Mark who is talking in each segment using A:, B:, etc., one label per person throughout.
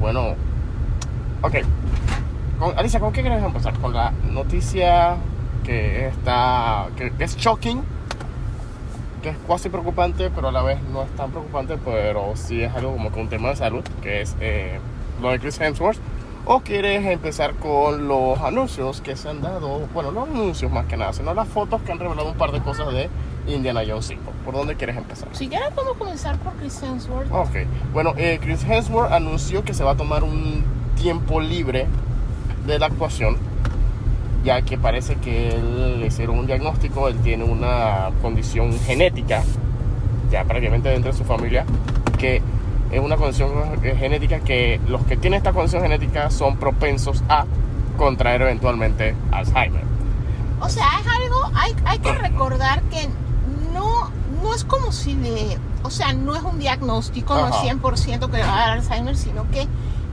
A: Bueno... Ok. Con, Alicia, ¿con qué queremos empezar? Con la noticia que está... que es shocking. Que es cuasi preocupante, pero a la vez no es tan preocupante, pero sí es algo como que un tema de salud, que es eh, lo de Chris Hemsworth. ¿O quieres empezar con los anuncios que se han dado? Bueno, no anuncios más que nada, sino las fotos que han revelado un par de cosas de Indiana Jones 5. ¿Por dónde quieres empezar?
B: Si quieres podemos comenzar por Chris Hemsworth.
A: Ok, bueno, eh, Chris Hemsworth anunció que se va a tomar un tiempo libre de la actuación, ya que parece que él le hicieron un diagnóstico, él tiene una condición genética, ya prácticamente dentro de su familia, que es una condición eh, genética que los que tienen esta condición genética son propensos a contraer eventualmente Alzheimer.
B: O sea, es algo, hay, hay que recordar que no, no es como si le, o sea, no es un diagnóstico, no
A: Ajá.
B: es 100% que le va a dar Alzheimer, sino que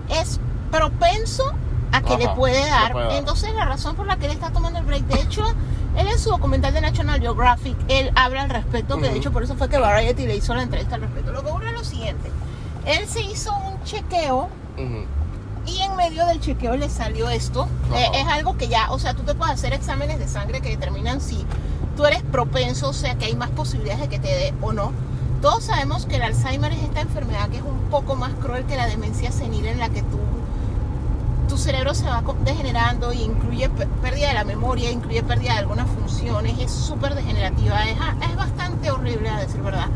B: es propenso a que le puede dar.
A: puede.
B: Entonces, la razón por la que él está tomando el break, de hecho, él en su documental de National Geographic, él habla al respecto, que de hecho por eso fue que Variety le hizo la entrevista al respecto. Lo que ocurre es lo siguiente, él se hizo un chequeo. Y en medio del chequeo le salió esto. Eh, es algo que ya, o sea, tú te puedes hacer exámenes de sangre que determinan si tú eres propenso, o sea, que hay más posibilidades de que te dé o no. Todos sabemos que el Alzheimer es esta enfermedad que es un poco más cruel que la demencia senil en la que tú, tu cerebro se va degenerando y incluye pérdida de la memoria, incluye pérdida de algunas funciones, es súper degenerativa, es, es bastante horrible a decir verdad.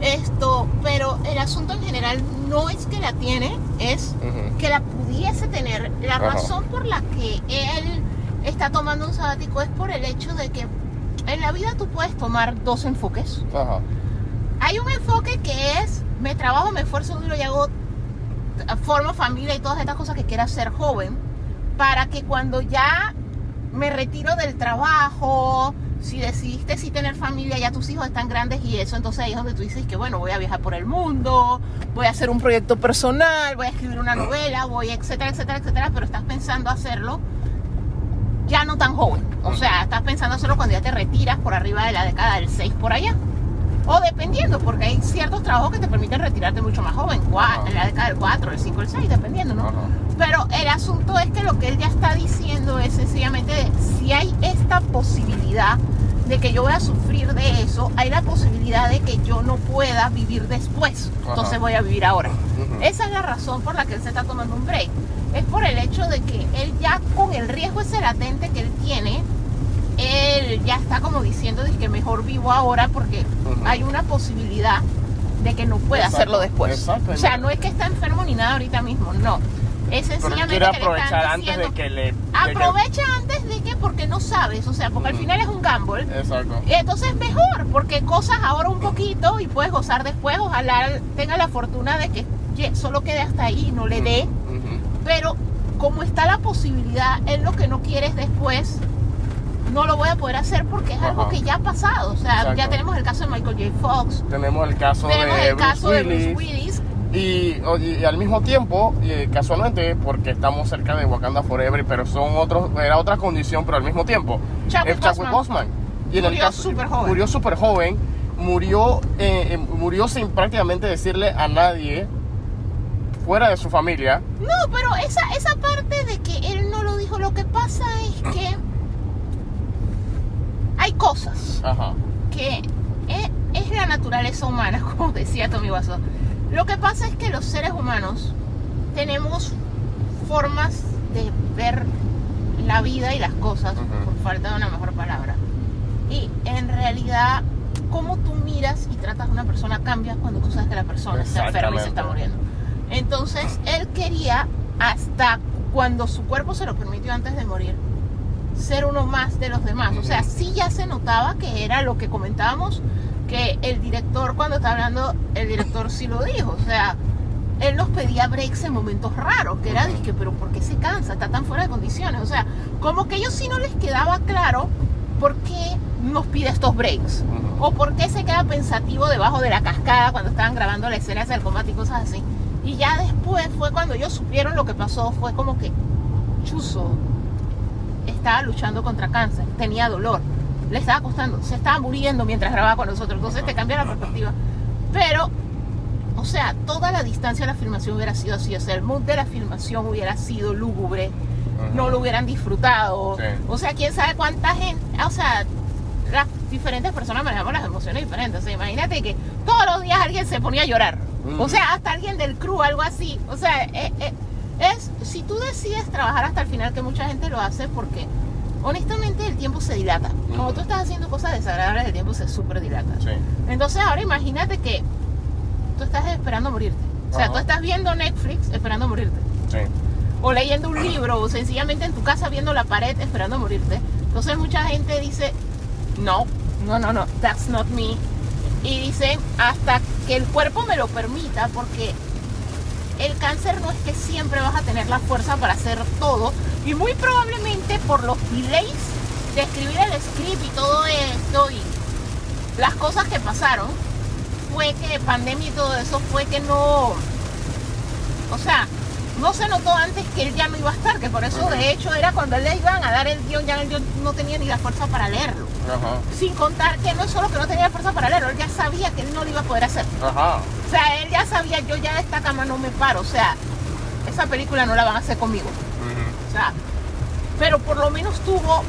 B: Esto, pero el asunto en general no es que la tiene, es que la pudiese tener. La razón por la que él está tomando un sabático es por el hecho de que en la vida tú puedes tomar dos enfoques. Hay un enfoque que es, me trabajo, me esfuerzo duro y hago, formo familia y todas estas cosas que quiera ser joven, para que cuando ya me retiro del trabajo, si decidiste sí tener familia, ya tus hijos están grandes y eso, entonces ahí es donde tú dices que bueno, voy a viajar por el mundo, voy a hacer un proyecto personal, voy a escribir una novela, voy, etcétera, etcétera, etcétera, pero estás pensando hacerlo ya no tan joven. O sea, estás pensando hacerlo cuando ya te retiras por arriba de la década del 6 por allá. O dependiendo, porque hay ciertos trabajos que te permiten retirarte mucho más joven, cua- en la década del 4, el 5, el 6, dependiendo, ¿no?
A: Ajá.
B: Pero el asunto es que lo que él ya está diciendo es sencillamente de, si hay esta posibilidad de que yo voy a sufrir de eso, hay la posibilidad de que yo no pueda vivir después.
A: Ajá.
B: Entonces voy a vivir ahora. Esa es la razón por la que él se está tomando un break. Es por el hecho de que él ya con el riesgo ese latente que él tiene, él ya está como diciendo de que mejor vivo ahora porque hay una posibilidad de que no pueda
A: Exacto,
B: hacerlo después.
A: exacto.
B: O sea, no es que está enfermo ni nada ahorita mismo, no. Es
A: Pero
B: sencillamente
A: quiere
B: que le
A: aprovechar
B: están
A: antes de
B: diciendo,
A: que le... de que-
B: aprovecha antes de que porque no sabes, o sea, porque al final es un gamble.
A: Exacto.
B: Y entonces mejor, porque cosas ahora un poquito y puedes gozar después, ojalá tenga la fortuna de que solo quede hasta ahí y no le dé. Pero como está la posibilidad, él lo que no quiere es después, no lo voy a poder hacer porque es algo que ya ha pasado. O sea, ya tenemos el caso de Michael J. Fox,
A: Tenemos el caso
B: tenemos
A: de
B: el caso de Bruce
A: Willis. Y, al mismo tiempo, y casualmente, porque estamos cerca de Wakanda Forever, pero son otros, era otra condición, pero al mismo tiempo,
B: Chadwick
A: es Chadwick
B: Boseman.
A: Y en el
B: Murió
A: caso-
B: súper joven.
A: Murió súper joven, murió, eh, eh, murió sin prácticamente decirle a nadie fuera de su familia.
B: No, pero esa, esa parte de que él no lo dijo, lo que pasa es que hay cosas
A: Ajá.
B: que es, es la naturaleza humana, como decía Tommy Wiseau. Lo que pasa es que los seres humanos tenemos formas de ver la vida y las cosas,
A: Ujú.
B: por falta de una mejor palabra. Y en realidad, cómo tú miras y tratas a una persona cambia cuando tú sabes que la persona está enferma y se está muriendo. Entonces, él quería, hasta cuando su cuerpo se lo permitió antes de morir, ser uno más de los demás. O sea, sí ya se notaba que era lo que comentábamos, que el director, cuando está hablando, el director sí lo dijo. O sea, él nos pedía breaks en momentos raros, que era,
A: Ujú.
B: dije, pero ¿por qué se cansa? Está tan fuera de condiciones. O sea, como que ellos sí no les quedaba claro por qué nos pide estos breaks. O por qué se queda pensativo debajo de la cascada cuando estaban grabando la escena del combate y cosas así. Y ya después fue cuando ellos supieron lo que pasó, fue como que Chuzo estaba luchando contra cáncer, tenía dolor, le estaba costando, se estaba muriendo mientras grababa con nosotros, entonces te cambia la perspectiva. Pero, o sea, toda la distancia de la filmación hubiera sido así, o sea, el mood de la filmación hubiera sido lúgubre, no lo hubieran disfrutado.
A: Sí.
B: O sea, quién sabe cuánta gente, o sea, las diferentes personas manejamos las emociones diferentes. O sea, imagínate que todos los días alguien se ponía a llorar. O sea, hasta alguien del crew, algo así. O sea, eh, eh, es, si tú decides trabajar hasta el final, que mucha gente lo hace porque honestamente el tiempo se dilata.
A: Ujú.
B: tú estás haciendo cosas desagradables, el tiempo se súper dilata.
A: Sí.
B: Entonces ahora imagínate que tú estás esperando morirte. O sea,
A: Ajá.
B: tú estás viendo Netflix esperando morirte
A: Sí.
B: o leyendo un libro o sencillamente en tu casa viendo la pared esperando morirte. Entonces mucha gente dice, no, no, no, no, that's not me. Y dicen, hasta que el cuerpo me lo permita, porque el cáncer no es que siempre vas a tener la fuerza para hacer todo. Y muy probablemente por los delays de escribir el script y todo esto y las cosas que pasaron, fue que pandemia y todo eso fue que no, o sea, no se notó antes que él ya no iba a estar, que por eso de hecho era cuando él le iban a dar el guion, ya yo no tenía ni la fuerza para leerlo. Sin contar que no es solo que no tenía la fuerza para leerlo, él ya sabía que él no lo iba a poder hacer. O sea, él ya sabía, yo ya de esta cama no me paro, o sea, esa película no la van a hacer conmigo. O sea, pero por lo menos tuvo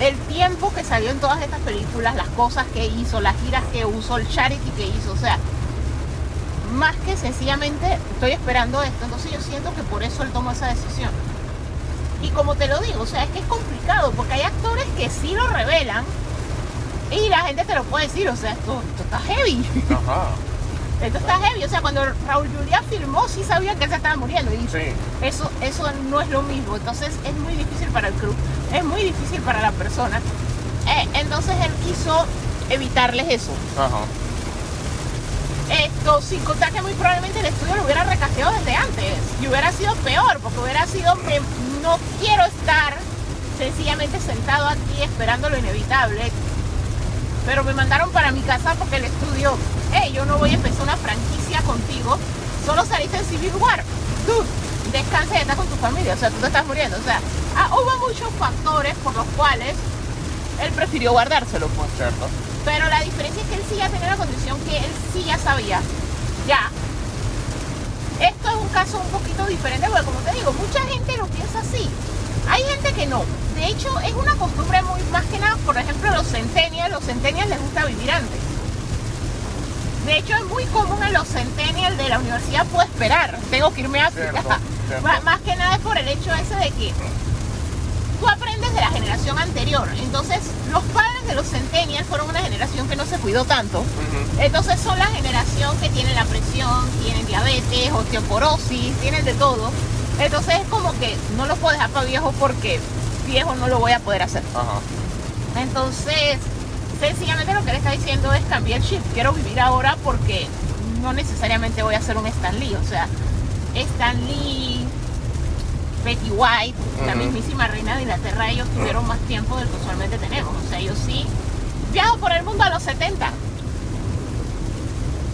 B: el tiempo que salió en todas estas películas, las cosas que hizo, las giras que usó, el charity que hizo, o sea, más que sencillamente estoy esperando esto, entonces yo siento que por eso él tomó esa decisión. Y como te lo digo, o sea, es que es complicado, porque hay actores que sí lo revelan y la gente te lo puede decir, o sea, esto, esto está heavy.
A: Ajá.
B: Esto está heavy, o sea, cuando Raúl Juliá filmó sí sabía que él se estaba muriendo y
A: Sí.
B: eso, eso no es lo mismo, entonces es muy difícil para el crew, es muy difícil para la persona. Eh, entonces él quiso evitarles eso.
A: Ajá.
B: Esto, sin contar que muy probablemente el estudio lo hubiera recasteado desde antes y hubiera sido peor, porque hubiera sido que no quiero estar sencillamente sentado aquí esperando lo inevitable. Pero me mandaron para mi casa porque el estudio, hey, yo no voy a empezar una franquicia contigo, solo saliste en Civil War. Tú, descansa y estás con tu familia, o sea, tú te estás muriendo. O sea, ah, hubo muchos factores por los cuales él prefirió guardárselo, pues.
A: Cierto.
B: Pero la diferencia es que él sí ya tenía la condición que él sí ya sabía. Ya. Esto es un caso un poquito diferente porque como te digo, mucha gente lo piensa así. Hay gente que no. De hecho, es una costumbre muy más que nada, por ejemplo, los centennials, los centennials les gusta vivir antes. De hecho, es muy común en los centennials de la universidad, puedo esperar, tengo que irme a África. Más que nada es por el hecho ese de que tú aprendes de la generación anterior. Entonces, los padres de los centennials fueron una generación que no se cuidó tanto. Entonces son la generación que tiene la presión, tienen diabetes, osteoporosis, tienen de todo. Entonces es como que no lo puedo dejar para viejo porque viejo no lo voy a poder hacer. Entonces, sencillamente lo que le está diciendo es cambiar el chip. Quiero vivir ahora porque no necesariamente voy a ser un Stan Lee. O sea, Stan Lee, Betty White, la mismísima reina de Inglaterra, ellos tuvieron más tiempo del que usualmente tenemos. O sea, ellos sí viajo por el mundo a los 70.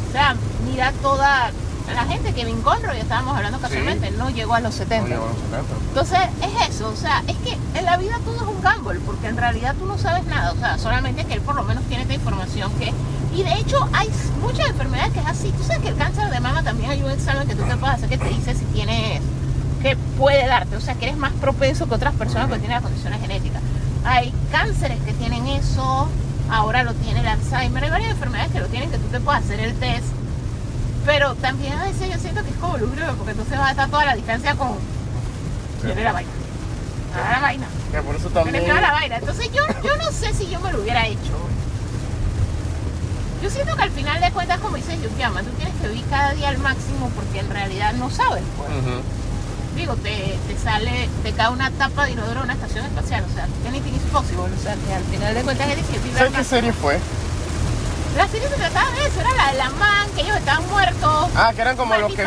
B: O sea, mira toda la gente, Kevin Conroy, estábamos hablando casualmente, no llegó a los 70.
A: Oye, bueno, 70.
B: Entonces es eso, o sea, es que en la vida todo es un gamble, porque en realidad tú no sabes nada, o sea, solamente que él por lo menos tiene esta información que... Y de hecho hay muchas enfermedades que es así, tú sabes que el cáncer de mama también hay un examen que tú te puedes hacer que te dice si tienes, que puede darte, o sea, que eres más propenso que otras personas que tienen las condiciones genéticas. Hay cánceres que tienen eso, ahora lo tiene el Alzheimer, hay varias enfermedades que lo tienen que tú te puedes hacer el test. Pero también a veces yo siento que es como lúgubre porque entonces vas a estar toda la distancia con... Viene la vaina. Ah, la vaina.
A: Que por eso también.
B: queda la vaina. Entonces yo, yo no sé si yo me lo hubiera hecho. Yo siento que al final de cuentas, como dice Yukiyama, tú tienes que vivir cada día al máximo porque en realidad no sabes. Pues. Digo, te, te sale, te cae una tapa de inodoro en una estación espacial. O sea, anything is possible. O sea, que al final de cuentas es que vive
A: ¿Sabes qué serie fue?
B: La serie se trataba de eso, era la de la man, que ellos estaban muertos.
A: Ah, que eran como los que.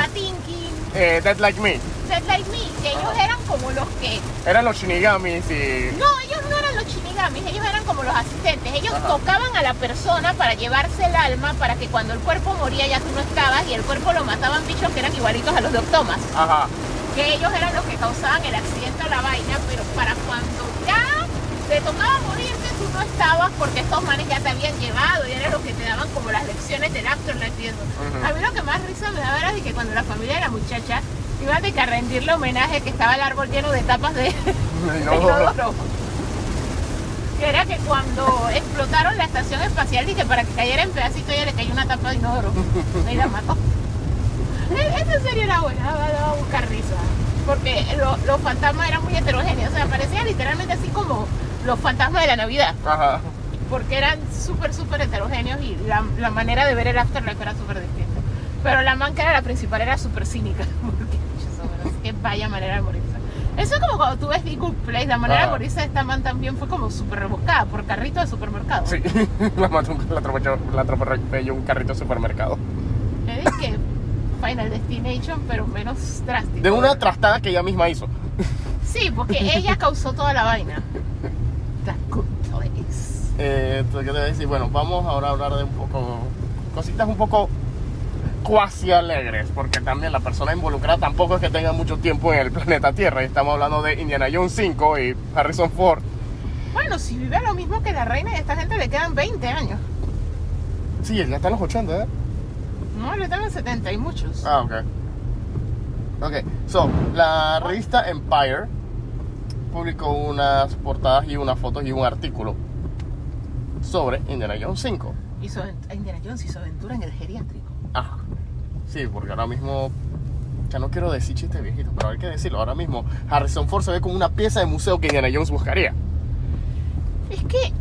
A: Eh, Dead Like Me.
B: Dead Like Me, que ellos eran como los que
A: Eran los shinigamis y...
B: No, ellos no eran los shinigamis, ellos eran como los asistentes. Ellos
A: Ajá.
B: tocaban a la persona para llevarse el alma para que cuando el cuerpo moría ya tú no estabas y el cuerpo lo mataban bichos que eran igualitos a los de Octomas.
A: Ajá.
B: Que ellos eran los que causaban el accidente o la vaina, pero para cuando ya te tocaba morirte tú no estabas porque estos manes ya te habían llevado y eran los que te daban como las lecciones del afterlife y eso.
A: Ujú.
B: A mí lo que más risa me daba era de que cuando la familia de la muchacha iba de que a rendirle homenaje que estaba el árbol lleno de tapas de,
A: No.
B: de inodoro. Que era que cuando explotaron la estación espacial y que para que cayera en pedacitos ella le cayó una tapa de inodoro. Y la mató. E- Esa serie era buena, daba buscar risa. Porque lo- los fantasmas eran muy heterogéneos. O sea, parecían literalmente así como los fantasmas de la Navidad.
A: Ajá.
B: Porque eran súper, súper heterogéneos y la, la manera de ver el afterlife era súper distinta. Pero la man que era la principal era súper cínica. Porque, que vaya manera de morirse. Eso es como cuando tú ves The Good Place, la manera de
A: Ajá.
B: morirse de esta man también fue como súper rebuscada por carrito de supermercado.
A: Sí, la mató, un- la atropelló, la atropelló un carrito de supermercado.
B: Es que Final Destination, pero menos drástico.
A: De una trastada que ella misma hizo.
B: Sí, porque ella causó toda la vaina. The Good Place.
A: Eh, entonces, ¿qué te voy a decir? Bueno, vamos ahora a hablar de un poco. cositas un poco cuasi alegres, porque también la persona involucrada tampoco es que tenga mucho tiempo en el planeta Tierra. Estamos hablando de Indiana Jones 5 y Harrison Ford.
B: Bueno, si vive lo mismo que la reina y a esta gente le quedan 20 años.
A: Sí, ya está en los 80, ¿eh?
B: No, le quedan 70 y muchos.
A: Ah, ok. Ok, so, la revista Empire publicó unas portadas y unas fotos y un artículo sobre Indiana Jones 5.
B: Hizo Indiana Jones hizo aventura en el geriátrico.
A: Ah, sí, porque ahora mismo, ya no quiero decir chiste viejito, pero hay que decirlo, ahora mismo Harrison Ford se ve como una pieza de museo que Indiana Jones buscaría.
B: Es que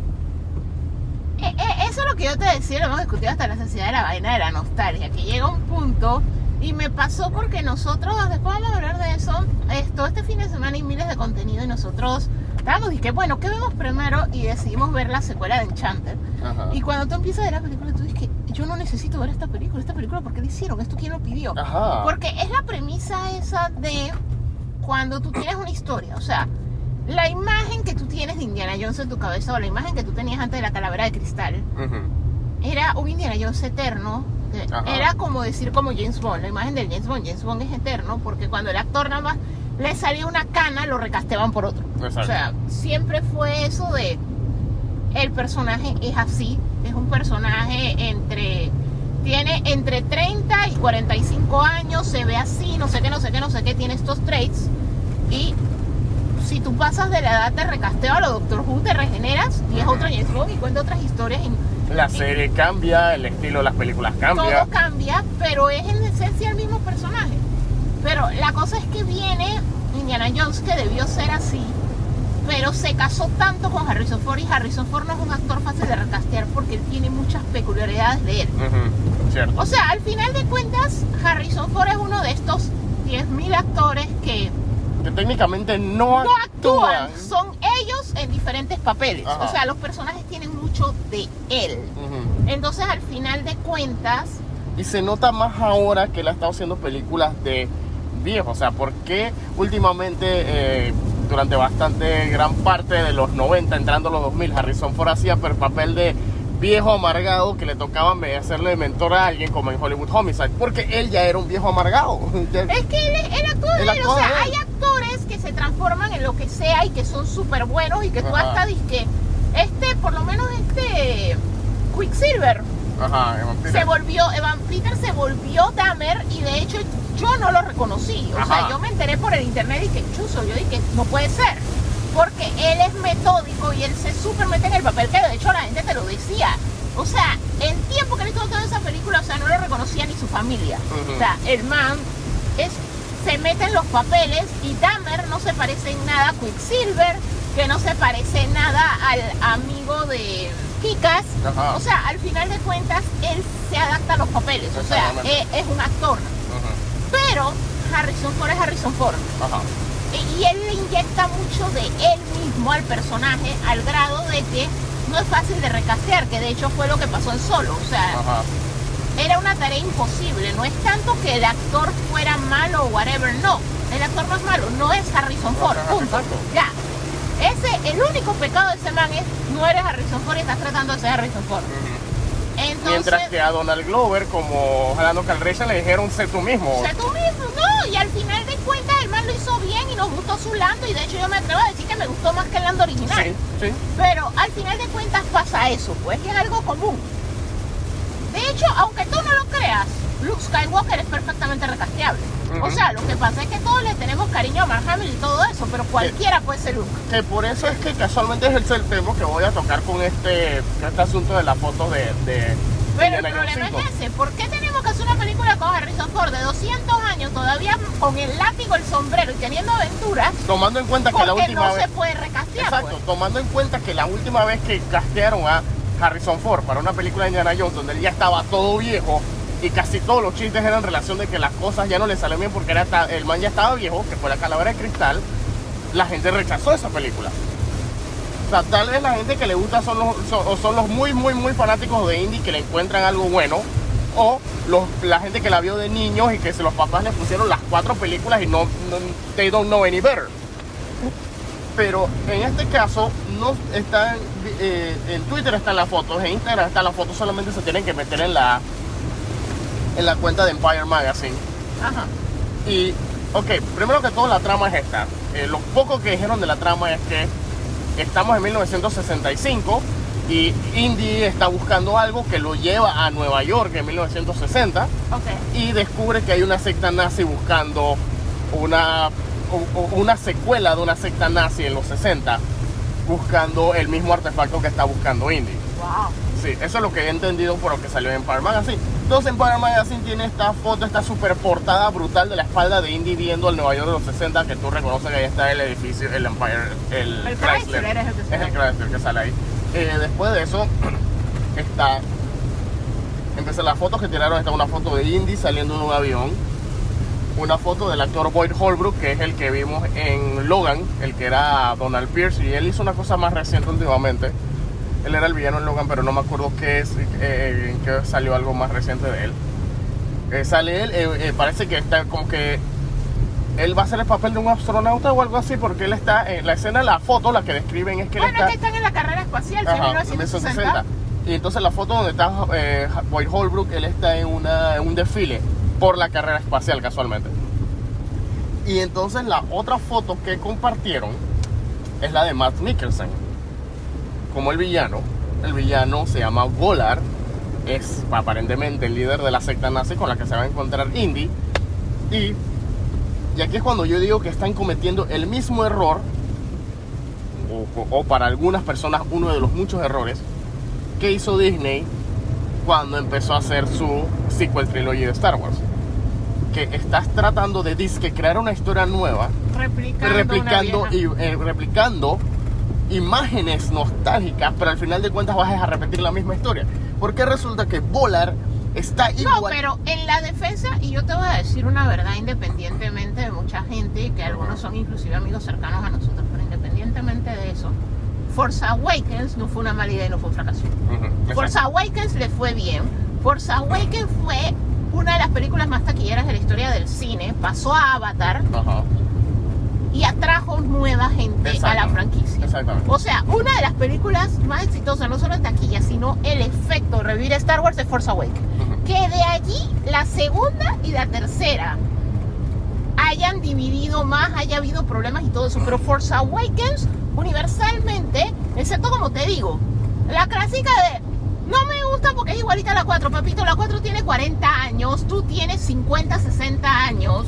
B: eso es lo que yo te decía, lo hemos discutido hasta la necesidad de la vaina de la nostalgia, que llega un punto y me pasó porque nosotros, después vamos a hablar de eso, esto este fin de semana hay miles de contenido y nosotros estábamos y que bueno, ¿qué vemos primero? Y decidimos ver la secuela de Enchanted.
A: Ajá.
B: Y cuando tú empiezas a ver la película, tú dices que yo no necesito ver esta película, esta película, ¿por qué la hicieron? ¿Esto quién lo pidió?
A: Ajá.
B: Porque es la premisa esa de cuando tú tienes una historia, o sea, la imagen que tú tienes de Indiana Jones en tu cabeza o la imagen que tú tenías antes de la calavera de cristal era un Indiana Jones eterno.
A: Ajá.
B: Era como decir como James Bond, la imagen del James Bond. James Bond es eterno porque cuando el actor nada más le salía una cana, lo recasteaban por otro.
A: Exacto.
B: O sea, siempre fue eso de el personaje es así, es un personaje entre tiene entre 30 y 45 años, se ve así, no sé qué, no sé qué, no sé qué, tiene estos traits y si tú pasas de la edad de recasteo a lo Doctor Who, te regeneras y es otro James Bond y cuenta otras historias
A: La serie cambia, el estilo de las películas cambia.
B: todo cambia, pero es en esencia el mismo personaje. Pero la cosa es que viene Indiana Jones, que debió ser así, pero se casó tanto con Harrison Ford y Harrison Ford no es un actor fácil de recastear porque él tiene muchas peculiaridades de él.
A: Cierto.
B: O sea, al final de cuentas, Harrison Ford es uno de estos 10.000 actores que
A: Que técnicamente no,
B: no actúan, son ellos en diferentes papeles.
A: Ajá.
B: O sea, los personajes tienen mucho de él. Entonces, al final de cuentas,
A: Y se nota más ahora que él ha estado haciendo películas de viejo. O sea, porque últimamente, eh, durante bastante gran parte de los 90, entrando a los 2000, Harrison Ford hacía el papel de viejo amargado que le tocaba hacerle de mentor a alguien como en Hollywood Homicide. Porque él ya era un viejo amargado.
B: Es que él, actúa de
A: Él
B: o sea, hay actores que se transforman en lo que sea y que son súper buenos y que tú hasta dices que este, por lo menos este Quicksilver
A: Ajá, Evan Peters.
B: se volvió, Evan Peter se volvió Dahmer y de hecho yo no lo reconocí, o
A: Ajá.
B: sea, yo me enteré por el internet y que chuzo, yo dije, no puede ser, porque él es metódico y él se súper mete en el papel que de hecho la gente te lo decía. O sea, el tiempo que él estuvo toda esa película, o sea, no lo reconocía ni su familia. O sea, el man es, se mete en los papeles y Dahmer no se parece en nada a Quicksilver, que no se parece en nada al amigo de Kikas. O sea, al final de cuentas, él se adapta a los papeles. O sea, es, es un actor. Pero Harrison Ford es Harrison Ford. Y él le inyecta mucho de él mismo al personaje al grado de que no es fácil de recastear, que de hecho fue lo que pasó en Solo. O sea,
A: Ajá.
B: era una tarea imposible. No es tanto que el actor fuera malo o whatever, no. El actor no es malo, no es Harrison Ford. Punto.
A: exacto.
B: Ya. Ese, el único pecado de ese man es no eres Harrison Ford y estás tratando de ser Harrison Ford. Entonces,
A: Mientras que a Donald Glover, como Jalando Calrissian, le dijeron sé tú mismo.
B: sé tú mismo, no. Y al final de cuentas el man lo hizo bien y nos gustó su Lando. Y de hecho yo me atrevo a decir que me gustó más que el Lando original.
A: Sí, sí.
B: Pero al final de cuentas pasa eso, pues que es algo común. De hecho, aunque tú no lo creas, Luke Skywalker es perfectamente recasteable. O sea, lo que pasa es que todos le tenemos cariño a Mark Hamill y todo eso, pero cualquiera puede ser Luke.
A: Que por eso es que casualmente es el tema que voy a tocar con este, este asunto de la foto de, de
B: Pero el problema
A: 5.
B: es ese, ¿por qué tenemos que hacer una película con Harrison Ford de 200 años todavía con el látigo, el sombrero y teniendo aventuras?
A: Tomando en cuenta que la última
B: no
A: vez...
B: se puede recastear.
A: Exacto,
B: pues.
A: tomando en cuenta que la última vez que castearon a Harrison Ford para una película de Indiana Jones donde él ya estaba todo viejo y casi todos los chistes eran en relación de que las cosas ya no le salen bien porque era el man ya estaba viejo, que fue la calavera de cristal, la gente rechazó esa película. O sea, tal vez la gente que le gusta son los, son los muy, muy, muy fanáticos de indie que le encuentran algo bueno. O los, la gente que la vio de niños y que se los papás le pusieron las cuatro películas y no, no they don't know any better pero en este caso no están eh, en Twitter están las fotos, en Instagram están las fotos, solamente se tienen que meter en la en la cuenta de Empire Magazine.
B: Ajá.
A: Y, ok, primero que todo la trama es esta. Eh, lo poco que dijeron de la trama es que estamos en 1965 y Indy está buscando algo que lo lleva a Nueva York en 1960
B: Ok.
A: y descubre que hay una secta nazi buscando una, una secuela de una secta nazi en los 60, buscando el mismo artefacto que está buscando Indy.
B: Wow.
A: Sí, eso es lo que he entendido por lo que salió en Empire Magazine. Entonces Empire Magazine tiene esta foto, esta super portada brutal de la espalda de Indy viendo el Nueva York de los 60, que tú reconoces que ahí está el edificio, el Empire, el,
B: El Chrysler es el que
A: es el Chrysler que sale ahí. Eh, después de eso está, empecé las fotos que tiraron, está una foto de Indy saliendo de un avión, una foto del actor Boyd Holbrook, que es el que vimos en Logan, el que era Donald Pierce, y él hizo una cosa más reciente últimamente. Él era el villano en Logan, pero no me acuerdo qué es, eh, en qué salió algo más reciente de él. Eh, sale él, eh, eh, parece que está como que él va a hacer el papel de un astronauta o algo así, porque él está en la escena, la foto, la que describen es que él
B: Bueno,
A: está...
B: es que están en la carrera espacial, que
A: Ajá,
B: 1960.
A: 1960. Y entonces la foto donde está eh, Boyd Holbrook, él está en, una, en un desfile por la carrera espacial casualmente. Y entonces la otra foto que compartieron es la de Matt Mikkelsen. Como el villano. El villano se llama Golar. Es aparentemente el líder de la secta nazi con la que se va a encontrar Indy. Y, y aquí es cuando yo digo que están cometiendo el mismo error o, para algunas personas uno de los muchos errores que hizo Disney cuando empezó a hacer su sequel trilogy de Star Wars. Que estás tratando de disque crear una historia nueva,
B: Replicando,
A: y, eh, replicando imágenes nostálgicas, pero al final de cuentas vas a repetir la misma historia. Porque resulta que Volar está
B: No,
A: igual.
B: pero en la defensa, y yo te voy a decir una verdad, independientemente de mucha gente, que algunos son inclusive amigos cercanos a nosotros, pero independientemente de eso, Force Awakens no fue una mala idea y no fue un fracaso. Force
A: exacto.
B: Awakens le fue bien. Force Awakens fue una de las películas más taquilleras de la historia del cine. Pasó a Avatar
A: Ajá,
B: y atrajo nueva gente a la franquicia.
A: Exactamente.
B: O sea, una de las películas más exitosas, no solo en taquilla, sino el efecto de revivir Star Wars de Force Awakens. Que de allí la segunda y la tercera hayan dividido más, haya habido problemas y todo eso. Pero Force Awakens, universalmente, excepto como te digo, la clásica de no me gusta porque es igualita a la 4, papito. La 4 tiene 40 años, tú tienes 50, 60 años.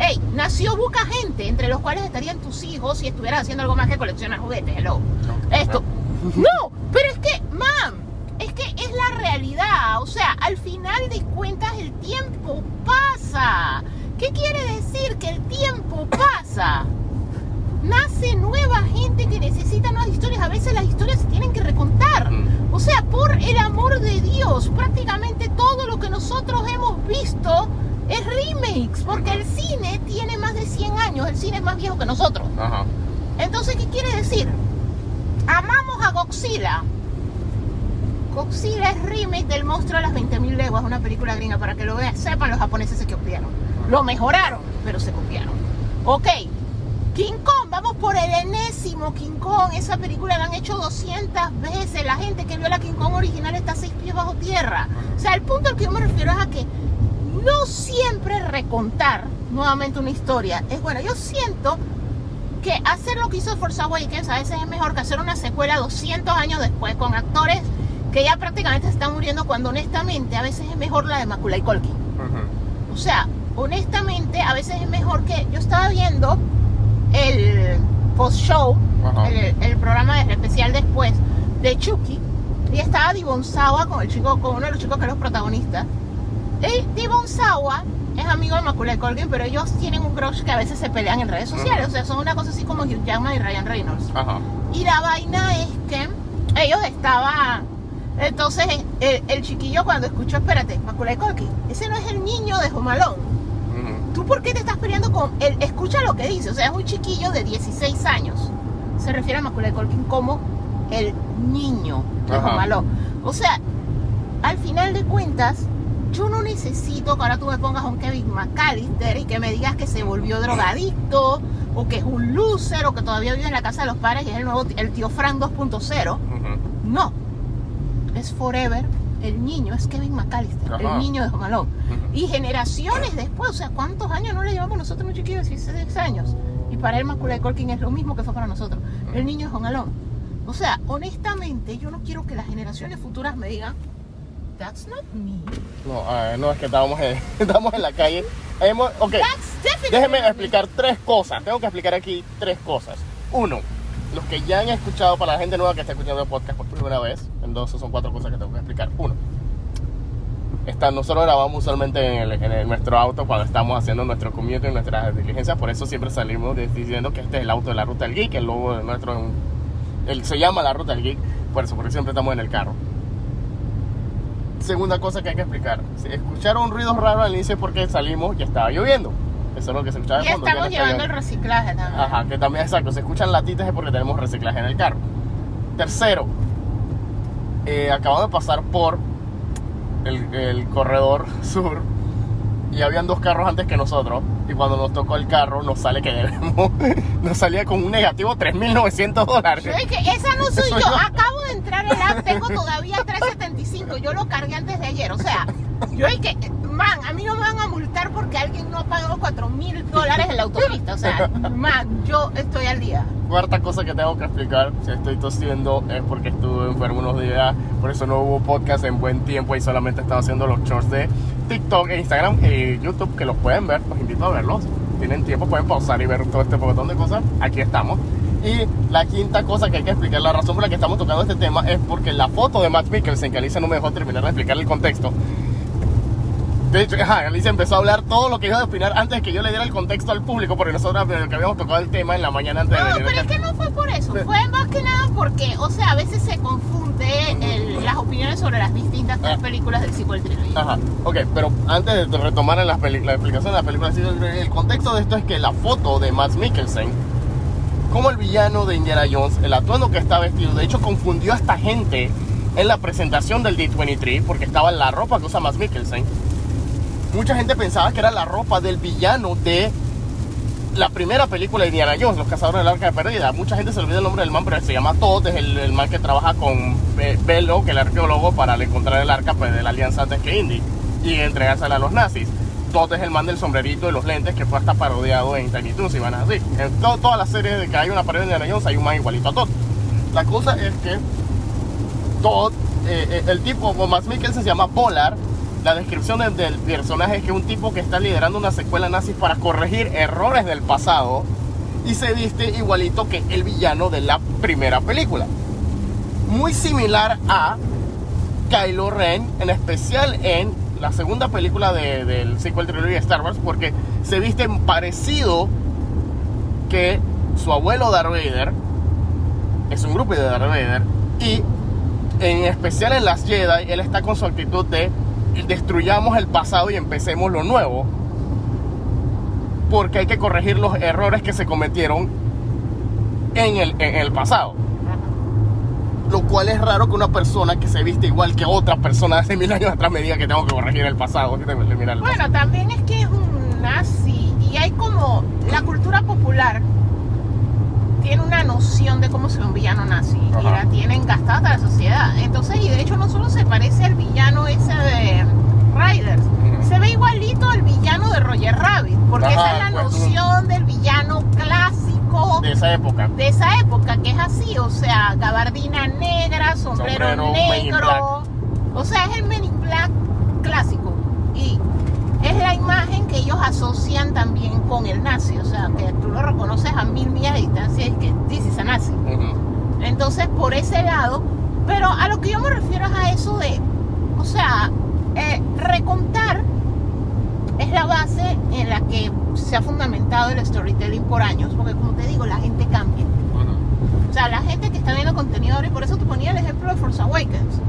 B: Ey, nació buca gente, entre los cuales estarían tus hijos si estuvieras haciendo algo más que coleccionar juguetes. Hello. Esto. No, pero es que, mam, es que es la realidad. O sea, al final de cuentas el tiempo pasa. ¿Qué quiere decir que el tiempo pasa? Nace nueva gente que necesita nuevas historias. A veces las historias se tienen que recontar.
A: Mm.
B: O sea, por el amor de Dios, prácticamente todo lo que nosotros hemos visto es remakes, porque el cine tiene más de 100 años, el cine es más viejo que nosotros.
A: Ajá.
B: Entonces, ¿qué quiere decir? Amamos a Godzilla. Godzilla es remake del monstruo de las 20.000 leguas, una película gringa, para que lo vean, sepan los japoneses se copiaron. Lo mejoraron, pero se copiaron. Ok, King Kong, vamos por el enésimo King Kong. Esa película la han hecho 200 veces. La gente que vio la King Kong original está seis pies bajo tierra. O sea, el punto al que yo me refiero es a que no siempre recontar nuevamente una historia es bueno. Yo siento que hacer lo que hizo Force Awakens a veces es mejor que hacer una secuela 200 años después con actores que ya prácticamente se están muriendo cuando honestamente a veces es mejor la de Macaulay Culkin. O sea, honestamente a veces es mejor que yo estaba viendo el post-show, el, el programa de- especial después de Chucky y estaba Divon Sawa con el chico, con uno de los chicos que es los protagonistas. Y Divon Sawa es amigo de Macaulay Culkin, pero ellos tienen un crush que a veces se pelean en redes sociales, o sea, son una cosa así como Hugh Jackman y Ryan Reynolds. Y la vaina es que ellos estaban. Entonces, el, el chiquillo cuando escuchó, espérate, Macaulay Culkin, ese no es el niño de Jomalón.
A: Ujú.
B: ¿Tú por qué te estás peleando con él? Escucha lo que dice, o sea, es un chiquillo de 16 años. Se refiere a Macaulay Culkin como el niño de. Jomalón. O sea, al final de cuentas, yo no necesito que ahora tú me pongas a un Kevin McAllister y que me digas que se volvió drogadicto o que es un loser o que todavía vive en la casa de los padres y es el nuevo el tío Frank 2.0.
A: Ujú.
B: No. Es forever. El niño es Kevin McAllister,
A: Ajá.
B: el niño de Jomalón.
A: Ujú.
B: Y generaciones después, o sea, ¿cuántos años no le llevamos nosotros un chiquillo de 16 años? Y para él Macaulay Culkin es lo mismo que fue para nosotros. El niño es Jomalón. O sea, honestamente, yo no quiero que las generaciones futuras me digan, that's not me.
A: No, no, es que estábamos en, estábamos en la calle. Hemos- ok,
B: That's definitely
A: déjenme
B: me.
A: explicar tres cosas. Tengo que explicar aquí tres cosas. Uno, los que ya han escuchado, para la gente nueva que está escuchando el podcast por primera vez, entonces son cuatro cosas que tengo que explicar. Uno, está, nosotros grabamos usualmente en, el- en el- nuestro auto cuando estamos haciendo nuestro commute y nuestras diligencias, por eso siempre salimos diciendo que este es el auto de la Ruta del Geek, el logo de nuestro, el, se llama la Ruta del Geek, por eso, porque siempre estamos en el carro. Segunda cosa que hay que explicar, si escucharon ruidos raros al inicio porque salimos y estaba lloviendo. Eso es lo que se escuchaba
B: Y
A: de fondo.
B: estamos
A: está
B: llevando el reciclaje también.
A: Ajá, que también exacto, se escuchan latitas es porque tenemos reciclaje en el carro. Tercero, eh, acabamos de pasar por el, el corredor sur y habían dos carros antes que nosotros y cuando nos tocó el carro nos sale que debemos, nos salía con un negativo 3.900 dólares.
B: Yo dije, esa no soy
A: Eso
B: yo.
A: yo.
B: Acabo de entrar al app, tengo todavía 375. Yo lo cargué antes de ayer. O sea, yo dije, man, a mí no me van a multar porque alguien no ha pagado 4 mil dólares en la autopista. O sea, man, yo estoy al día.
A: Cuarta cosa que tengo que explicar, si estoy tosiendo es porque estuve enfermo unos días, por eso no hubo podcast en buen tiempo y solamente estaba haciendo los shorts de TikTok, e Instagram y YouTube, que los pueden ver, los invito a verlos. Tienen tiempo, pueden pausar y ver todo este montón de cosas. Aquí estamos. Y la quinta cosa que hay que explicar, la razón por la que estamos tocando este tema es porque la foto de Matt Mikkelsen, que Alicia no me dejó terminar de explicar el contexto, de hecho, ajá, Alicia empezó a hablar todo lo que iba a opinar antes de que yo le diera el contexto al público, porque nosotros eh, que habíamos tocado el tema en la mañana antes
B: No,
A: de venir
B: pero
A: acá.
B: es que no fue por eso. Fue más que nada porque, o sea, a veces se confunde el- las opiniones sobre las distintas tres
A: Ah.
B: películas del sequel trilogy.
A: Ajá, ok, pero antes de retomar en la, explicación de la película, sí, el contexto de esto es que la foto de Matt Mikkelsen, como el villano de Indiana Jones, el atuendo que está vestido, de hecho confundió a esta gente en la presentación del D23 porque estaba en la ropa que usa Matt Mikkelsen. Mucha gente pensaba que era la ropa del villano de la primera película de Indiana Jones, Los Cazadores del Arca de Perdida. Mucha gente se olvida el nombre del man, pero se llama Todd, es el, el man que trabaja con Be- Bello, que el arqueólogo, para encontrar el arca pues, de la alianza antes que Indy y entregársela a los nazis. Todd es el man del sombrerito y los lentes que fue hasta parodiado en Tiny Toons y van así. En to- todas las series de que hay una parodia de Indiana Jones hay un man igualito a Todd. La cosa es que Todd, eh, eh, el tipo, o más Mikkelsen se llama Polar. La descripción del, del personaje es que es un tipo que está liderando una secuela nazi para corregir errores del pasado y se viste igualito que el villano de la primera película. Muy similar a Kylo Ren, en especial en la segunda película de- del sequel trilogía de Star Wars, porque se viste parecido que su abuelo Darth Vader es un grupo de Darth Vader y en especial en las Jedi él está con su actitud de destruyamos el pasado y empecemos lo nuevo porque hay que corregir los errores que se cometieron en el, en el pasado Lo cual es raro que una persona que se viste igual que otra persona hace mil años atrás me diga que tengo que corregir el pasado. que tengo que eliminar el
B: Bueno, también es que es un nazi y hay como la cultura popular tiene una noción de cómo se ve un villano nazi y la tienen gastada la sociedad. Entonces, y de hecho no solo se parece al villano ese de Riders, se ve igualito al villano de Roger Rabbit, porque
A: Ajá,
B: esa es la
A: pues,
B: noción del villano clásico
A: De esa época.
B: de esa época, que es así, o sea, gabardina negra, sombrero,
A: Sombrero,
B: negro. O sea, es el Men in Black clásico. Es la imagen que ellos asocian también con el nazi. O sea, que tú lo reconoces a mil millas de distancia y que is a nazi.
A: Ujú.
B: Entonces, por ese lado, pero a lo que yo me refiero es a eso de, o sea, eh, recontar es la base en la que se ha fundamentado el storytelling por años, porque como te digo, la gente cambia. O sea, la gente que está viendo contenido ahora, y por eso te ponía el ejemplo de Force Awakens.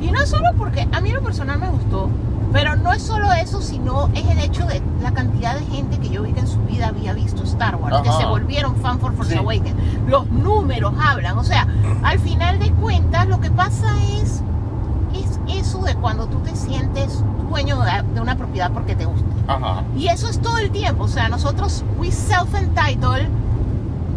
B: Y no solo porque a mí lo personal me gustó, pero no es solo eso, sino es el hecho de la cantidad de gente que yo vi que en su vida había visto Star Wars, que se volvieron fan por Force
A: Sí.
B: Awakens. Los números hablan, o sea, al final de cuentas lo que pasa es, es eso de cuando tú te sientes dueño de, de una propiedad porque te gusta.
A: Ajá.
B: Y eso es todo el tiempo. O sea, nosotros, we self-entitled.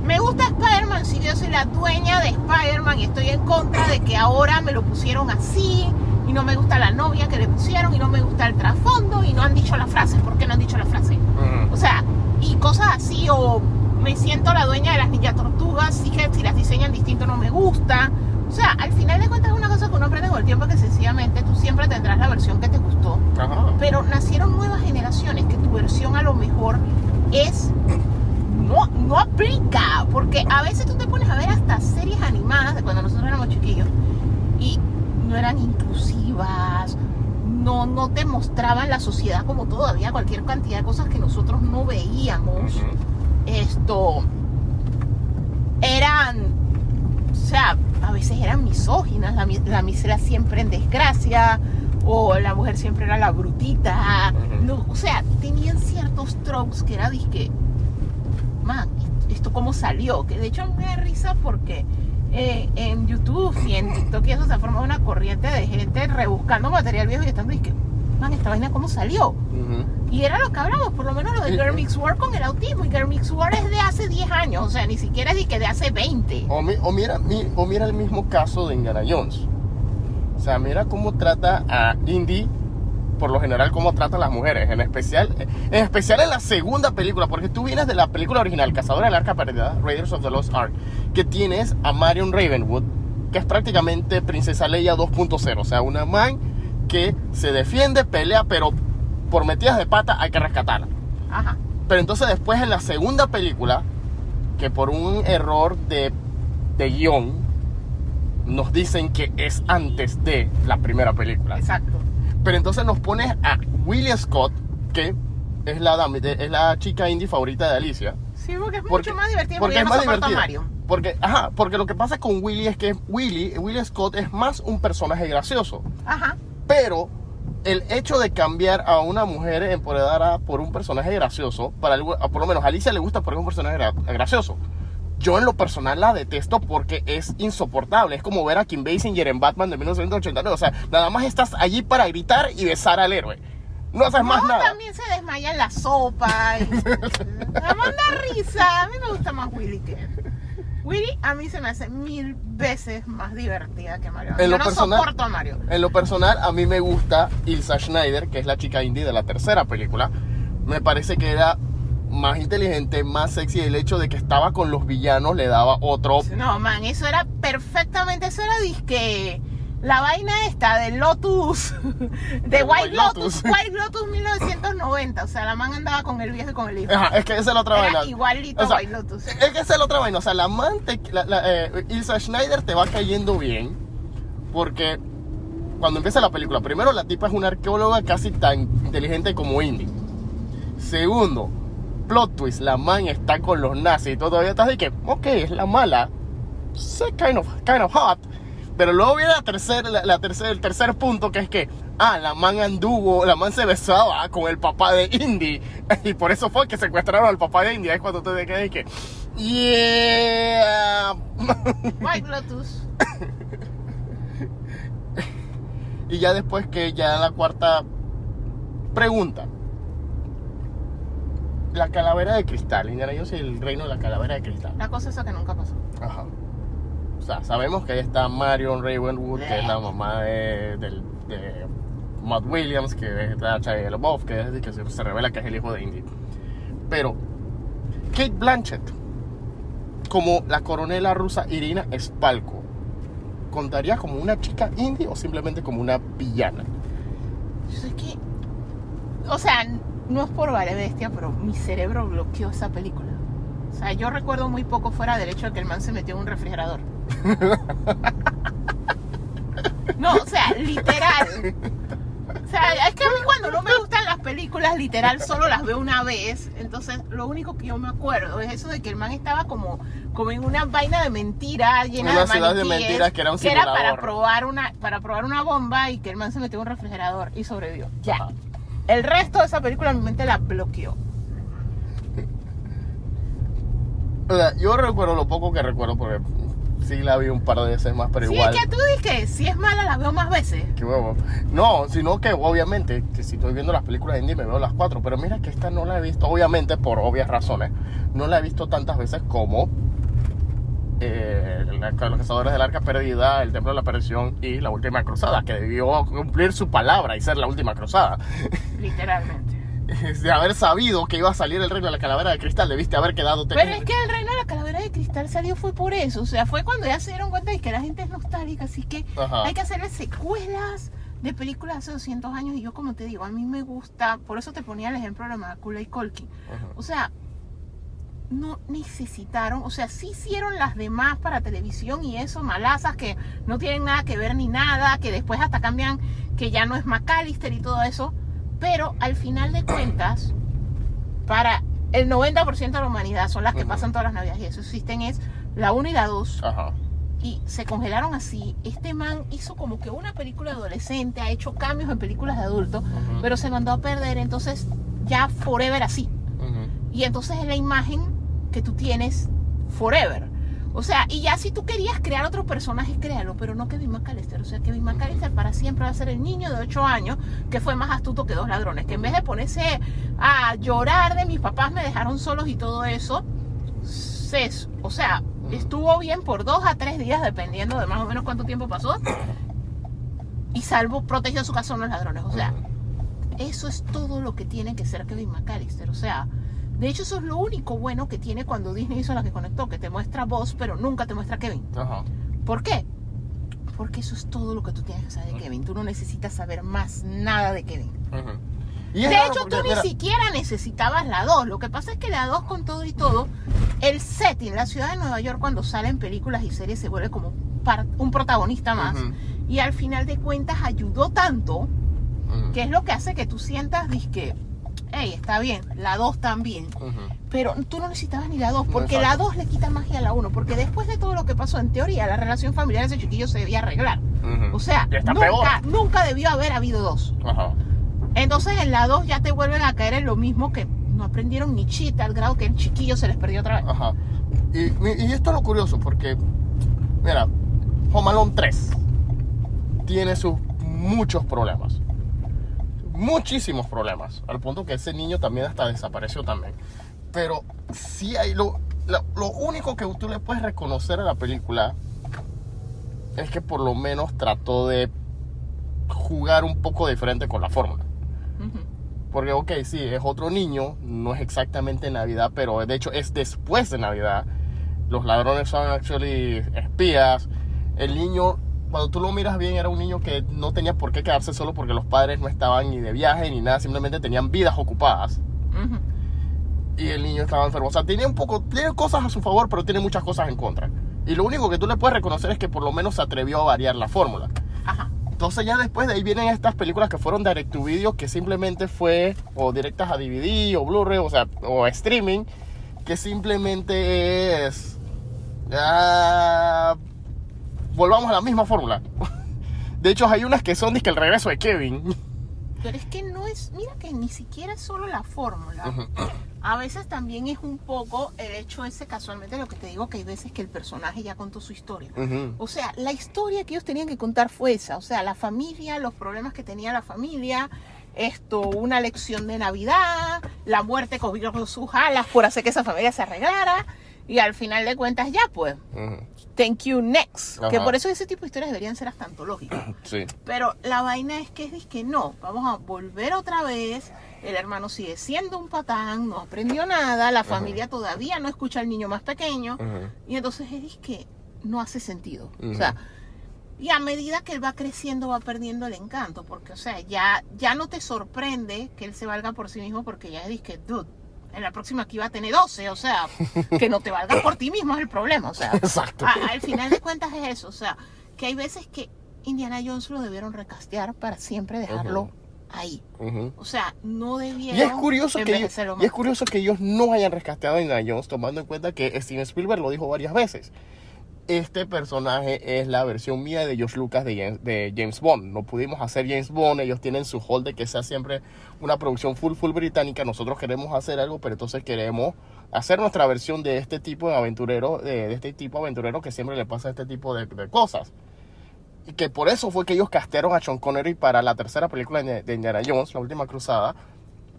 B: Me gusta Spider-Man, si yo soy la dueña de Spider-Man y estoy en contra de que ahora me lo pusieron así. Y no me gusta la novia que le pusieron y no me gusta el trasfondo y no han dicho la frase. ¿Por qué no han dicho la frase?
A: Ujú.
B: O sea, y cosas así, o me siento la dueña de las ninja tortugas, y que si las diseñan distinto no me gusta. O sea, al final de cuentas es una cosa que uno aprende con el tiempo que sencillamente tú siempre tendrás la versión que te gustó
A: Ajá.
B: pero nacieron nuevas generaciones que tu versión a lo mejor es no, no aplica, porque a veces tú te pones a ver hasta series animadas de cuando nosotros éramos chiquillos y no eran inclusivas, no, no te mostraban la sociedad como todavía cualquier cantidad de cosas que nosotros no veíamos. Esto eran, o sea, a veces eran misóginas, la, la misera siempre en desgracia, o la mujer siempre era la brutita,
A: Ujú.
B: no, o sea, tenían ciertos tropes que era disque, man, esto cómo salió, que de hecho me da risa porque eh, en YouTube y en TikTok y eso se ha formado una corriente de gente rebuscando material viejo y estando disque, man, esta vaina cómo salió. Y era lo que hablamos, por lo menos lo de. Girl Mix World con el autismo. Y Girl Mix World es de hace 10 años, o sea, ni siquiera es de que de hace 20.
A: O, mi- o mira, mi- o mira el mismo caso de Indiana Jones. O sea, mira cómo trata a Indy, por lo general, cómo trata a las mujeres. En especial, en especial en la segunda película, porque tú vienes de la película original, Cazadora del Arca Perdida, Raiders of the Lost Ark, que tienes a Marion Ravenwood, que es prácticamente Princesa Leia 2.0. O sea, una man que se defiende, pelea, pero por metidas de pata hay que rescatarla.
B: Ajá.
A: Pero entonces después en la segunda película, que por un error de, de guion, nos dicen que es antes de la primera película.
B: Exacto.
A: Pero entonces nos pones a William Scott, que es la, es la chica indie favorita de Alicia.
B: Sí, porque es
A: Porque-
B: mucho más divertido
A: porque
B: porque,
A: es
B: no
A: más divertida.
B: Mario.
A: Porque, ajá, porque lo que pasa con Willy es que Willy, Willy Scott es más un personaje gracioso.
B: Ajá.
A: Pero el hecho de cambiar a una mujer empoderada por un personaje gracioso, para algo- por lo menos a Alicia le gusta porque es un personaje gra- gracioso. Yo en lo personal la detesto porque es insoportable. Es como ver a Kim Basinger en Batman de 1989. O sea, nada más estás allí para gritar y besar al héroe. No haces más
B: no,
A: nada.
B: también se desmaya en la sopa. Y... me manda risa. A mí me gusta más Willy que él. Willy a mí se me hace mil veces más divertida que Mario.
A: En
B: yo
A: lo
B: no
A: personal-
B: soporto a Mario.
A: En lo personal, a mí me gusta Ilsa Schneider, que es la chica indie de la tercera película. Me parece que era más inteligente, más sexy. El hecho de que estaba con los villanos le daba otro
B: No, man, eso era perfectamente, eso era disque la vaina esta del Lotus, de
A: De
B: White
A: White
B: Lotus,
A: Lotus.
B: White Lotus 1990, o sea, la man andaba con el viejo y con el hijo.
A: Ajá, es que esa es la otra
B: Era
A: vaina.
B: igualito
A: O sea,
B: White Lotus.
A: Es que esa es la otra vaina. O sea, la amante, la, la, eh, Ilsa Schneider te va cayendo bien. Porque cuando empieza la película, primero la tipa es una arqueóloga casi tan inteligente como Indy. Segundo, plot twist, la man está con los nazis y tú todavía estás de que, ok, es la mala. Sí, kind of, kind of hot. Pero luego viene la tercer, la, la tercer- el tercer punto que es que, ah, la man anduvo, la man se besaba con el papá de Indy. Y por eso fue que secuestraron al papá de Indy. Es cuando tú te quedas y que, Yeah.
B: White Lotus.
A: y ya después que ya la cuarta pregunta. La calavera de cristal. Indiana Jones y el reino de la calavera de cristal.
B: La cosa esa que nunca pasó.
A: Ajá. O sea, sabemos que ahí está Marion Ravenwood, que es la mamá de, de Matt Williams, que es la Shia LaBeouf, que, es, que se, se revela que es el hijo de Indy. Pero Kate Blanchett, como la coronela rusa Irina Spalko, ¿contaría como una chica indie o simplemente como una villana?
B: Yo sé que. O sea, no es por vale bestia, pero mi cerebro bloqueó esa película. O sea, yo recuerdo muy poco fuera del hecho de que el man se metió en un refrigerador. No, o sea, literal. O sea, es que a mí cuando no me gustan las películas, literal, solo las veo una vez. Entonces, lo único que yo me acuerdo es eso de que el man estaba como, como en una vaina de mentira llena
A: Una
B: de
A: ciudad de mentiras que era un
B: para
A: simulador.
B: probar una para probar una bomba y que el man se metió en un refrigerador y sobrevivió. Ya.
A: Ajá.
B: El resto de esa película mi mente la bloqueó.
A: O sea, yo recuerdo lo poco que recuerdo porque sí la vi un par de veces más, pero
B: sí,
A: igual.
B: es que tú dices que si es mala la veo más veces.
A: Qué huevo. No, sino que obviamente, que si estoy viendo las películas indie me veo las cuatro, pero mira que esta no la he visto, obviamente por obvias razones, no la he visto tantas veces como eh, la- Los Cazadores del Arca Perdida, El Templo de la Perdición y La Última Cruzada, que debió cumplir su palabra y ser la Última Cruzada.
B: Literalmente.
A: De haber sabido que iba a salir el reino de la calavera de cristal, debiste haber quedado...
B: Pero es que el reino de la calavera de cristal salió fue por eso. O sea, fue cuando ya se dieron cuenta de que la gente es nostálgica. Así que
A: Ajá.
B: hay que hacerle secuelas de películas hace 200 años. Y yo, como te digo, a mí me gusta. Por eso te ponía el ejemplo de Macula y Colkin. O sea, no necesitaron, o sea, sí hicieron las demás para televisión y eso, malazas que no tienen nada que ver ni nada, que después hasta cambian que ya no es McAllister y todo eso, pero al final de cuentas, para el 90% de la humanidad son las que pasan todas las navidades y eso existen es la 1 y la 2
A: Ajá.
B: y se congelaron así. Este man hizo como que una película adolescente, ha hecho cambios en películas de adultos,
A: Ujú.
B: pero se mandó a perder, entonces ya forever así. Y entonces es la imagen que tú tienes forever. O sea, y ya si tú querías crear otro personaje, créalo, pero no Kevin McAllister. O sea, Kevin McAllister para siempre va a ser el niño de 8 años que fue más astuto que dos ladrones. Que en vez de ponerse a llorar de mis papás me dejaron solos y todo eso, se, o sea, estuvo bien por dos a tres días, dependiendo de más o menos cuánto tiempo pasó. Y salvo, protegió su casa de los ladrones. O sea, eso es todo lo que tiene que ser Kevin McAllister. O sea, de hecho, eso es lo único bueno que tiene cuando Disney hizo la que conectó, que te muestra voz, pero nunca te muestra Kevin.
A: Ajá.
B: ¿Por qué? Porque eso es todo lo que tú tienes que saber de Kevin. Tú no necesitas saber más nada de Kevin.
A: Y
B: De hecho,
A: porque,
B: tú ni siquiera necesitabas la 2. Lo que pasa es que la 2 con todo y todo, el setting, la ciudad de Nueva York cuando salen películas y series se vuelve como un protagonista más. Y al final de cuentas ayudó tanto
A: Ujú.
B: que es lo que hace que tú sientas, que hey, está bien, la 2 también. Pero tú no necesitabas ni la 2, porque
A: Exacto.
B: la 2 le quita magia a la 1, porque después de todo lo que pasó, en teoría, la relación familiar de ese chiquillo se debía arreglar. O sea, nunca,
A: peor.
B: nunca debió haber habido dos.
A: Ajá.
B: Entonces en la 2 ya te vuelven a caer en lo mismo que no aprendieron ni chita al grado que el chiquillo se les perdió otra vez.
A: Ajá. Y, y esto es lo curioso, porque, mira, Home Alone 3 tiene sus muchos problemas. Muchísimos problemas. Al punto que ese niño también hasta desapareció también. Pero sí hay lo, lo, lo único que tú le puedes reconocer a la película es que por lo menos trató de jugar un poco diferente con la fórmula. Porque, ok, sí, es otro niño, no es exactamente Navidad, pero de hecho es después de Navidad. Los ladrones son actually espías. El niño, cuando tú lo miras bien, era un niño que no tenía por qué quedarse solo porque los padres no estaban ni de viaje ni nada, simplemente tenían vidas ocupadas.
B: Ujú.
A: Y el niño estaba enfermo. O sea, tiene un poco, tiene cosas a su favor, pero tiene muchas cosas en contra. Y lo único que tú le puedes reconocer es que por lo menos se atrevió a variar la fórmula.
B: Ajá.
A: Entonces ya después de ahí vienen estas películas que fueron direct to video, que simplemente fue o directas a DVD o Blu-ray, o sea, o streaming, que simplemente es... Ya... Volvamos a la misma fórmula. De hecho, hay unas que son que el regreso de Kevin.
B: Pero es que no es, mira que ni siquiera es solo la fórmula. A veces también es un poco el hecho ese, casualmente lo que te digo, que hay veces que el personaje ya contó su historia. O sea, la historia que ellos tenían que contar fue esa. O sea, la familia, los problemas que tenía la familia, esto, una lección de Navidad, la muerte cogió sus alas por hacer que esa familia se arreglara. Y al final de cuentas, ya pues, thank you next. Que por eso ese tipo de historias deberían ser hasta antológicas.
A: Sí.
B: Pero la vaina es que es que no, vamos a volver otra vez. El hermano sigue siendo un patán, no aprendió nada, la familia todavía no escucha al niño más pequeño. Y entonces es que no hace sentido. O sea, y a medida que él va creciendo va perdiendo el encanto, porque o sea, ya, ya no te sorprende que él se valga por sí mismo porque ya es que, dude, en la próxima aquí va a tener 12, o sea, que no te valga por ti mismo es el problema, o sea,
A: Exacto.
B: a- al final de cuentas es eso, o sea, que hay veces que Indiana Jones lo debieron recastear para siempre dejarlo
A: Ujú.
B: ahí.
A: Ujú.
B: O sea, no debieron
A: Y es curioso que ellos, y es curioso que ellos no hayan rescatado a Indiana Jones tomando en cuenta que Steven Spielberg lo dijo varias veces. Este personaje es la versión mía de George Lucas de James, Bond. No pudimos hacer James Bond, ellos tienen su hold de que sea siempre una producción full full británica. Nosotros queremos hacer algo, pero entonces queremos hacer nuestra versión de este tipo de aventurero, de, de este tipo de aventurero que siempre le pasa este tipo de, de cosas. Y que por eso fue que ellos castearon a Sean Connery para la tercera película de Indiana Jones, La Última Cruzada,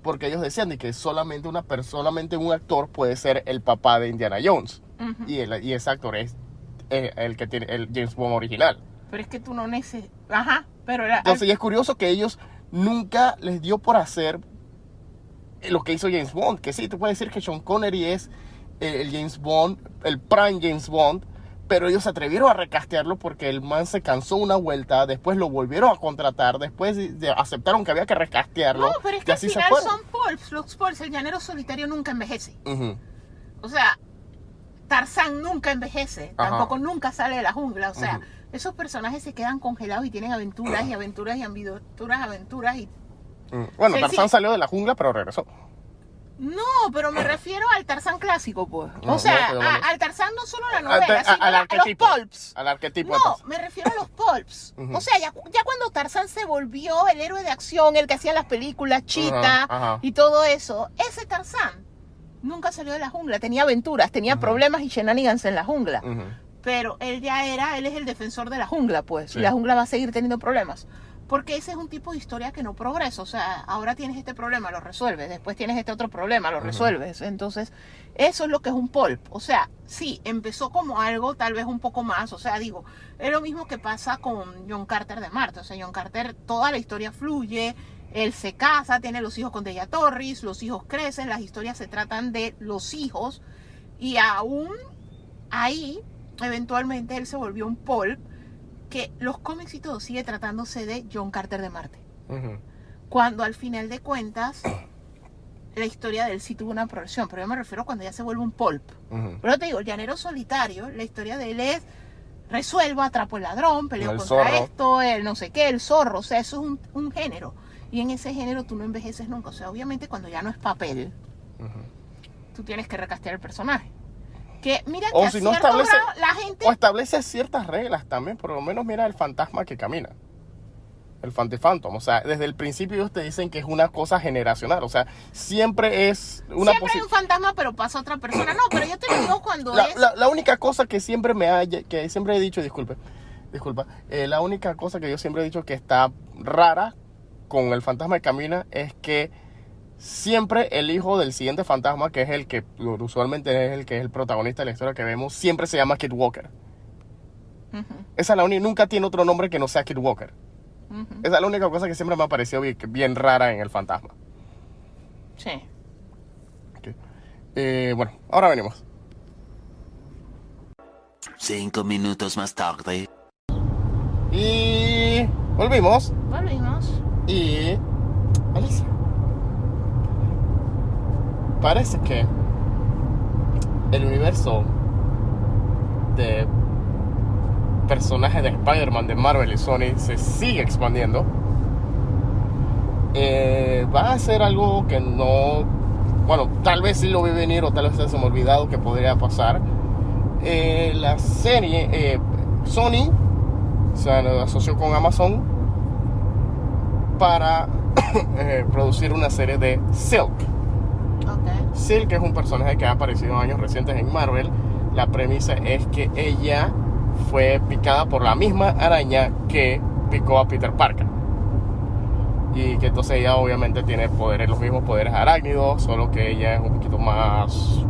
A: porque ellos decían de que solamente una persona, solamente un actor puede ser el papá de Indiana Jones. Y, el, y ese actor es eh, el que tiene el James Bond original.
B: Pero es que tú no necesitas... Ajá, pero era...
A: Entonces, y es curioso que ellos nunca les dio por hacer lo que hizo James Bond. Que sí, tú puedes decir que Sean Connery es el James Bond, el prime James Bond, pero ellos se atrevieron a recastearlo porque el man se cansó una vuelta, después lo volvieron a contratar, después de- de- aceptaron que había que recastearlo.
B: No, pero es que al final son pulps, los pulps. El llanero solitario nunca envejece. O sea, Tarzán nunca envejece.
A: Ajá.
B: Tampoco nunca sale de la jungla. O sea, esos personajes se quedan congelados y tienen aventuras y aventuras y aventuras, aventuras y...
A: Mm. Bueno,
B: Sí,
A: Tarzán
B: sí.
A: salió de la jungla, pero regresó.
B: No, pero me refiero al Tarzán clásico, pues.
A: No,
B: o sea,
A: no,
B: a- al Tarzán no solo la novela,
A: a-
B: sino
A: al
B: a- los pulps.
A: Al arquetipo
B: No,
A: Tarzán.
B: me refiero a los pulps. O sea, ya, ya cuando Tarzán se volvió el héroe de acción, el que hacía las películas, Chita y todo eso, ese Tarzán nunca salió de la jungla, tenía aventuras, tenía problemas y shenanigans en la jungla. Pero él ya era, él es el defensor de la jungla, pues,
A: Sí.
B: y la jungla va a seguir teniendo problemas. Porque ese es un tipo de historia que no progresa. O sea, ahora tienes este problema, lo resuelves. Después tienes este otro problema, lo
A: Ujú.
B: resuelves. Entonces, eso es lo que es un pulp. O sea, sí, empezó como algo tal vez un poco más. O sea, digo, es lo mismo que pasa con John Carter de Marte. O sea, John Carter, toda la historia fluye. Él se casa, tiene los hijos con Deja Torres, los hijos crecen, las historias se tratan de los hijos. Y aún ahí, eventualmente, él se volvió un pulp que los cómics y todo sigue tratándose de John Carter de Marte. Cuando al final de cuentas, la historia de él sí tuvo una progresión, pero yo me refiero cuando ya se vuelve un pulp. Pero te digo, el llanero solitario, la historia de él es resuelvo, atrapo el ladrón, peleo
A: El
B: contra
A: zorro.
B: esto, el no sé qué, el zorro, o sea, eso es un, un género. Y en ese género tú no envejeces nunca. O sea, obviamente cuando ya no es papel, tú tienes que recastear el personaje. Que mira que
A: O
B: a
A: si no establece-
B: grado la gente
A: O establece ciertas reglas también, por lo menos mira el fantasma que camina. El Fantifantom. O sea, desde el principio ellos te dicen que es una cosa generacional. O sea, siempre es una
B: siempre hay un fantasma, pero pasa otra persona. No, pero yo te lo digo cuando
A: la,
B: es.
A: la- la única cosa que siempre me ha, que siempre he dicho, disculpe, disculpa, eh, la única cosa que yo siempre he dicho que está rara con el fantasma que camina es que siempre el hijo del siguiente fantasma, que es el que usualmente es el que es el protagonista de la historia que vemos, siempre se llama Kid Walker. Esa es la única, nunca tiene otro nombre que no sea Kid Walker. Esa es la única cosa que siempre me ha parecido bien, bien rara en el fantasma.
B: Sí.
A: Eh, bueno, ahora venimos.
C: Cinco minutos más tarde.
A: Y volvimos.
B: Volvimos.
A: Y. Alicia. Parece que el universo de personajes de Spider-Man de Marvel y Sony se sigue expandiendo. Eh, va a ser algo que no. Bueno, tal vez sí lo vi venir o tal vez se me ha olvidado que podría pasar. Eh, la serie. eh, Sony se asoció con Amazon para eh, producir una serie de Silk.
B: Ok.
A: Silk es un personaje que ha aparecido en años recientes en Marvel. La premisa es que ella fue picada por la misma araña que picó a Peter Parker. Y que entonces ella obviamente tiene poderes, los mismos poderes arácnidos, solo que ella es un poquito más.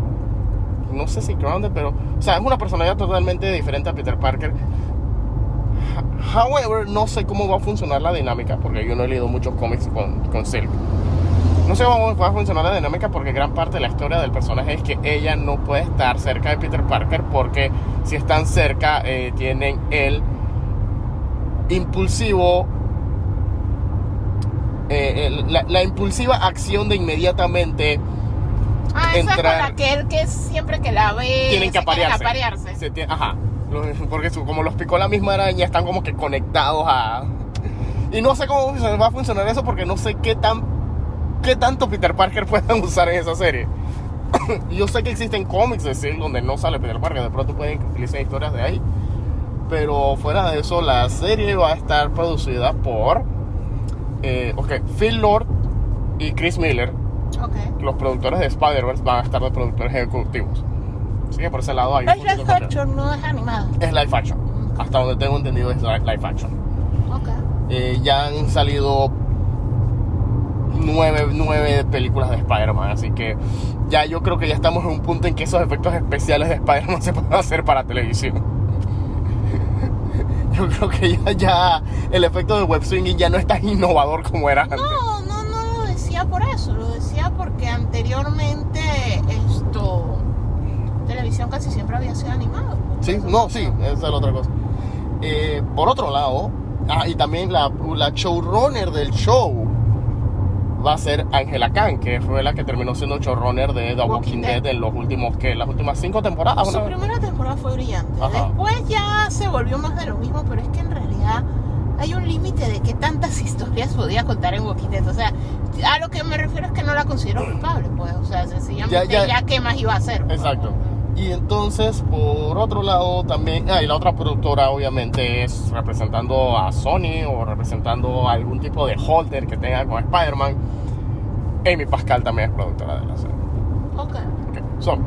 A: No sé si grounded, pero. O sea, es una personalidad totalmente diferente a Peter Parker. However, no sé cómo va a funcionar la dinámica, porque yo no he leído muchos cómics con, con Silk. No sé cómo va a funcionar la dinámica porque gran parte de la historia del personaje es que ella no puede estar cerca de Peter Parker porque si están cerca eh, tienen el impulsivo eh, el- la, la impulsiva acción de inmediatamente
B: Ah, esa es con
A: Entrar-
B: aquel que siempre que la ve
A: tienen que aparearse.
B: aparearse.
A: Se ajá. Porque como los picó la misma araña, están como que conectados a. Y no sé cómo va a funcionar eso porque no sé qué tan. qué tanto Peter Parker puedan usar en esa serie. Yo sé que existen cómics de Silk donde no sale Peter Parker, de pronto pueden utilizar historias de ahí. Pero fuera de eso, la serie va a estar producida por. eh, ok, Phil Lord y Chris Miller,
B: Ok.
A: los productores de Spider-Verse, van a estar de productores ejecutivos. Así que por ese lado hay un
B: Es live action, no es animado.
A: Es live action. Hasta donde tengo entendido es li- live action.
B: Ok.
A: Eh, ya han salido nueve, nueve películas de Spider-Man, así que ya yo creo que ya estamos en un punto en que esos efectos especiales de Spider-Man se pueden hacer para televisión. Yo creo que ya, ya el efecto de web swinging ya no es tan innovador como era antes.
B: No, no, no lo decía por eso, lo decía porque anteriormente esto televisión casi siempre había sido animado.
A: Sí, no, sí, esa es la otra cosa. Eh, por otro lado, ah, y también la, la showrunner del show va a ser Angela Khan, que fue la que terminó siendo showrunner de The Walking,
B: Walking
A: Dead.
B: Dead
A: en los últimos, que las últimas cinco temporadas.
B: Su primera temporada fue brillante.
A: Ajá.
B: Después ya se volvió más de lo mismo, pero es que en realidad hay un límite de qué tantas historias podía contar en Walking Dead. O sea, a lo que me refiero es que no la considero culpable, pues. O sea, sencillamente
A: Ya,
B: ya,
A: ya.
B: qué más iba a hacer. pues.
A: Y entonces, por otro lado, también, ah, y la otra productora obviamente es representando a Sony o representando a algún tipo de holder que tenga con Spider-Man. Amy Pascal también es productora de la serie.
B: Ok.
A: Ok, so,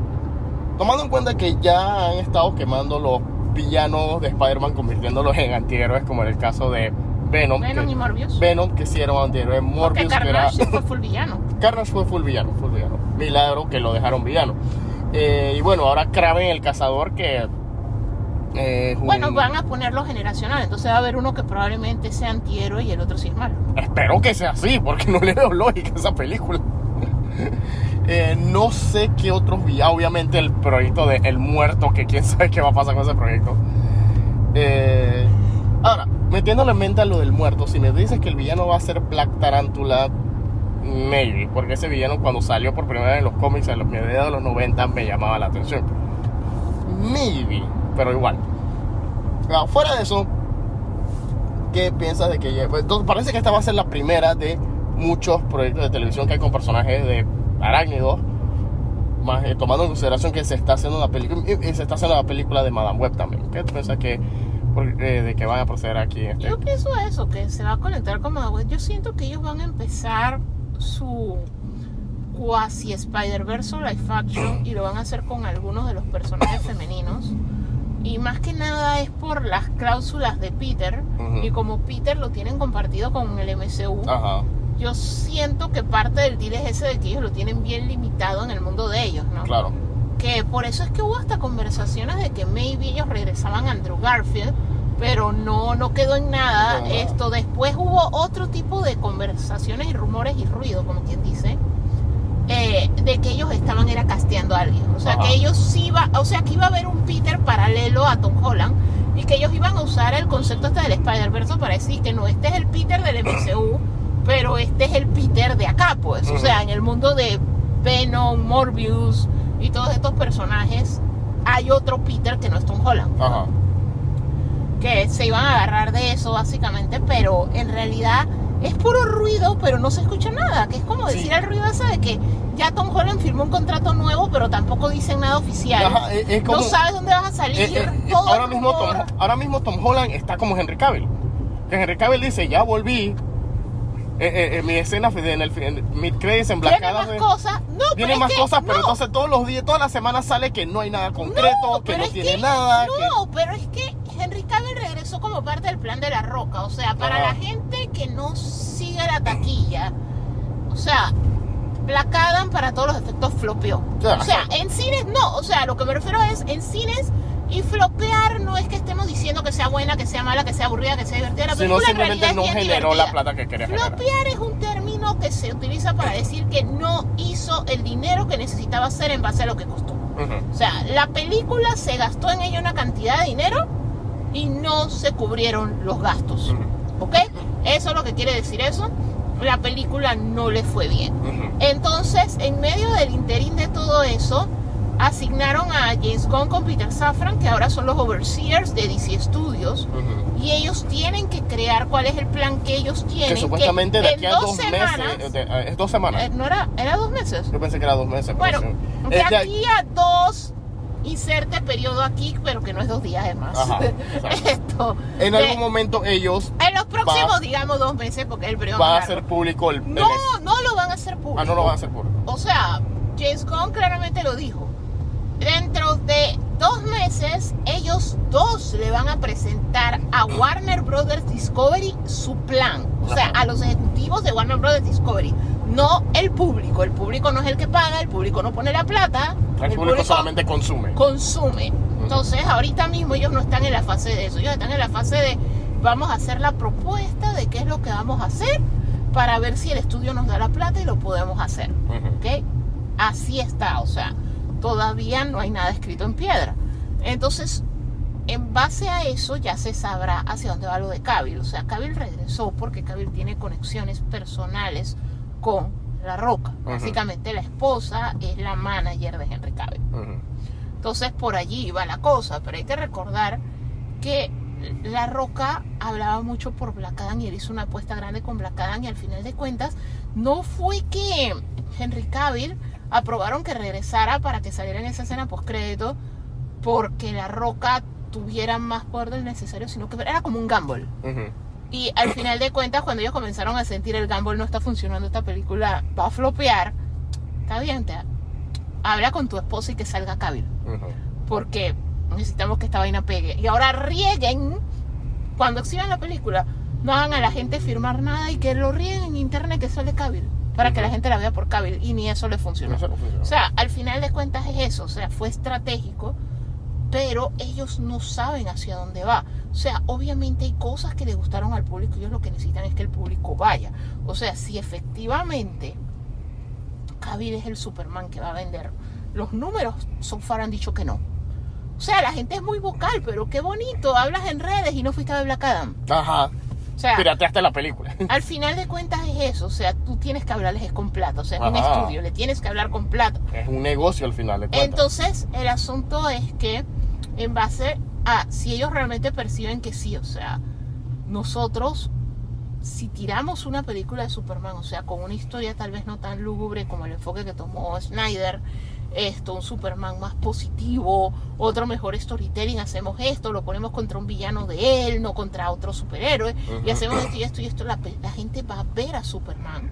A: tomando en cuenta que ya han estado quemando los villanos de Spider-Man, convirtiéndolos en antihéroes, como en el caso de Venom.
B: Venom
A: que,
B: y Morbius.
A: Venom, que sí era un antihéroe.
B: Porque
A: Morbius, que era.
B: Carnage sí fue full villano.
A: Carnage fue full villano, full villano. Milagro que lo dejaron villano. Eh, y bueno, ahora Kraven el cazador, que. eh, un-
B: Bueno, van a ponerlo generacional, entonces va a haber uno que probablemente sea antihéroe y el otro sí es malo.
A: Espero que sea así, porque no le veo lógica a esa película. Eh, no sé qué otros villanos. Obviamente el proyecto de El Muerto, que quién sabe qué va a pasar con ese proyecto. Ahora, metiéndole en mente a lo del muerto, si me dices que el villano va a ser Black Tarantula, maybe, porque ese villano cuando salió por primera vez en los cómics en los mediados de los 90 me llamaba la atención. Maybe, pero igual. Ahora, fuera de eso, ¿qué piensas de que pues, entonces, parece que esta va a ser la primera de muchos proyectos de televisión que hay con personajes de arácnidos más eh, tomando en consideración que se está haciendo una película se está haciendo la película de Madame Web también ¿qué tú piensas que eh, de que van a proceder aquí este?
B: Yo pienso eso, que se va a conectar con Madame Web. Yo siento que ellos van a empezar su cuasi Spider-Verse live action y lo van a hacer con algunos de los personajes femeninos. Y más que nada es por las cláusulas de Peter. Y como Peter lo tienen compartido con el MCU,
A: ajá
B: yo siento que parte del deal es ese de que ellos lo tienen bien limitado en el mundo de ellos, ¿no?
A: claro
B: que por eso es que hubo hasta conversaciones de que maybe ellos regresaban a Andrew Garfield, pero no, no quedó en nada.
A: No.
B: Esto después hubo otro tipo de conversaciones y rumores y ruido, como quien dice, eh, de que ellos estaban era casteando a alguien. O sea
A: Ajá.
B: que ellos sí iba, o sea que iba a haber un Peter paralelo a Tom Holland y que ellos iban a usar el concepto este del Spider-Verse para decir que no, este es el Peter del MCU, pero este es el Peter de acá, pues. O sea, en el mundo de Venom, Morbius y todos estos personajes, hay otro Peter que no es Tom Holland.
A: ajá
B: Que se iban a agarrar de eso básicamente, pero en realidad es puro ruido, pero no se escucha nada. Que es como
A: Sí.
B: decir el ruido ese de que ya Tom Holland firmó un contrato nuevo, pero tampoco dicen nada oficial.
A: Ajá, es- es como-
B: no sabes dónde vas a salir.
A: Eh, eh,
B: todo
A: ahora, mismo Tom, ahora mismo Tom Holland está como Henry Cavill que Henry Cavill dice ya volví eh, eh, mi escena en el en mid credits en Black
B: Tiene más
A: Adam, eh,
B: cosas. No, es
A: más
B: que-
A: cosas, pero
B: no,
A: entonces todos los días, todas las semanas sale que no hay nada concreto, que
B: pero
A: no
B: es
A: tiene
B: que-
A: nada. que-
B: No, pero es que Como parte del plan de la roca. O sea, para
A: Ajá.
B: la gente que no sigue la taquilla, o sea, Black Adam para todos los efectos flopeó. O sea, en cines no. O sea, lo que me refiero es en cines y flopear no es que estemos diciendo que sea buena, que sea mala, que sea aburrida, que sea divertida. La película en
A: simplemente
B: realidad
A: no
B: es bien
A: generó la
B: divertida.
A: plata que quería generar.
B: Flopear es un término que se utiliza para decir que no hizo el dinero que necesitaba hacer en base a lo que costó.
A: Ujú.
B: O sea, la película se gastó en ella una cantidad de dinero y no se cubrieron los gastos. ¿Ok? Eso es lo que quiere decir eso. La película no le fue bien. Entonces, en medio del interín de todo eso, asignaron a James Gunn con Peter Safran, que ahora son los overseers de DC Studios, y ellos tienen que crear cuál es el plan que ellos tienen.
A: Que supuestamente de
B: en
A: aquí a
B: dos semanas,
A: meses. de- eh, es dos semanas.
B: eh, no era, era dos meses.
A: Yo pensé que era dos meses.
B: Bueno, de
A: de-
B: aquí a dos, inserte periodo aquí, pero que no es dos días es más.
A: Ajá.
B: Esto.
A: en
B: de-
A: algún momento ellos
B: en los próximos,
A: va-
B: digamos, dos meses, porque el periodo
A: van a
B: largo.
A: público el. el-
B: No, no lo van a hacer público.
A: ah, no lo van a hacer público.
B: O sea, James Gunn claramente lo dijo. Dentro de dos meses, ellos dos le van a presentar a Warner Brothers Discovery su plan. O sea, a los ejecutivos de Warner Brothers Discovery. No el público. El público no es el que paga, el público no pone la plata.
A: El, público solamente consume.
B: consume. Entonces, ahorita mismo ellos no están en la fase de eso. Ellos están en la fase de vamos a hacer la propuesta de qué es lo que vamos a hacer para ver si el estudio nos da la plata y lo podemos hacer. ¿ok? Así está, o sea, todavía no hay nada escrito en piedra. Entonces, en base a eso ya se sabrá hacia dónde va lo de Cavill. O sea, Cavill regresó porque Cavill tiene conexiones personales con La Roca. Básicamente la esposa es la manager de Henry.
A: Ujú.
B: Entonces por allí iba la cosa, pero hay que recordar que La Roca hablaba mucho por Black Adam y él hizo una apuesta grande con Black Adam y al final de cuentas no fue que Henry Cavill aprobaron que regresara para que saliera en esa escena post crédito porque La Roca tuviera más poder del necesario, sino que era como un gamble.
A: Ujú.
B: Y al final de cuentas, cuando ellos comenzaron a sentir el gamble no está funcionando, esta película va a flopear, está bien, te, habla con tu esposa y que salga Cavill
A: Ujú.
B: porque necesitamos que esta vaina pegue. Y ahora rieguen, cuando exhiban la película, no hagan a la gente firmar nada y que lo rieguen en internet que sale Cavill, para que la gente la vea por Cavill, y ni eso le funcionó.
A: Eso no funcionó.
B: O sea, al final de cuentas es eso, o sea, fue estratégico, pero ellos no saben hacia dónde va. O sea, obviamente hay cosas que le gustaron al público, ellos lo que necesitan es que el público vaya. O sea, si efectivamente Cavill es el Superman que va a vender, los números so far han dicho que no. O sea, la gente es muy vocal, pero qué bonito, hablas en redes y no fuiste a ver Black Adam.
A: Ajá.
B: O sea,
A: Pirateaste la película.
B: al final de cuentas es eso, o sea, tú tienes que hablarles es con plata, o sea, es un estudio, le tienes que hablar con plata.
A: Es un negocio al final de cuentas.
B: Entonces, el asunto es que en base a si ellos realmente perciben que sí, o sea, nosotros si tiramos una película de Superman, o sea, con una historia tal vez no tan lúgubre como el enfoque que tomó Snyder, esto, un Superman más positivo, otro mejor storytelling, hacemos esto, lo ponemos contra un villano de él, no contra otro superhéroe, y hacemos esto y esto y esto, la, la gente va a ver a Superman,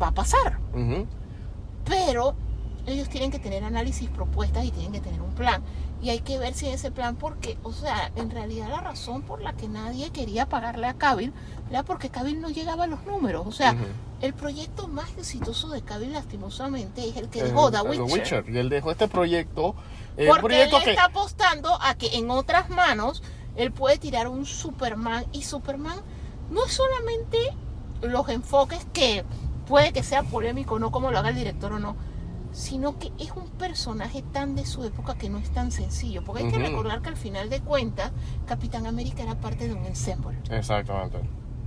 B: va a pasar. Pero ellos tienen que tener análisis, propuestas y tienen que tener un plan. Y hay que ver si ese plan, porque, o sea, en realidad la razón por la que nadie quería pagarle a Cavill era porque Cavill no llegaba a los números. O sea, el proyecto más exitoso de Cavill, lastimosamente, es el que dejó The
A: The
B: Witcher.
A: Y él dejó este proyecto. eh,
B: Porque él
A: que.
B: está apostando a que en otras manos él puede tirar un Superman y Superman no es solamente los enfoques que puede que sea polémico, no como lo haga el director o no, sino que es un personaje tan de su época que no es tan sencillo. Porque hay que recordar que al final de cuentas Capitán América era parte de un ensemble
A: Exactamente.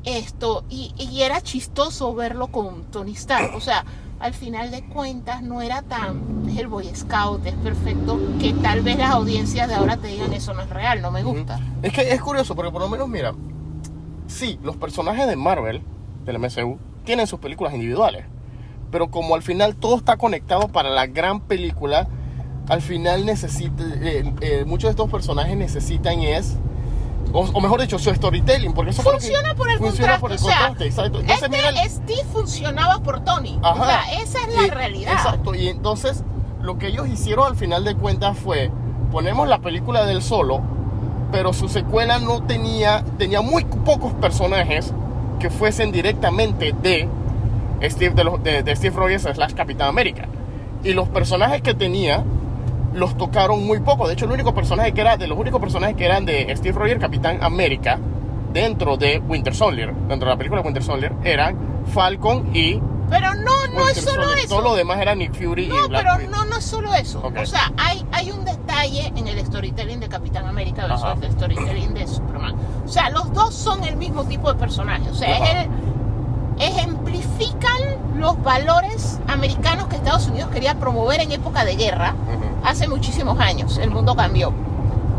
B: Esto y, y era chistoso verlo con Tony Stark. O sea, al final de cuentas no era tan el Boy Scout, es perfecto, que tal vez las audiencias de ahora te digan eso no es real, no me gusta.
A: Es que es curioso, porque por lo menos, mira, sí, los personajes de Marvel, del MCU, tienen sus películas individuales. Pero como al final todo está conectado para la gran película, al final necesita, eh, eh, muchos de estos personajes necesitan es O, o mejor dicho, su storytelling, porque eso
B: Funciona por el
A: funciona
B: contraste.
A: por el
B: o sea,
A: contraste, exacto. Entonces,
B: este
A: mira el-
B: Steve funcionaba por Tony. O sea, esa es la
A: Y-
B: realidad.
A: Exacto, y entonces lo que ellos hicieron al final de cuentas fue, ponemos la película del solo, pero su secuela no tenía, tenía muy pocos personajes que fuesen directamente de Steve, de, los- de- de Steve Rogers slash Capitán América. Y los personajes que tenía los tocaron muy poco. De hecho, el único personaje que era, de los únicos personajes que eran de Steve Rogers, Capitán América, dentro de Winter Soldier, dentro de la película Winter Soldier, eran Falcon y
B: Pero no, no es solo
A: Soldier.
B: eso.
A: Todo lo demás era Nick Fury y
B: No,
A: Black
B: pero no, no es solo eso. O sea, hay, hay un detalle en el storytelling de Capitán América versus
A: Ajá.
B: el storytelling de Superman. O sea, los dos son el mismo tipo de personaje. O sea, es el- ejemplifican los valores americanos que Estados Unidos quería promover en época de guerra hace muchísimos años. El mundo cambió.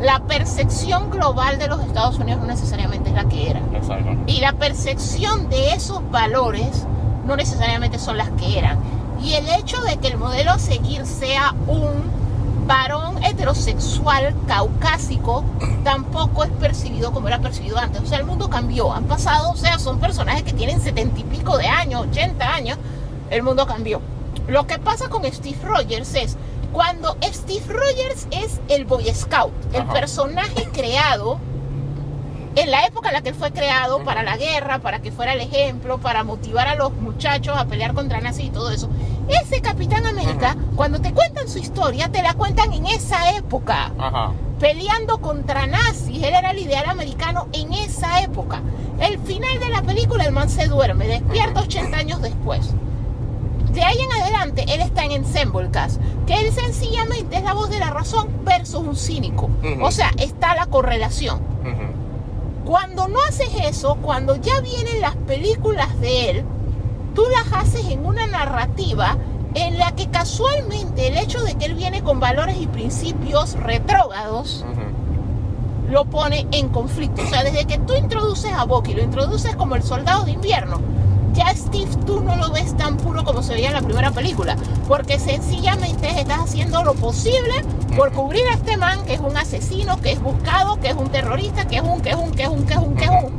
B: La percepción global de los Estados Unidos no necesariamente es la que era.
A: Exacto.
B: Y la percepción de esos valores no necesariamente son las que eran. Y el hecho de que el modelo a seguir sea un varón heterosexual caucásico tampoco es percibido como era percibido antes. O sea, el mundo cambió. Han pasado, o sea, son personajes que tienen setenta y pico de años, 80 años. El mundo cambió. Lo que pasa con Steve Rogers es cuando Steve Rogers es el Boy Scout, el
A: Ajá.
B: personaje creado en la época en la que él fue creado para la guerra, para que fuera el ejemplo, para motivar a los muchachos a pelear contra nazis y todo eso. Ese Capitán América, cuando te cuentan su historia, te la cuentan en esa época,
A: Ajá.
B: peleando contra nazis. Él era el ideal americano en esa época. El final de la película, el man se duerme, despierta 80 años después. De ahí en adelante, él está en Ensemble Cast, que él sencillamente es la voz de la razón versus un cínico.
A: Ujú.
B: O sea, está la correlación.
A: Ujú.
B: Cuando no haces eso, cuando ya vienen las películas de él, tú las haces en una narrativa en la que casualmente el hecho de que él viene con valores y principios retrógrados lo pone en conflicto. O sea, desde que tú introduces a Bucky, lo introduces como el soldado de invierno, ya Steve tú no lo ves tan puro como se veía en la primera película, porque sencillamente estás haciendo lo posible por cubrir a este man que es un asesino, que es buscado, que es un terrorista, que es un, que es un, que es un, que es un, que es un.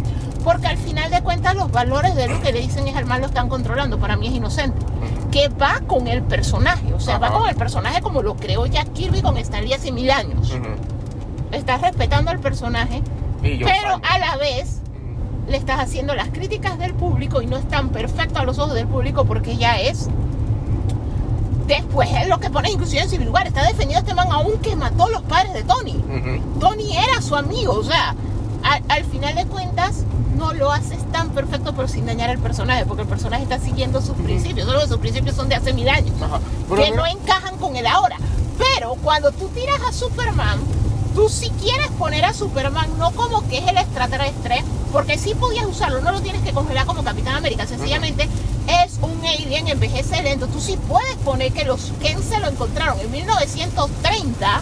B: Porque al final de cuentas los valores de lo que le dicen es al mal lo están controlando, para mí es inocente. Que va con el personaje, o sea, va con el personaje como lo creó Jack Kirby con Stan Lee hace mil años estás respetando al personaje, pero
A: fan.
B: a la vez le estás haciendo las críticas del público y no es tan perfecto a los ojos del público porque ya es. Después es lo que pone inclusive en Civil War, está defendiendo a este man aún que mató a los padres de Tony. Tony era su amigo, o sea, al, al final de cuentas no lo haces tan perfecto pero sin dañar al personaje, porque el personaje está siguiendo sus principios, solo que sus principios son de hace mil años
A: Ajá. Pero
B: que no encajan con el ahora. Pero cuando tú tiras a Superman, tú si quieres poner a Superman no como que es el extraterrestre, porque sí podías usarlo, no lo tienes que congelar como Capitán América, sencillamente es un alien, envejece lento. Tú sí puedes poner que los Ken se lo encontraron en 1930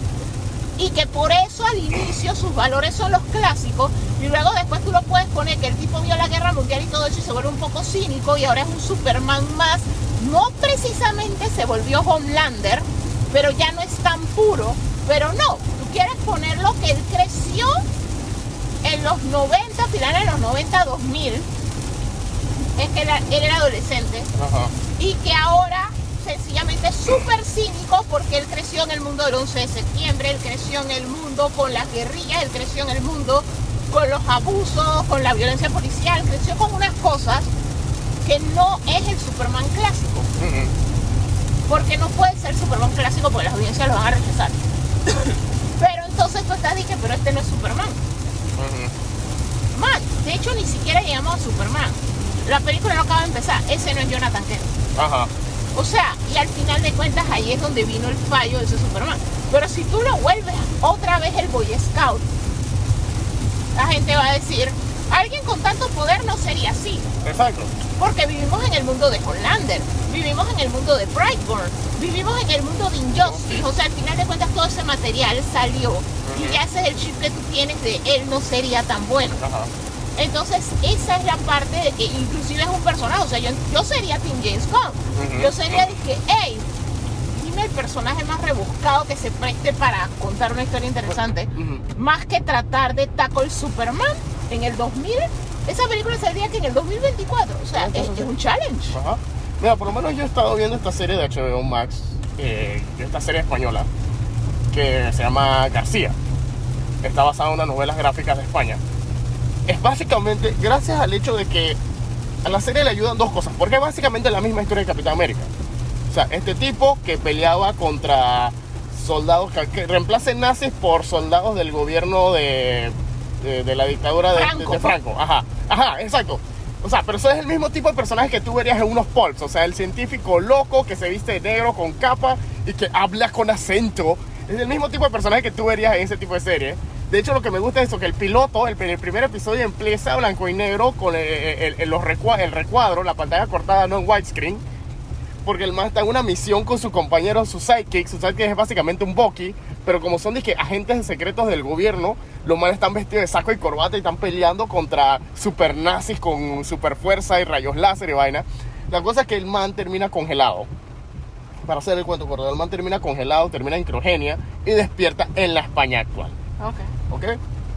B: y que por eso al inicio sus valores son los clásicos y luego después tú lo puedes poner que el tipo vio la guerra mundial y todo eso y se vuelve un poco cínico y ahora es un Superman más. No precisamente se volvió Homelander, pero ya no es tan puro. Pero no, tú quieres ponerlo que él creció en los 90, finales de los 90, 2000. Es que él era- él era adolescente
A: Ajá.
B: y que ahora sencillamente súper cínico porque él creció en el mundo del 11 de septiembre, él creció en el mundo con las guerrillas, él creció en el mundo con los abusos, con la violencia policial, creció con unas cosas que no es el Superman clásico, porque no puede ser Superman clásico porque las audiencias lo van a rechazar. Pero entonces tú estás diciendo, pero este no es Superman. Man, de hecho ni siquiera llamamos a Superman. La película no acaba de empezar, ese no es Jonathan Kent.
A: Ajá.
B: O sea, y al final de cuentas ahí es donde vino el fallo de ese Superman. Pero si tú lo vuelves otra vez el Boy Scout, la gente va a decir, alguien con tanto poder no sería así.
A: Exacto.
B: Porque vivimos en el mundo de Hollander, vivimos en el mundo de Brightburn, vivimos en el mundo de Injustice. O sea, al final de cuentas todo ese material salió y ya ese es el chip que tú tienes de él no sería tan bueno. Entonces, esa es la parte de que inclusive es un personaje. O sea, yo, yo sería Team James Gunn. Yo sería que, hey, dime el personaje más rebuscado que se preste para contar una historia interesante. Más que tratar de Tackle Superman en el 2000. Esa película saldría que en el 2024. O sea, es, un challenge.
A: Ajá. Mira, por lo menos yo he estado viendo esta serie de HBO Max, eh, esta serie española, que se llama García. Está basada en unas novelas gráficas de España. Es básicamente, gracias al hecho de que a la serie le ayudan dos cosas, porque es básicamente la misma historia de Capitán América. O sea, este tipo que peleaba contra soldados, que, que reemplacen nazis por soldados del gobierno de, de, de la dictadura de
B: Franco.
A: de Franco. Ajá, ajá, exacto. O sea, pero eso es el mismo tipo de personaje que tú verías en unos pulps. O sea, el científico loco que se viste de negro con capa y que habla con acento. Es el mismo tipo de personaje que tú verías en ese tipo de serie. De hecho, lo que me gusta es eso, que el piloto, el, el primer episodio empieza blanco y negro con el, el- el- los recuadro, la pantalla cortada, no en widescreen. Porque el man está en una misión con su compañero, su sidekick. Su sidekick es básicamente un Bucky. Pero como son dije, agentes secretos del gobierno, los manes están vestidos de saco y corbata y están peleando contra super nazis con super fuerza y rayos láser y vaina. La cosa es que el man termina congelado. Para hacer el cuento corto, el man termina congelado, termina en criogenia y despierta en la España actual.
B: Ok.
A: ¿Ok?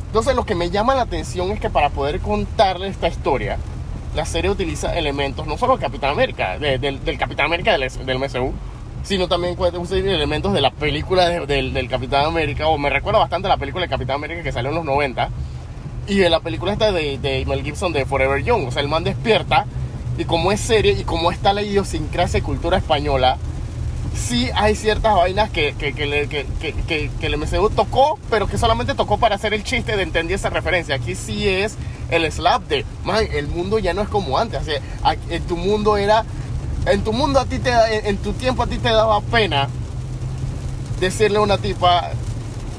A: Entonces lo que me llama la atención es que para poder contarle esta historia, la serie utiliza elementos no solo de Capitán América, de- del, del Capitán América del, del MCU, sino también usar elementos de la película de- del, del Capitán América, o me recuerda bastante a la película de Capitán América que salió en los 90, y de la película esta de, de Mel Gibson de Forever Young. O sea, el man despierta, y como es serie, y como está la idiosincrasia y cultura española, sí hay ciertas vainas que, que, que, le- que, que, tocó, pero que solamente tocó para hacer el chiste de entender esa referencia. Aquí sí es el slap de, man, el mundo ya no es como antes. En tu mundo era, en tu mundo a ti te, en, en tu tiempo a ti te daba pena decirle a una tipa,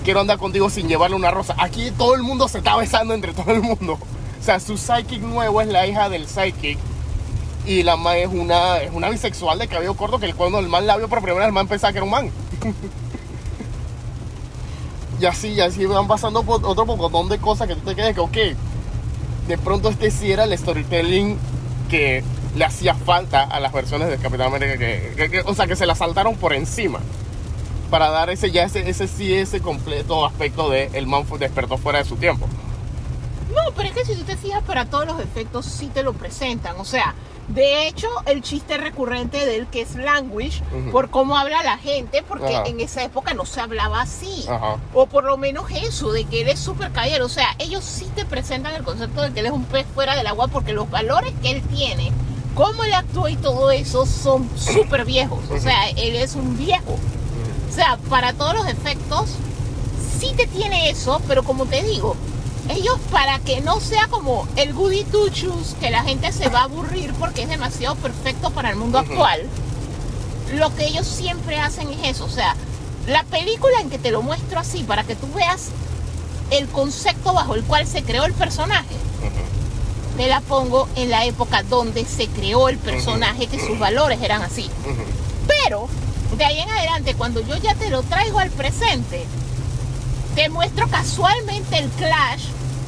A: quiero andar contigo sin llevarle una rosa. Aquí todo el mundo se está besando entre todo el mundo. O sea, su psychic nuevo es la hija del psychic. Y la man es una, es una bisexual de cabello corto que cuando el man la vio por primera vez, el man pensaba que era un man. y así, y así van pasando por otro pocotón de cosas que tú te quedas que, ok, de pronto este sí era el storytelling que le hacía falta a las versiones de Capitán América, que, o sea, que se la saltaron por encima. Para dar ese, ya ese, ese sí, ese completo aspecto de el man despertó fuera de su tiempo.
B: No, pero es que si tú te fijas, para todos los efectos sí te lo presentan. O sea, de hecho, el chiste recurrente de él que es language, por cómo habla la gente, porque
A: Ajá.
B: en esa época no se hablaba así.
A: Ajá.
B: O por lo menos eso, de que él es súper caballero. O sea, ellos sí te presentan el concepto de que él es un pez fuera del agua, porque los valores que él tiene, cómo él actúa y todo eso son súper viejos. O sea, él es un viejo. O sea, para todos los efectos, sí te tiene eso, pero como te digo, ellos para que no sea como el Goody Two Shoes, que la gente se va a aburrir porque es demasiado perfecto para el mundo actual, lo que ellos siempre hacen es eso. O sea, la película en que te lo muestro así, para que tú veas el concepto bajo el cual se creó el personaje,
A: Ujú.
B: te la pongo en la época donde se creó el personaje, que sus valores eran así. Pero de ahí en adelante, cuando yo ya te lo traigo al presente, te muestro casualmente el clash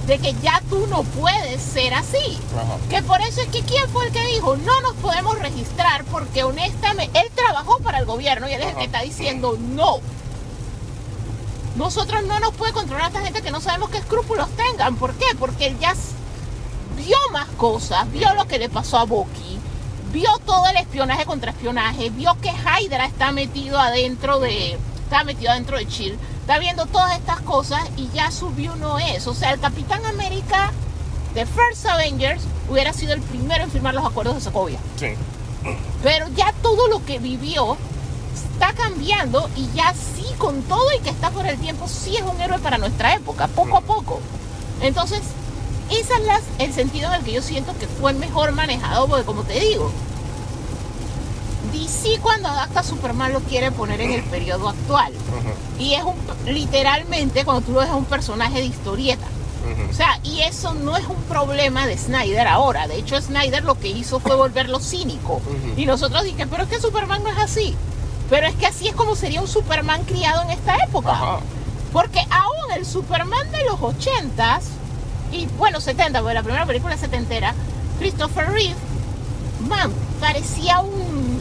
B: de que ya tú no puedes ser así.
A: Ajá.
B: Que por eso es que quién fue el que dijo, no nos podemos registrar porque honestamente él trabajó para el gobierno y él es el que está diciendo no. Nosotros no nos puede controlar a esta gente que no sabemos qué escrúpulos tengan. ¿Por qué? Porque él ya vio más cosas, vio lo que le pasó a Bucky, vio todo el espionaje contra espionaje, vio que Hydra está metido adentro de, está metido adentro de Chill, está viendo todas estas cosas y ya su view no es. O sea, el Capitán América de First Avengers hubiera sido el primero en firmar los acuerdos de Sokovia.
A: Sí.
B: Pero ya todo lo que vivió está cambiando y ya sí, con todo y que está por el tiempo, sí es un héroe para nuestra época, poco a poco. Entonces, ese es las- el sentido en el que yo siento que fue mejor manejado, porque como te digo, DC cuando adapta a Superman lo quiere poner en el periodo actual. Y es un, literalmente, cuando tú lo ves, es un personaje de historieta. O sea, y eso no es un problema de Snyder ahora. De hecho, Snyder lo que hizo fue volverlo cínico. Y nosotros dijimos, pero es que Superman no es así. Pero es que así es como sería un Superman criado en esta época. Porque aún el Superman de los 80s, y bueno, 70, porque la primera película es setentera, Christopher Reeve, man, parecía un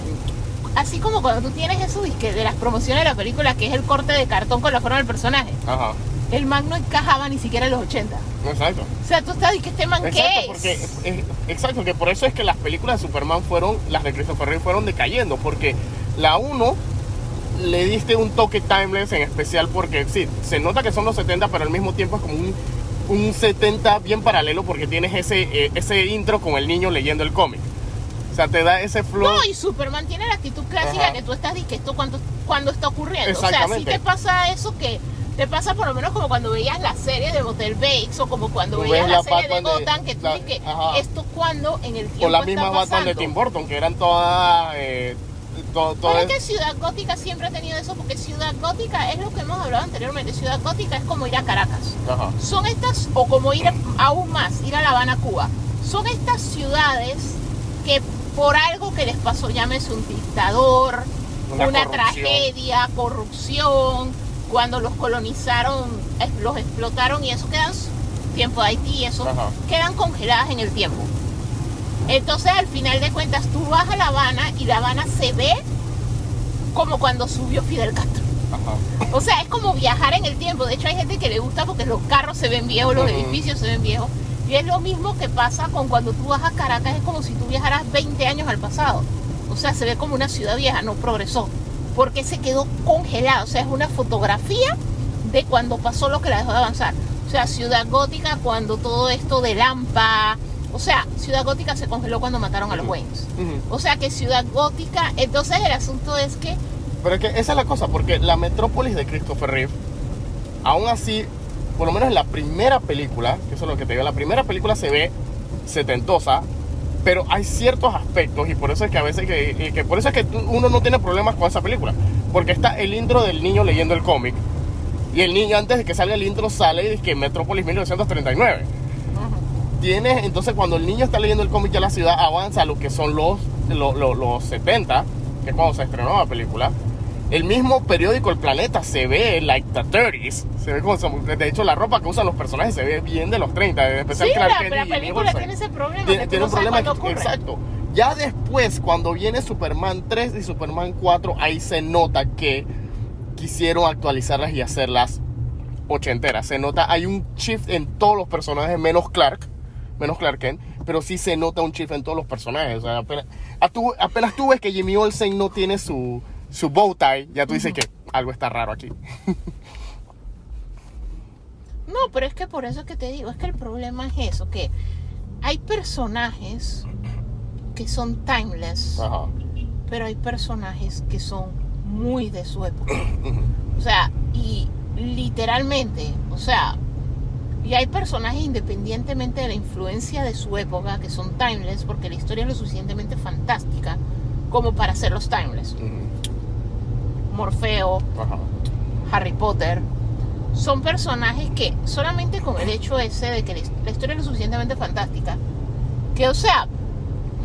B: así como cuando tú tienes eso disque de las promociones de la película, que es el corte de cartón con la forma del personaje.
A: Ajá.
B: El man no encajaba ni siquiera en los 80.
A: Exacto.
B: O sea, tú estás y que este man
A: Exacto,
B: qué
A: porque,
B: es.
A: eh, exacto, que por eso es que las películas de Superman fueron, las de Christopher Reeve fueron decayendo, porque la 1 le diste un toque timeless en especial porque sí, se nota que son los 70, pero al mismo tiempo es como un, un 70 bien paralelo porque tienes ese, eh, ese intro con el niño leyendo el cómic. Sea, te da ese flow.
B: No, y Superman tiene la actitud clásica
A: Ajá.
B: que tú estás que esto cuando, cuando está ocurriendo. O sea, si te pasa eso que te pasa por lo menos como cuando veías la serie de Motel Bates o como cuando veías la,
A: la
B: serie de Gotham que tú
A: la-
B: dices que esto cuando en el tiempo
A: o la
B: está
A: misma Batman de. Tim Burton, que eran todas. Eh, to-
B: Pero
A: todas
B: es que Ciudad Gótica siempre ha tenido eso, porque Ciudad Gótica es lo que hemos hablado anteriormente. Ciudad Gótica es como ir a Caracas.
A: Ajá.
B: Son estas, o como ir a- aún más, ir a La Habana, Cuba. Son estas ciudades que por algo que les pasó, llámese un dictador,
A: Una
B: tragedia, corrupción, cuando los colonizaron, eh, los explotaron y eso quedan, tiempo de Haití eso,
A: Ajá.
B: quedan congeladas en el tiempo. Entonces al final de cuentas tú vas a La Habana y La Habana se ve como cuando subió Fidel Castro.
A: Ajá.
B: O sea, es como viajar en el tiempo. De hecho, hay gente que le gusta porque los carros se ven viejos, los edificios se ven viejos. Y es lo mismo que pasa con cuando tú vas a Caracas, es como si tú viajaras 20 años al pasado. O sea, se ve como una ciudad vieja, no progresó. Porque se quedó congelada. O sea, es una fotografía de cuando pasó lo que la dejó de avanzar. O sea, Ciudad Gótica cuando todo esto de Lampa. O sea, Ciudad Gótica se congeló cuando mataron a los. Waynes. O sea que Ciudad Gótica, entonces el asunto es que
A: Pero es que esa es la cosa, porque la metrópolis de Christopher Reeve, aún así, por lo menos en la primera película, que eso es lo que te digo, la primera película se ve setentosa, pero hay ciertos aspectos y por eso es que a veces que, que por eso es que uno no tiene problemas con esa película, porque está el intro del niño leyendo el cómic y el niño antes de que salga el intro sale y dice que Metrópolis 1939. Tienes, entonces cuando el niño está leyendo el cómic ya la ciudad avanza a lo que son los, lo- lo- los 70, que es cuando se estrenó la película. El mismo periódico El Planeta se ve like the 30s. Se ve como, de hecho, la ropa que usan los personajes se ve bien de los 30, en especial
B: sí,
A: Clark
B: la, película tiene ese problema.
A: Tiene,
B: que tú
A: tiene
B: no
A: un problema
B: ocurre.
A: exacto. Ya después, cuando viene Superman 3 y Superman 4, ahí se nota que quisieron actualizarlas y hacerlas ochenteras. Se nota, hay un shift en todos los personajes, menos Clark, menos Clark Kent, pero sí se nota un shift en todos los personajes. O sea, apenas, a tú- apenas tú ves que Jimmy Olsen no tiene su, su bow tie, ya tú dices que algo está raro aquí.
B: No, pero es que por eso es que te digo, es que el problema es eso, que hay personajes que son timeless,
A: Ajá.
B: pero hay personajes que son muy de su época. O sea, y literalmente, o sea, y hay personajes independientemente de la influencia de su época que son timeless porque la historia es lo suficientemente fantástica como para hacerlos timeless. Morfeo,
A: Ajá.
B: Harry Potter, son personajes que solamente con el hecho ese de que la historia es lo suficientemente fantástica, que o sea,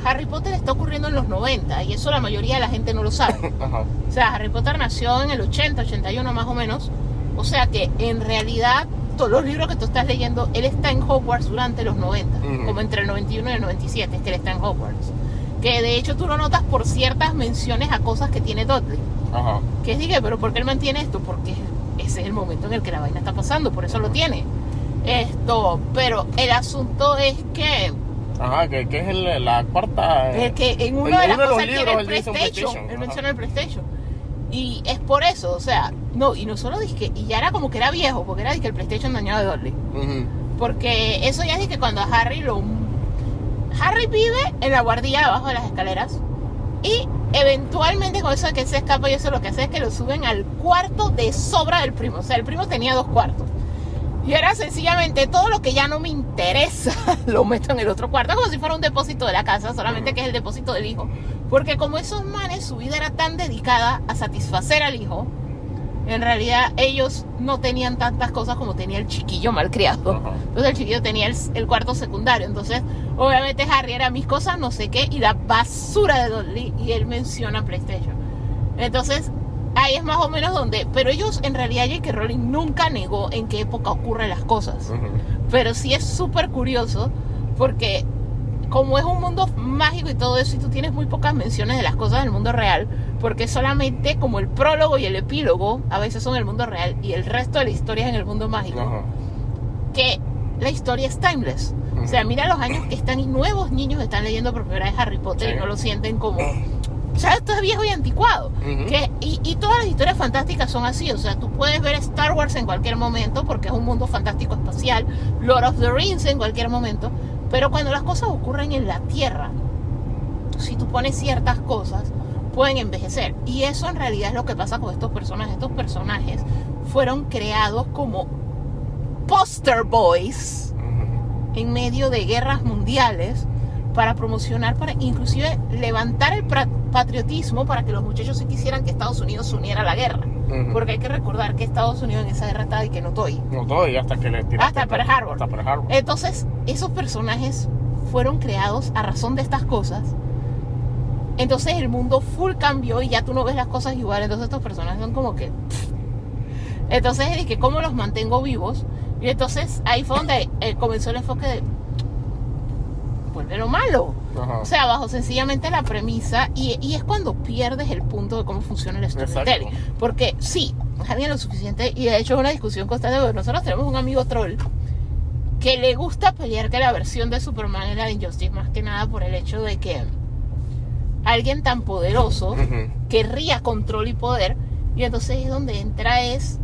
B: Harry Potter está ocurriendo en los 90 y eso la mayoría de la gente no lo sabe.
A: Ajá.
B: O sea, Harry Potter nació en el 80, 81 más o menos. O sea que en realidad todos los libros que tú estás leyendo, él está en Hogwarts durante los 90,
A: Ujú.
B: como entre el 91 y el 97 es que él está en Hogwarts. Que de hecho tú lo notas por ciertas menciones a cosas que tiene Dudley.
A: Ajá.
B: Que dije, pero ¿por qué él mantiene esto? Porque ese es el momento en el que la vaina está pasando, por eso lo tiene. Esto, pero el asunto es que,
A: Ajá, que, que es el- la cuarta.
B: es que en uno
A: en
B: de las
A: uno de los
B: cosas él tiene
A: libros
B: el
A: él dice
B: PlayStation, él menciona el PlayStation. Y es por eso, o sea, no, y no solo dije, y ya era como que era viejo, porque era que el PlayStation dañado de Dudley.
A: Ujú.
B: Porque eso ya es que cuando a Harry lo. Harry vive en la guardilla abajo de las escaleras. Y eventualmente con eso de que se escapa y eso lo que hace es que lo suben al cuarto de sobra del primo. O sea, el primo tenía dos cuartos. Y era sencillamente todo lo que ya no me interesa lo meto en el otro cuarto, como si fuera un depósito de la casa, solamente que es el depósito del hijo. Porque como esos manes, su vida era tan dedicada a satisfacer al hijo, en realidad ellos no tenían tantas cosas como tenía el chiquillo malcriado. Entonces el chiquillo tenía el, el cuarto secundario. Entonces, obviamente Harry era mis cosas, no sé qué, y la basura de Dudley, y él menciona PlayStation. Entonces, ahí es más o menos donde. Pero ellos, en realidad, J.K. Rowling nunca negó en qué época ocurren las cosas. Pero sí es súper curioso porque como es un mundo mágico y todo eso y tú tienes muy pocas menciones de las cosas del mundo real, porque solamente como el prólogo y el epílogo a veces son el mundo real y el resto de la historia es en el mundo mágico, que la historia es timeless. O sea, mira los años que están y nuevos niños están leyendo por primera vez Harry Potter
A: Sí.
B: y no lo sienten como... O sea, esto es viejo y anticuado. Que, y, y todas las historias fantásticas son así. O sea, tú puedes ver Star Wars en cualquier momento porque es un mundo fantástico espacial. Lord of the Rings en cualquier momento. Pero cuando las cosas ocurren en la Tierra, si tú pones ciertas cosas, pueden envejecer. Y eso en realidad es lo que pasa con estos personajes. Estos personajes fueron creados como poster boys en medio de guerras mundiales para promocionar, para inclusive levantar el patriotismo para que los muchachos sí quisieran que Estados Unidos se uniera a la guerra.
A: Ujú.
B: Porque hay que recordar que Estados Unidos en esa guerra estaba y que no estoy.
A: No todo y hasta que le tiraste.
B: Hasta Pearl Harbor.
A: Hasta Pearl Harbor.
B: Entonces, esos personajes fueron creados a razón de estas cosas. Entonces el mundo full cambió y ya tú no ves las cosas igual. Entonces estos personajes son como que... pff. Entonces es que cómo los mantengo vivos. Y entonces ahí fue donde eh, comenzó el enfoque de... Vuelve lo malo.
A: Ajá.
B: O sea, bajo sencillamente la premisa, y, y es cuando pierdes el punto de cómo funciona el storytelling.
A: Exacto.
B: Porque sí, alguien lo suficiente, y de hecho es una discusión constante, porque nosotros tenemos un amigo troll que le gusta pelear que la versión de Superman es la de Injustice, más que nada por el hecho de que alguien tan poderoso
A: Ujú.
B: querría control y poder, y entonces es donde entra es,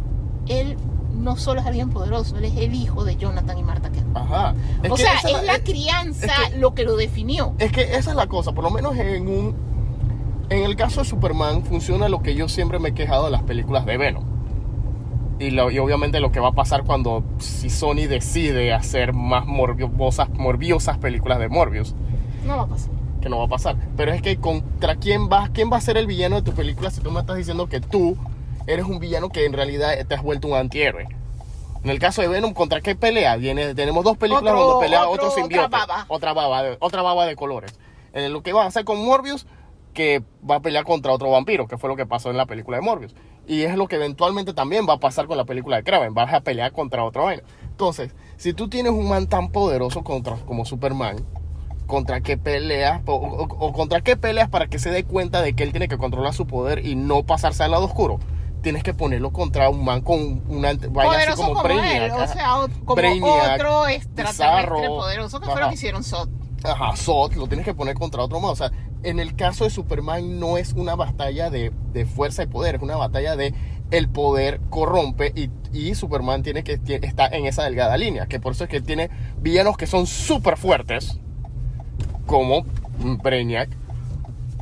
B: él no solo es alguien poderoso, él es el hijo de Jonathan y Martha Kent.
A: Ajá.
B: O
A: que
B: sea, es la
A: es-
B: crianza
A: es que-
B: lo que lo definió.
A: Es que esa es la cosa, por lo menos en un en el caso de Superman funciona lo que yo siempre me he quejado de las películas de Venom. Y, lo- y obviamente lo que va a pasar cuando si Sony decide hacer más morbiosas, morbiosas películas de Morbius,
B: No va a pasar.
A: que no va a pasar. Pero es que contra quién va, quién va a ser el villano de tu película si tú me estás diciendo que tú eres un villano que en realidad te has vuelto un antihéroe. En el caso de Venom, ¿contra qué pelea? Viene, tenemos dos películas
B: Otro-
A: donde pelea
B: otro-
A: otro,
B: otra baba.
A: Otra baba, de, otra baba de colores. En lo que va a hacer con Morbius, que va a pelear contra otro vampiro, que fue lo que pasó en la película de Morbius. Y es lo que eventualmente también va a pasar con la película de Kraven. Vas a pelear contra otro vaina. Entonces, si tú tienes un man tan poderoso contra, como Superman, ¿contra qué peleas? O, o- o contra qué peleas para que se dé cuenta de que él tiene que controlar su poder y no pasarse al lado oscuro? Tienes que ponerlo contra un man con una vaina así como,
B: como,
A: Brainiac,
B: él, o sea, como
A: Brainiac,
B: otro extraterrestre
A: Bizarro,
B: poderoso que fue
A: ajá.
B: lo que hicieron Sot.
A: Ajá, Zod, lo tienes que poner contra otro más. O sea, en el caso de Superman no es una batalla de, de fuerza y poder, es una batalla de el poder corrompe y, y Superman tiene que tie- está en esa delgada línea. Que por eso es que tiene villanos que son súper fuertes, como Brainiac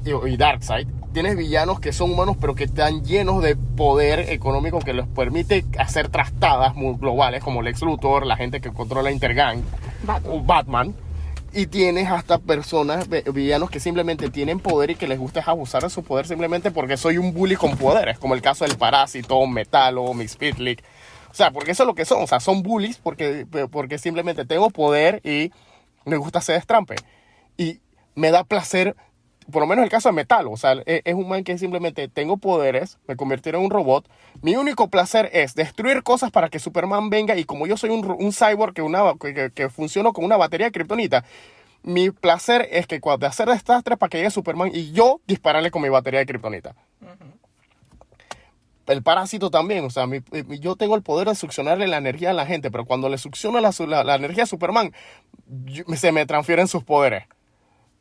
A: y, y Darkseid. Tienes villanos que son humanos pero que están llenos de poder económico que les permite hacer trastadas muy globales como Lex Luthor, la gente que controla Intergang o Batman. Y tienes hasta personas, villanos que simplemente tienen poder y que les gusta abusar de su poder simplemente porque soy un bully con poderes, como el caso del Parásito, Metalo, Miss Pitlick. O sea, porque eso es lo que son, o sea, son bullies porque, porque simplemente tengo poder y me gusta hacer destrampe. Y me da placer, por lo menos el caso de Metalo, o sea, e- es un man que simplemente tengo poderes, me convirtieron en un robot. Mi único placer es destruir cosas para que Superman venga y como yo soy un, cyborg que, una, que, que, funciono con una batería de kriptonita, mi placer es que cuando hacer desastres para que llegue Superman y yo dispararle con mi batería de kriptonita. El parásito también, o sea, mi- mi- yo tengo el poder de succionarle la energía a la gente, pero cuando le succiono la, su- la- la energía a Superman, yo- se me transfieren sus poderes.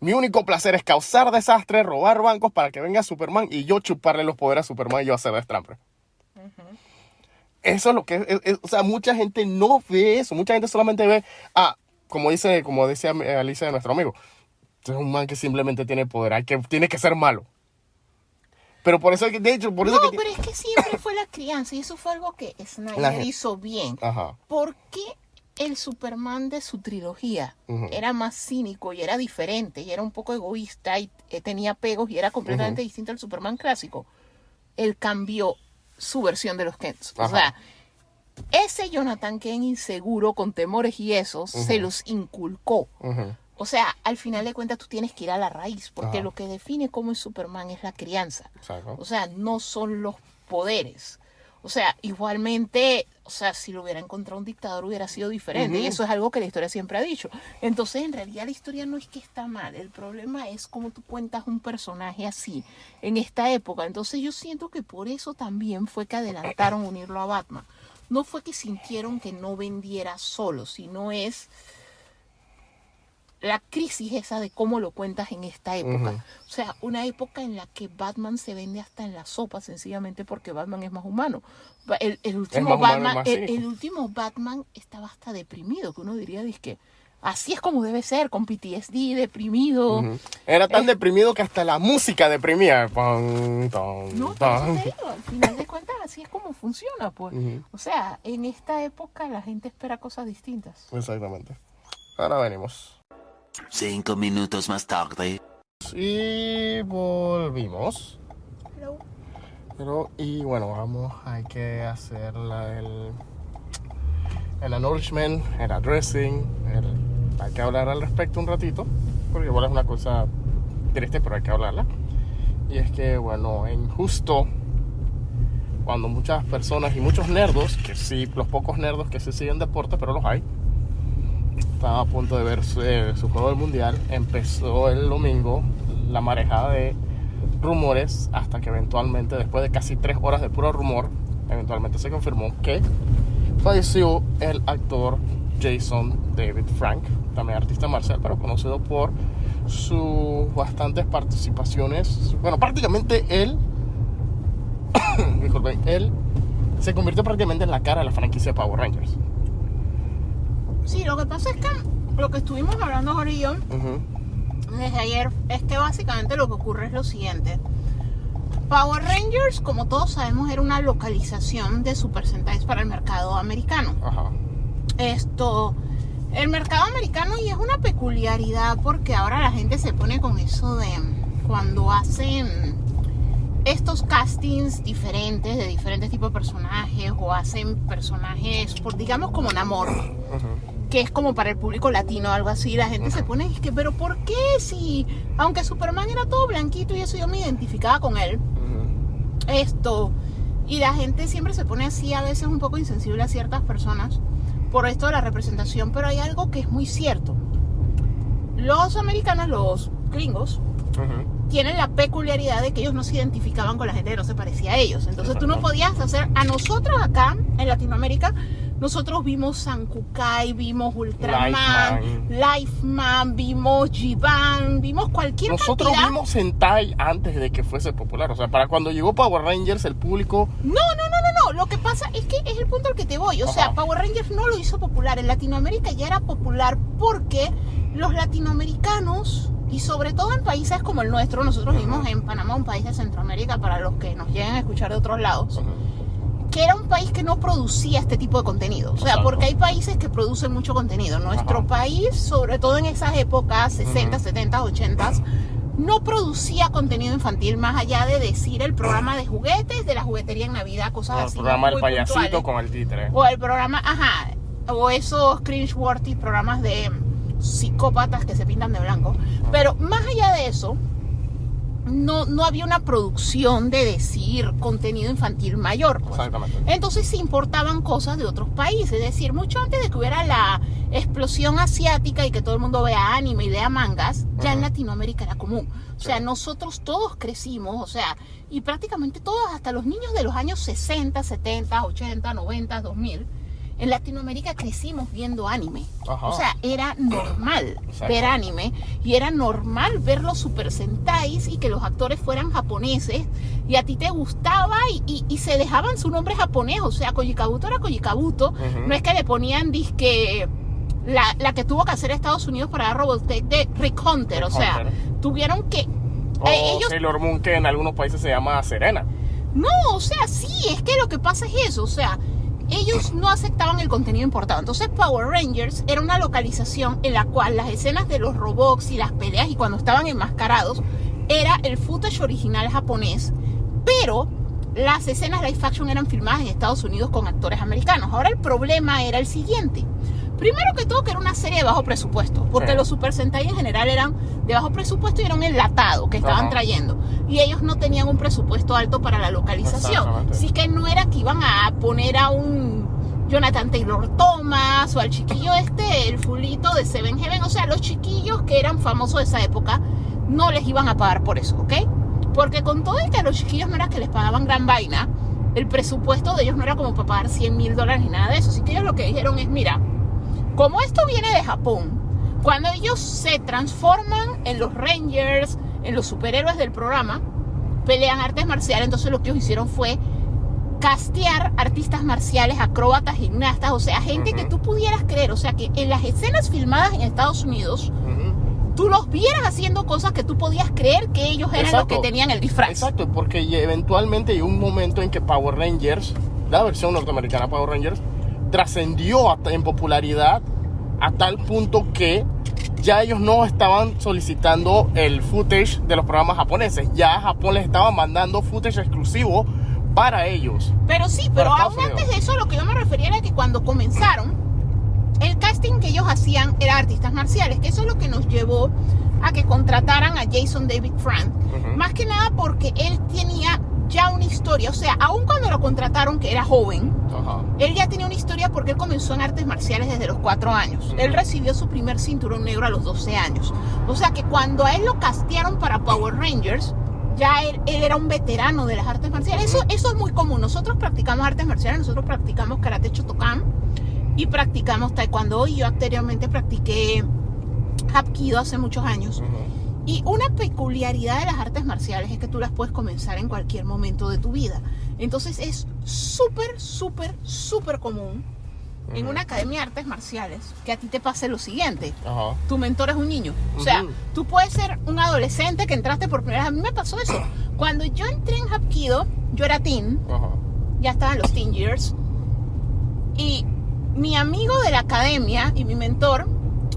A: Mi único placer es causar desastres, robar bancos para que venga Superman y yo chuparle los poderes a Superman y yo hacer destrampe. Eso es lo que es, es- o sea, mucha gente no ve eso, mucha gente solamente ve, ah, como dice, como decía Alicia de nuestro amigo, es un man que simplemente tiene poder, hay que, tiene que ser malo. Pero por eso, es que, de hecho, por eso
B: No,
A: que...
B: pero es que siempre fue la crianza y eso fue algo que Snyder hizo bien.
A: Ajá.
B: ¿Por qué el Superman de su trilogía era más cínico y era diferente y era un poco egoísta y eh, tenía pegos y era completamente distinto al Superman clásico? Él cambió su versión de los Kents. O sea, ese Jonathan Kent inseguro, con temores y eso, se los inculcó. O sea, al final de cuentas tú tienes que ir a la raíz, porque lo que define cómo es Superman es la crianza.
A: Exacto.
B: O sea, no son los poderes. O sea, igualmente, o sea, si lo hubiera encontrado un dictador hubiera sido diferente. Y eso es algo que la historia siempre ha dicho. Entonces, en realidad la historia no es que está mal. El problema es cómo tú cuentas un personaje así en esta época. Entonces yo siento que por eso también fue que adelantaron unirlo a Batman. No fue que sintieron que no vendiera solo, sino es la crisis esa de cómo lo cuentas en esta época.
A: Ujú.
B: O sea, una época en la que Batman se vende hasta en la sopa, sencillamente porque Batman es más humano. El, el último
A: humano
B: Batman,
A: más
B: el, el último Batman estaba hasta deprimido, que uno diría, que así es como debe ser, con PTSD, deprimido.
A: Ujú. Era tan
B: Eh.
A: deprimido que hasta la música deprimía. Pam, tan,
B: No, eso te digo, al final de cuentas así es como funciona, pues.
A: Ujú.
B: O sea, en esta época la gente espera cosas distintas.
A: Exactamente. Ahora venimos.
C: Cinco minutos más tarde.
A: Y volvimos. Pero, y bueno, vamos, hay que hacer la- el, el acknowledgement, el addressing, el- hay que hablar al respecto un ratito, porque igual es una cosa triste, pero hay que hablarla. Y es que, bueno, en justo cuando muchas personas y muchos nerdos, que sí, los pocos nerdos que sí siguen deporte, pero los hay, estaban a punto de ver su, eh, juego del mundial, empezó el domingo la marejada de rumores hasta que eventualmente, después de casi tres horas de puro rumor, eventualmente se confirmó que falleció el actor Jason David Frank, también artista marcial, pero conocido por sus bastantes participaciones. Bueno, prácticamente él, disculpen, él se convirtió prácticamente en la cara de la franquicia de Power Rangers.
B: Sí, lo que pasa es que lo que estuvimos hablando ahora y yo
A: Ujú,
B: desde ayer es que básicamente lo que ocurre es lo siguiente. Power Rangers, como todos sabemos, era una localización de Super Sentais para el mercado americano.
A: Ajá.
B: Esto, el mercado americano y es una peculiaridad porque ahora la gente se pone con eso de cuando hacen estos castings diferentes de diferentes tipos de personajes o hacen personajes, por digamos como Namor,
A: ujú.
B: Que es como para el público latino o algo así, la gente se pone, es que, pero ¿por qué si, aunque Superman era todo blanquito y eso yo me identificaba con él,
A: Ujú.
B: esto, y la gente siempre se pone así, a veces un poco insensible a ciertas personas por esto de la representación, pero hay algo que es muy cierto. Los americanos, los gringos,
A: Ujú.
B: tienen la peculiaridad de que ellos no se identificaban con la gente que no se parecía a ellos. Entonces tú no podías hacer, a nosotros acá en Latinoamérica, nosotros vimos San Kukai, vimos Ultraman, Lifeman, vimos Jiban, vimos cualquier
A: Nosotros
B: cantidad.
A: vimos Sentai antes de que fuese popular. O sea, para cuando llegó Power Rangers, el público.
B: No, no, no, no, no. Lo que pasa es que es el punto al que te voy. O sea. Power Rangers no lo hizo popular. En Latinoamérica ya era popular porque los latinoamericanos, y sobre todo en países como el nuestro, nosotros vivimos en Panamá, un país de Centroamérica, para los que nos lleguen a escuchar de otros lados, que era un país que no producía este tipo de contenido. O sea,
A: Exacto.
B: porque hay países que producen mucho contenido. Nuestro
A: Ajá.
B: país, sobre todo en esas épocas, 60, 70, 80, no producía contenido infantil más allá de decir el programa de juguetes, de la juguetería en Navidad, cosas
A: el
B: así.
A: programa del payasito
B: puntuales.
A: con el títere.
B: O el programa, ajá, o esos cringe-worthy programas de psicópatas que se pintan de blanco. Pero más allá de eso, no, no había una producción de decir contenido infantil mayor. pues.
A: Exactamente.
B: Entonces se importaban cosas de otros países, es decir, mucho antes de que hubiera la explosión asiática y que todo el mundo vea anime y lea mangas, ya en. Latinoamérica era común. O sea,
A: Sí.
B: nosotros todos crecimos, o sea, y prácticamente todos, hasta los niños de los años 60, 70, 80, 90, 2000, en Latinoamérica crecimos viendo anime.
A: Ajá.
B: O sea, era normal
A: Exacto.
B: ver anime y era normal ver los Super Sentais y que los actores fueran japoneses y a ti te gustaba y, y- y se dejaban su nombre japonés. O sea, Koji Kabuto era Koji Kabuto.
A: Ujú.
B: No es que le ponían disque la, la que tuvo que hacer Estados Unidos para dar Robotech de Rick Hunter. o sea,
A: Hunter.
B: tuvieron que.
A: O
B: eh, ellos
A: Sailor Moon, que en algunos países se llama Serena.
B: no, o sea, sí, es que lo que pasa es eso, o sea, ellos no aceptaban el contenido importado. Entonces Power Rangers era una localización en la cual las escenas de los robots y las peleas y cuando estaban enmascarados era el footage original japonés, pero las escenas live action eran filmadas en Estados Unidos con actores americanos. Ahora el problema era el siguiente. Primero que todo que era una serie de bajo presupuesto, porque
A: Sí.
B: los Super Sentai en general eran de bajo presupuesto y era un enlatado que estaban
A: Ajá.
B: trayendo. Y ellos no tenían un presupuesto alto para la localización. Así que no era que iban a poner a un Jonathan Taylor Thomas o al chiquillo este, el fulito de Seven Heaven. O sea, los chiquillos que eran famosos de esa época no les iban a pagar por eso, ¿ok? Porque con todo el que a los chiquillos no era que les pagaban gran vaina, el presupuesto de ellos no era como para pagar 100 mil dólares ni nada de eso. Así que ellos lo que dijeron es, mira, como esto viene de Japón, cuando ellos se transforman en los Rangers, en los superhéroes del programa, pelean artes marciales, entonces lo que ellos hicieron fue castear artistas marciales, acróbatas, gimnastas, o sea, gente que tú pudieras creer, o sea, que en las escenas filmadas en Estados Unidos, tú los vieras haciendo cosas que tú podías creer que ellos eran
A: Exacto.
B: los que tenían el disfraz.
A: Exacto, porque eventualmente llegó un momento en que Power Rangers, la versión norteamericana Power Rangers, trascendió en popularidad a tal punto que ya ellos no estaban solicitando el footage de los programas japoneses, ya Japón les estaba mandando footage exclusivo para ellos.
B: Pero sí, pero aún antes de eso, lo que yo me refería era que cuando comenzaron, el casting que ellos hacían era artistas marciales, que eso es lo que nos llevó a que contrataran a Jason David Frank. Más que nada porque él tenía ya una historia, o sea, aún cuando lo contrataron, que era joven,
A: Ajá.
B: él ya tenía una historia porque él comenzó en artes marciales desde los 4 años.
A: Ujú.
B: Él recibió su primer cinturón negro a los 12 años. O sea que cuando a él lo castearon para Power Rangers, ya él, él era un veterano de las artes marciales. Eso, eso es muy común. Nosotros practicamos artes marciales, nosotros practicamos karate Shotokan y practicamos taekwondo. Y yo anteriormente practiqué hapkido hace muchos años. Y una peculiaridad de las artes marciales es que tú las puedes comenzar en cualquier momento de tu vida. Entonces es súper, súper, súper común en una academia de artes marciales que a ti te pase lo siguiente. Tu mentor es un niño. O sea, tú puedes ser un adolescente que entraste por primera vez. A mí me pasó eso. Cuando yo entré en Hapkido, yo era teen, ya estaban los teen years. Y mi amigo de la academia y mi mentor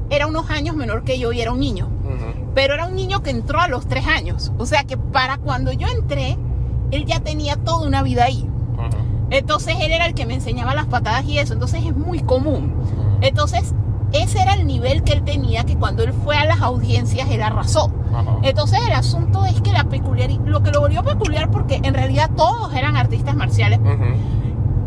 B: era unos años menor que yo y era un niño Pero era un niño que entró a los tres años. O sea que para cuando yo entré, él ya tenía toda una vida ahí. Entonces él era el que me enseñaba las patadas y eso. Entonces es muy común. Entonces ese era el nivel que él tenía, que cuando él fue a las audiencias, él arrasó.
A: Ajá.
B: Entonces el asunto es que la peculiaridad, lo que lo volvió peculiar porque en realidad todos eran artistas marciales.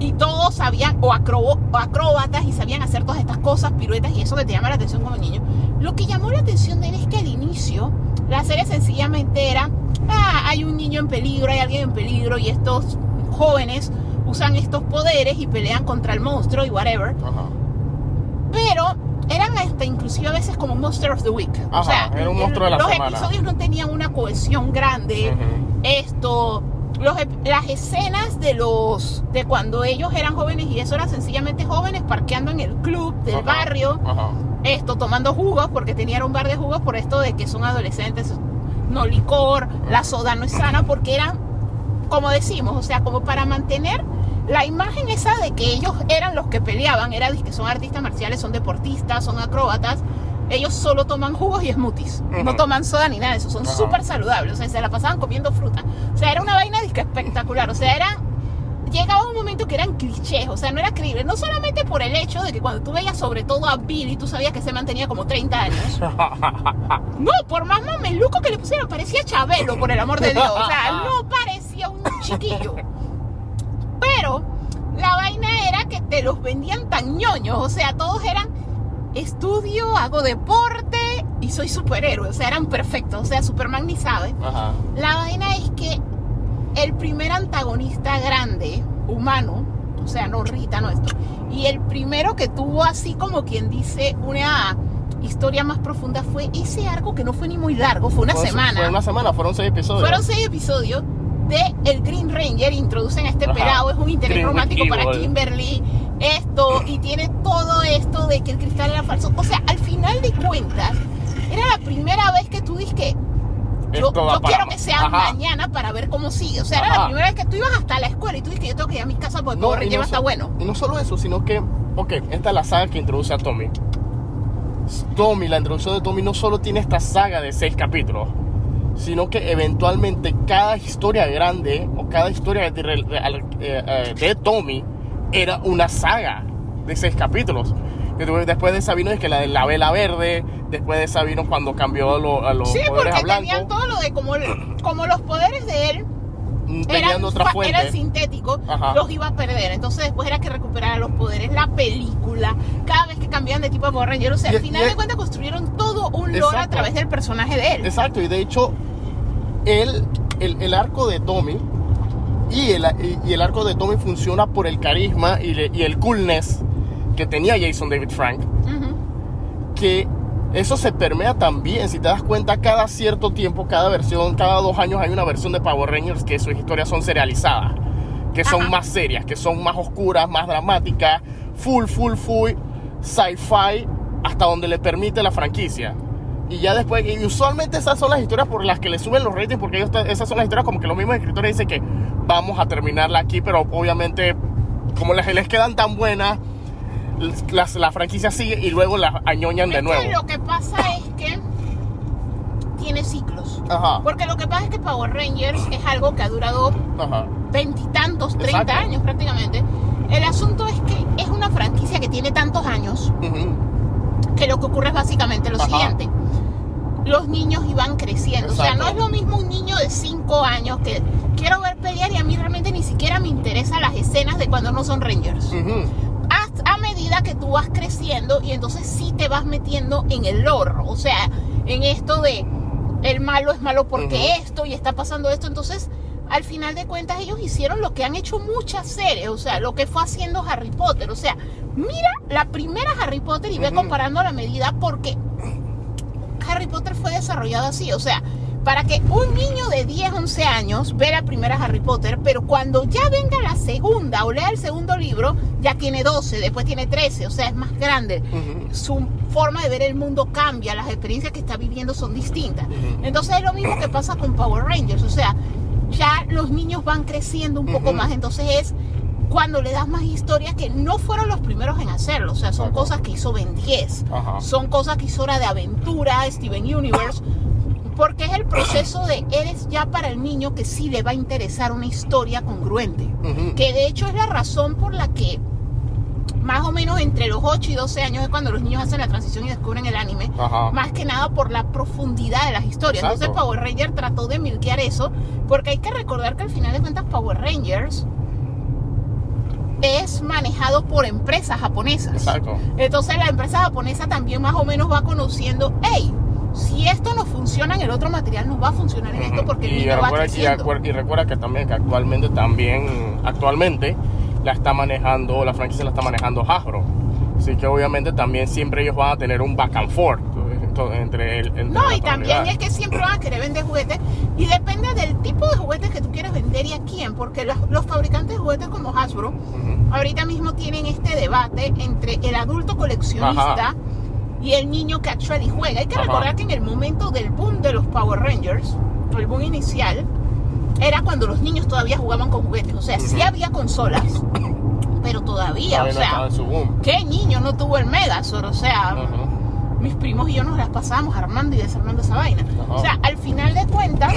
B: Y todos sabían o, acrobo- o acróbatas y sabían hacer todas estas cosas, piruetas y eso que te llama la atención como niño. Lo que llamó la atención de él es que al inicio la serie sencillamente era, ah, hay un niño en peligro, hay alguien en peligro y estos jóvenes usan estos poderes y pelean contra el monstruo y whatever.
A: Ajá.
B: Pero eran hasta inclusive a veces como Monster of the Week. o sea,
A: era un monstruo de la
B: los
A: semana.
B: episodios no tenían una cohesión grande esto, los ep- las escenas de los de cuando ellos eran jóvenes y eso eran sencillamente jóvenes parqueando en el club del
A: Ajá.
B: barrio,
A: Ajá.
B: esto tomando jugos porque tenían un bar de jugos por esto de que son adolescentes, no licor, la soda no es sana porque eran como decimos, o sea, como para mantener la imagen esa de que ellos eran los que peleaban, era que son artistas marciales, son deportistas, son acróbatas. Ellos solo toman jugos y smoothies. No toman soda ni nada de eso. Son
A: Ajá.
B: súper saludables. O sea, se la pasaban comiendo fruta. O sea, era una vaina disque espectacular. O sea, era. Llegaba un momento que eran clichés. O sea, no era creíble. No solamente por el hecho de que cuando tú veías sobre todo a Billy, tú sabías que se mantenía como 30 años. No, por más mameluco que le pusieron, parecía Chabelo, por el amor de Dios. O sea, no parecía un chiquillo. Pero la vaina era que te los vendían tan ñoños. O sea, todos eran estudio, hago deporte y soy superhéroe. O sea, eran perfectos. O sea, Superman ni sabe.
A: Ajá.
B: La vaina es que el primer antagonista grande, humano, o sea, no Rita, no esto, y el primero que tuvo así como quien dice una historia más profunda fue ese arco que no fue ni muy largo, fue una
A: Fue-
B: semana.
A: Fue una semana, fueron seis episodios.
B: Fueron seis episodios de el Green Ranger, introducen a este
A: Ajá.
B: pelado, es un interés
A: Green
B: romántico para. Kimberly, esto, y tiene todo esto de que el cristal era falso. O sea, al final de cuentas, era la primera vez que tú dices que yo, yo quiero que sea
A: Ajá.
B: mañana para ver cómo sigue. O sea, era la primera vez que tú ibas hasta la escuela y tú dices que yo tengo que ir a mi casa porque
A: No,
B: Ranger
A: no
B: está
A: so-
B: bueno.
A: Y no solo eso, sino que, ok, esta es la saga que introduce a Tommy. Tommy, la introducción de Tommy no solo tiene esta saga de seis capítulos, sino que eventualmente cada historia grande o cada historia de Tommy era una saga de seis capítulos. Después de esa vino es que la de la vela verde, después de esa vino cuando cambió lo- a los
B: Sí,
A: poderes
B: porque
A: a
B: tenían todo lo de como, como los poderes de él
A: mm,
B: eran,
A: otra fuente.
B: eran sintéticos,
A: Ajá.
B: los iba a perder. Entonces después era que recuperara los poderes, la película, cada vez que cambiaban de tipo de Power Ranger. O sea,
A: Y-
B: al final
A: y-
B: de cuentas construyeron todo un lore a través del personaje de él.
A: Exacto, y de hecho, el, el, el arco de Tommy y el, y, y el arco de Tommy funciona por el carisma y, le- y el coolness que tenía Jason David Frank, que eso se permea también, si te das cuenta, cada cierto tiempo, cada versión, cada dos años hay una versión de Power Rangers que sus historias son serializadas, que son
B: Ajá.
A: más serias, que son más oscuras, más dramáticas, full, full, full, sci-fi, hasta donde le permite la franquicia. Y ya después, y usualmente esas son las historias por las que le suben los ratings, porque ellos, esas son las historias como que los mismos escritores dicen que vamos a terminarla aquí, pero obviamente, como les, les quedan tan buenas, las- la franquicia sigue y luego la añoñan de nuevo.
B: lo que pasa es que tiene ciclos.
A: Ajá,
B: Porque lo que pasa es que Power Rangers es algo que ha durado veintitantos, treinta años prácticamente. El asunto es que es una franquicia que tiene tantos años
A: Ujú,
B: que lo que ocurre es básicamente lo
A: Ajá.
B: siguiente. Los niños iban creciendo. O sea, no es lo mismo un niño de 5 años que quiero ver pelear y a mí realmente ni siquiera me interesan las escenas de cuando no son Rangers.
A: ujú.
B: A, a medida que tú vas creciendo y entonces sí te vas metiendo en el lore. O sea, en esto de el malo es malo porque esto y está pasando esto. Entonces, al final de cuentas, ellos hicieron lo que han hecho muchas series. O sea, lo que fue haciendo Harry Potter. O sea, mira la primera Harry Potter y ve comparando la medida porque Harry Potter fue desarrollado así. O sea, para que un niño de 10, 11 años vea la primera Harry Potter, pero cuando ya venga la segunda o lea el segundo libro, ya tiene 12, después tiene 13, o sea, es más grande. Su forma de ver el mundo cambia, las experiencias que está viviendo son distintas. Entonces es lo mismo que pasa con Power Rangers, o sea, ya los niños van creciendo un poco más, entonces es cuando le das más historias que no fueron los primeros en hacerlo, o sea, son
A: Exacto.
B: cosas que hizo Ben 10,
A: Ajá.
B: son cosas que hizo Hora de Aventura, Steven Universe, porque es el proceso de eres ya para el niño que sí le va a interesar una historia congruente,
A: Ujú.
B: que de hecho es la razón por la que más o menos entre los 8 y 12 años es cuando los niños hacen la transición y descubren el anime,
A: Ajá.
B: más que nada por la profundidad de las historias.
A: Exacto.
B: Entonces Power Ranger trató de milquear eso, porque hay que recordar que al final de cuentas Power Rangers es manejado por empresas japonesas.
A: Exacto.
B: Entonces la empresa japonesa también más o menos va conociendo, hey, si esto no funciona en el otro material, nos va a funcionar en esto porque
A: y
B: va
A: recuerda, y,
B: creciendo.
A: y recuerda que también que actualmente también actualmente la está manejando la franquicia la está manejando Hasbro así que obviamente también siempre ellos van a tener un back and forth entre el entre
B: No, y también es que siempre van a querer vender juguetes y depende del tipo de juguetes que tú quieres vender y a quién, porque los, los fabricantes de juguetes como Hasbro
A: Ujú.
B: ahorita mismo tienen este debate entre el adulto coleccionista
A: Ajá.
B: y el niño que actually juega. Hay que
A: Ajá.
B: recordar que en el momento del boom de los Power Rangers, el boom inicial, era cuando los niños todavía jugaban con juguetes. O sea, sí
A: Ujú.
B: había consolas, pero todavía,
A: Todavía
B: o sea, ¿qué niño no tuvo el Megazord? O sea. Mis primos y yo nos las pasábamos armando y desarmando esa vaina.
A: Ajá.
B: O sea, al final de cuentas,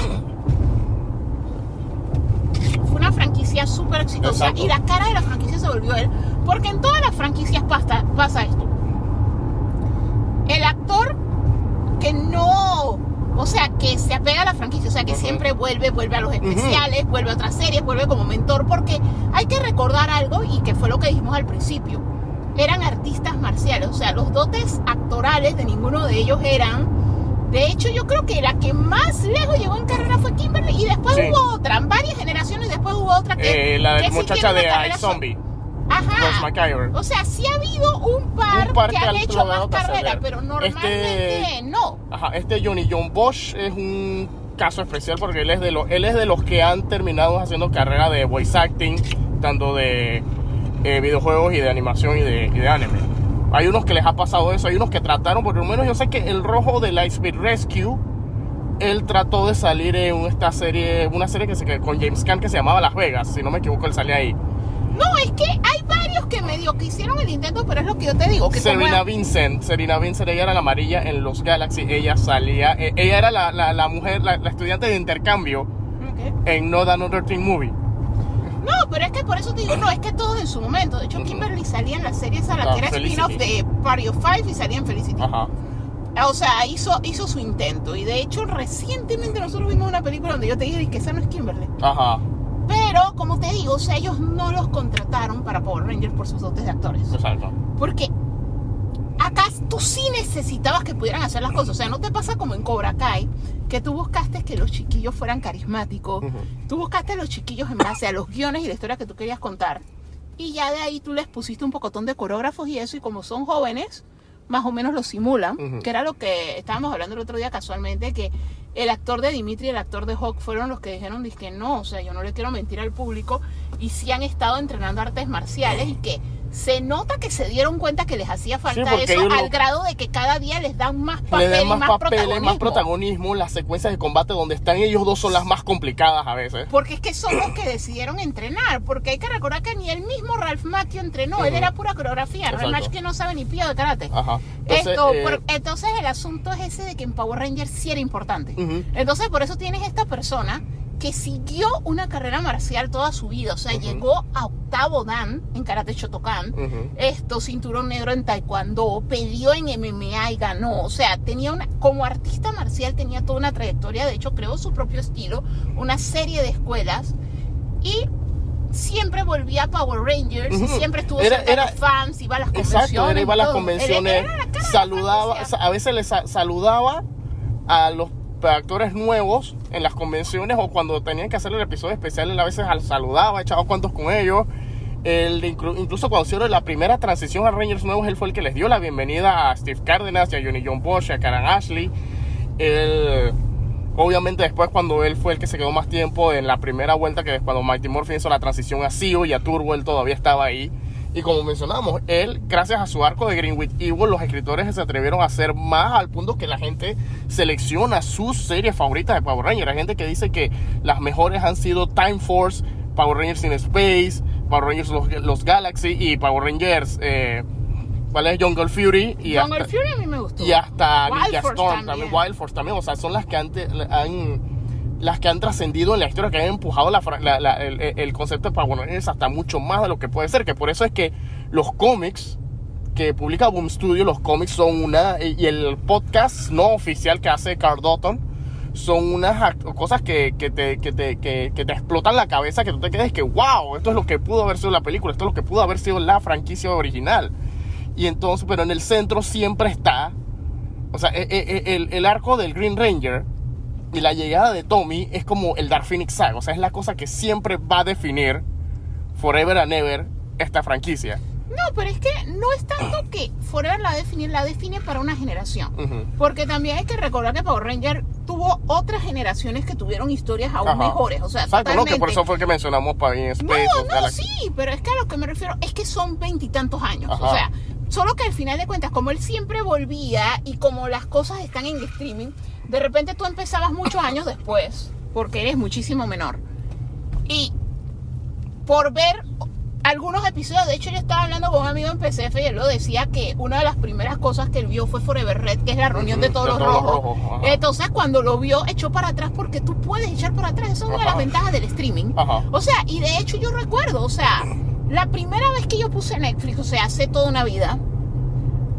B: fue una franquicia súper exitosa
A: Exacto.
B: y la cara de la franquicia se volvió él, porque en todas las franquicias pasa, pasa esto. El actor que no, o sea, que se apega a la franquicia, o sea, que siempre vuelve, vuelve a los especiales, vuelve a otras series, vuelve como mentor, porque hay que recordar algo y que fue lo que dijimos al principio. Eran artistas marciales, o sea, los dotes actorales de ninguno de ellos eran. De hecho, yo creo que la que más lejos llegó en carrera fue Kimberly y después
A: Sí.
B: hubo otra, varias generaciones después hubo otra que.
A: Eh, la
B: que
A: muchacha de
B: so-
A: iZombie
B: Ajá. O sea, sí ha habido un par,
A: Un par
B: que
A: que
B: han hecho más carrera,
A: trascender.
B: pero normalmente
A: Este-
B: no.
A: Ajá, este Johnny John Bosch es un caso especial porque él es de los, él es de los que han terminado haciendo carrera de voice acting, tanto de eh, videojuegos y de animación y de, y de anime. Hay unos que les ha pasado eso, hay unos que trataron, por lo menos yo sé que el rojo de Lightspeed Rescue, él trató de salir en esta serie, una serie que se con James Caan que se llamaba Las Vegas, si no me equivoco, él salía ahí.
B: No, es que hay varios que medio que hicieron el intento, pero es lo que yo te digo. Que como
A: Serena
B: era-
A: Vincent, Serena Vincent, ella era la amarilla en los Galaxy, ella salía, eh, ella era la, la- la mujer, la, la estudiante de intercambio en Not Another Teen Movie.
B: No, pero es que por eso te digo, no, es que todos en su momento. De hecho. Kimberly salía en la serie esa, la
A: Ah,
B: que era spin-off de Party of Five y salía en Felicity.
A: Ajá.
B: O sea, hizo, hizo su intento. Y de hecho, recientemente nosotros vimos una película donde yo te dije que esa no es Kimberly.
A: Ajá.
B: Pero, como te digo, o sea, ellos no los contrataron para Power Rangers por sus dotes de actores.
A: Exacto.
B: Porque acá tú sí necesitabas que pudieran hacer las cosas. O sea, no te pasa como en Cobra Kai, que tú buscaste que los chiquillos fueran carismáticos. Tú buscaste a los chiquillos en base a los guiones y la historia que tú querías contar. Y ya de ahí tú les pusiste un pocotón de coreógrafos y eso. Y como son jóvenes, más o menos lo simulan. Que era lo que estábamos hablando el otro día casualmente, que el actor de Dimitri y el actor de Hawk fueron los que dijeron que no, o sea, yo no le quiero mentir al público. Y sí han estado entrenando artes marciales y que se nota que se dieron cuenta que les hacía falta eso
A: lo-
B: al grado de que cada día les dan más
A: Le
B: papeles,
A: dan más,
B: más,
A: papeles,
B: protagonismo.
A: más protagonismo. Las secuencias de combate donde están ellos dos son las más complicadas a veces.
B: Porque es que son los que decidieron entrenar. Porque hay que recordar que ni el mismo Ralph Macchio entrenó. Él era pura coreografía. Ralph Macchio no sabe ni pío de karate.
A: Ajá. Entonces,
B: Esto,
A: eh,
B: por- entonces el asunto es ese de que en Power Rangers sí era importante. Entonces por eso tienes esta persona que siguió una carrera marcial toda su vida. O sea, llegó a octavo dan en karate Shotokan. Esto, cinturón negro en taekwondo, peleó en MMA y ganó. O sea, tenía una, como artista marcial tenía toda una trayectoria. De hecho, creó su propio estilo, una serie de escuelas y siempre volvía a Power Rangers y siempre estuvo
A: Era-
B: cerca
A: era-
B: fans, iba a las
A: Exacto,
B: convenciones.
A: él iba a las convenciones,
B: era
A: saludaba, a veces le sa- saludaba a los actores nuevos en las convenciones o cuando tenían que hacer el episodio especial, él a veces al- saludaba, echaba cuantos con ellos. Él inclu- incluso cuando hicieron la primera transición a Rangers nuevos, él fue el que les dio la bienvenida a Steve Cárdenas y a Johnny John Bosch, a Karen Ashley. Él, obviamente después cuando él fue el que se quedó más tiempo en la primera vuelta, que es cuando Mighty Morphin hizo la transición a CEO y a Turbo, él todavía estaba ahí. Y como mencionamos, él, gracias a su arco de Greenwich Evil, los escritores se atrevieron a hacer más al punto que la gente selecciona sus series favoritas de Power Rangers. Hay gente que dice que las mejores han sido Time Force, Power Rangers in Space, Power Rangers Los, los Galaxy y Power Rangers, eh, ¿cuál es? Jungle Fury. Y
B: Jungle
A: hasta-
B: Fury a mí me gustó.
A: y hasta
B: Wild
A: Ninja
B: Force
A: Storm también.
B: también.
A: Wild Force también, o sea, son las que han, te- han- las que han trascendido en la historia, que han empujado el, concepto de Power Rangers hasta mucho más de lo que puede ser, que por eso es que los cómics que publica Boom Studio, los cómics son una, y el podcast no oficial que hace Carl Dotton, son unas cosas que, te, que, te, que te explotan la cabeza, que tú te quedes que, wow, esto es lo que pudo haber sido la película, esto es lo que pudo haber sido la franquicia original. Y entonces, pero en el centro siempre está, o sea, e- e- e- el, el arco del Green Ranger y la llegada de Tommy es como el Dark Phoenix Saga, o sea, es la cosa que siempre va a definir forever and ever esta franquicia.
B: No, pero es que no es tanto que Forever la define, la define para una generación. Porque también hay que recordar que Power Ranger tuvo otras generaciones que tuvieron historias aún
A: Ajá.
B: mejores. O sea,
A: Exacto, ¿no? que por
B: totalmente.
A: eso fue que mencionamos para
B: No,
A: Space of
B: no,
A: Galaxy.
B: sí, pero es que a lo que me refiero es que son veintitantos años.
A: Ajá.
B: O sea, solo que al final de cuentas, como él siempre volvía y como las cosas están en streaming, de repente tú empezabas muchos años después, porque eres muchísimo menor. Y por ver algunos episodios, de hecho yo estaba hablando con un amigo en PCF y él lo decía que una de las primeras cosas que él vio fue Forever Red, que es la reunión de todos
A: de
B: los
A: todos los
B: rojos.
A: ajá.
B: Entonces cuando lo vio, echó para atrás porque tú puedes echar para atrás. Esa es una de las ventajas del streaming.
A: Ajá.
B: O sea, y de hecho yo recuerdo, o sea, la primera vez que yo puse Netflix, o sea, hace toda una vida,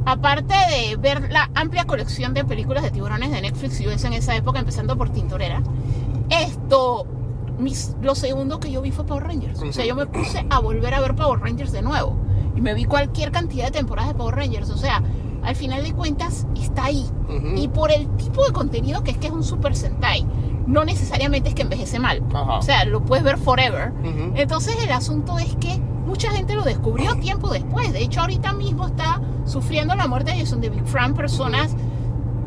B: aparte de ver la amplia colección de películas de tiburones de Netflix y en esa época, empezando por Tintorera, esto, mis, lo segundo que yo vi fue Power Rangers. O sea, yo me puse a volver a ver Power Rangers de nuevo. Y me vi cualquier cantidad de temporadas de Power Rangers. O sea, al final de cuentas está ahí. Y por el tipo de contenido que es que es un Super Sentai, no necesariamente es que envejece mal.
A: Ajá.
B: O sea, lo puedes ver forever. Entonces el asunto es que mucha gente lo descubrió tiempo después. De hecho, ahorita mismo está sufriendo la muerte de Jason de Big Fran personas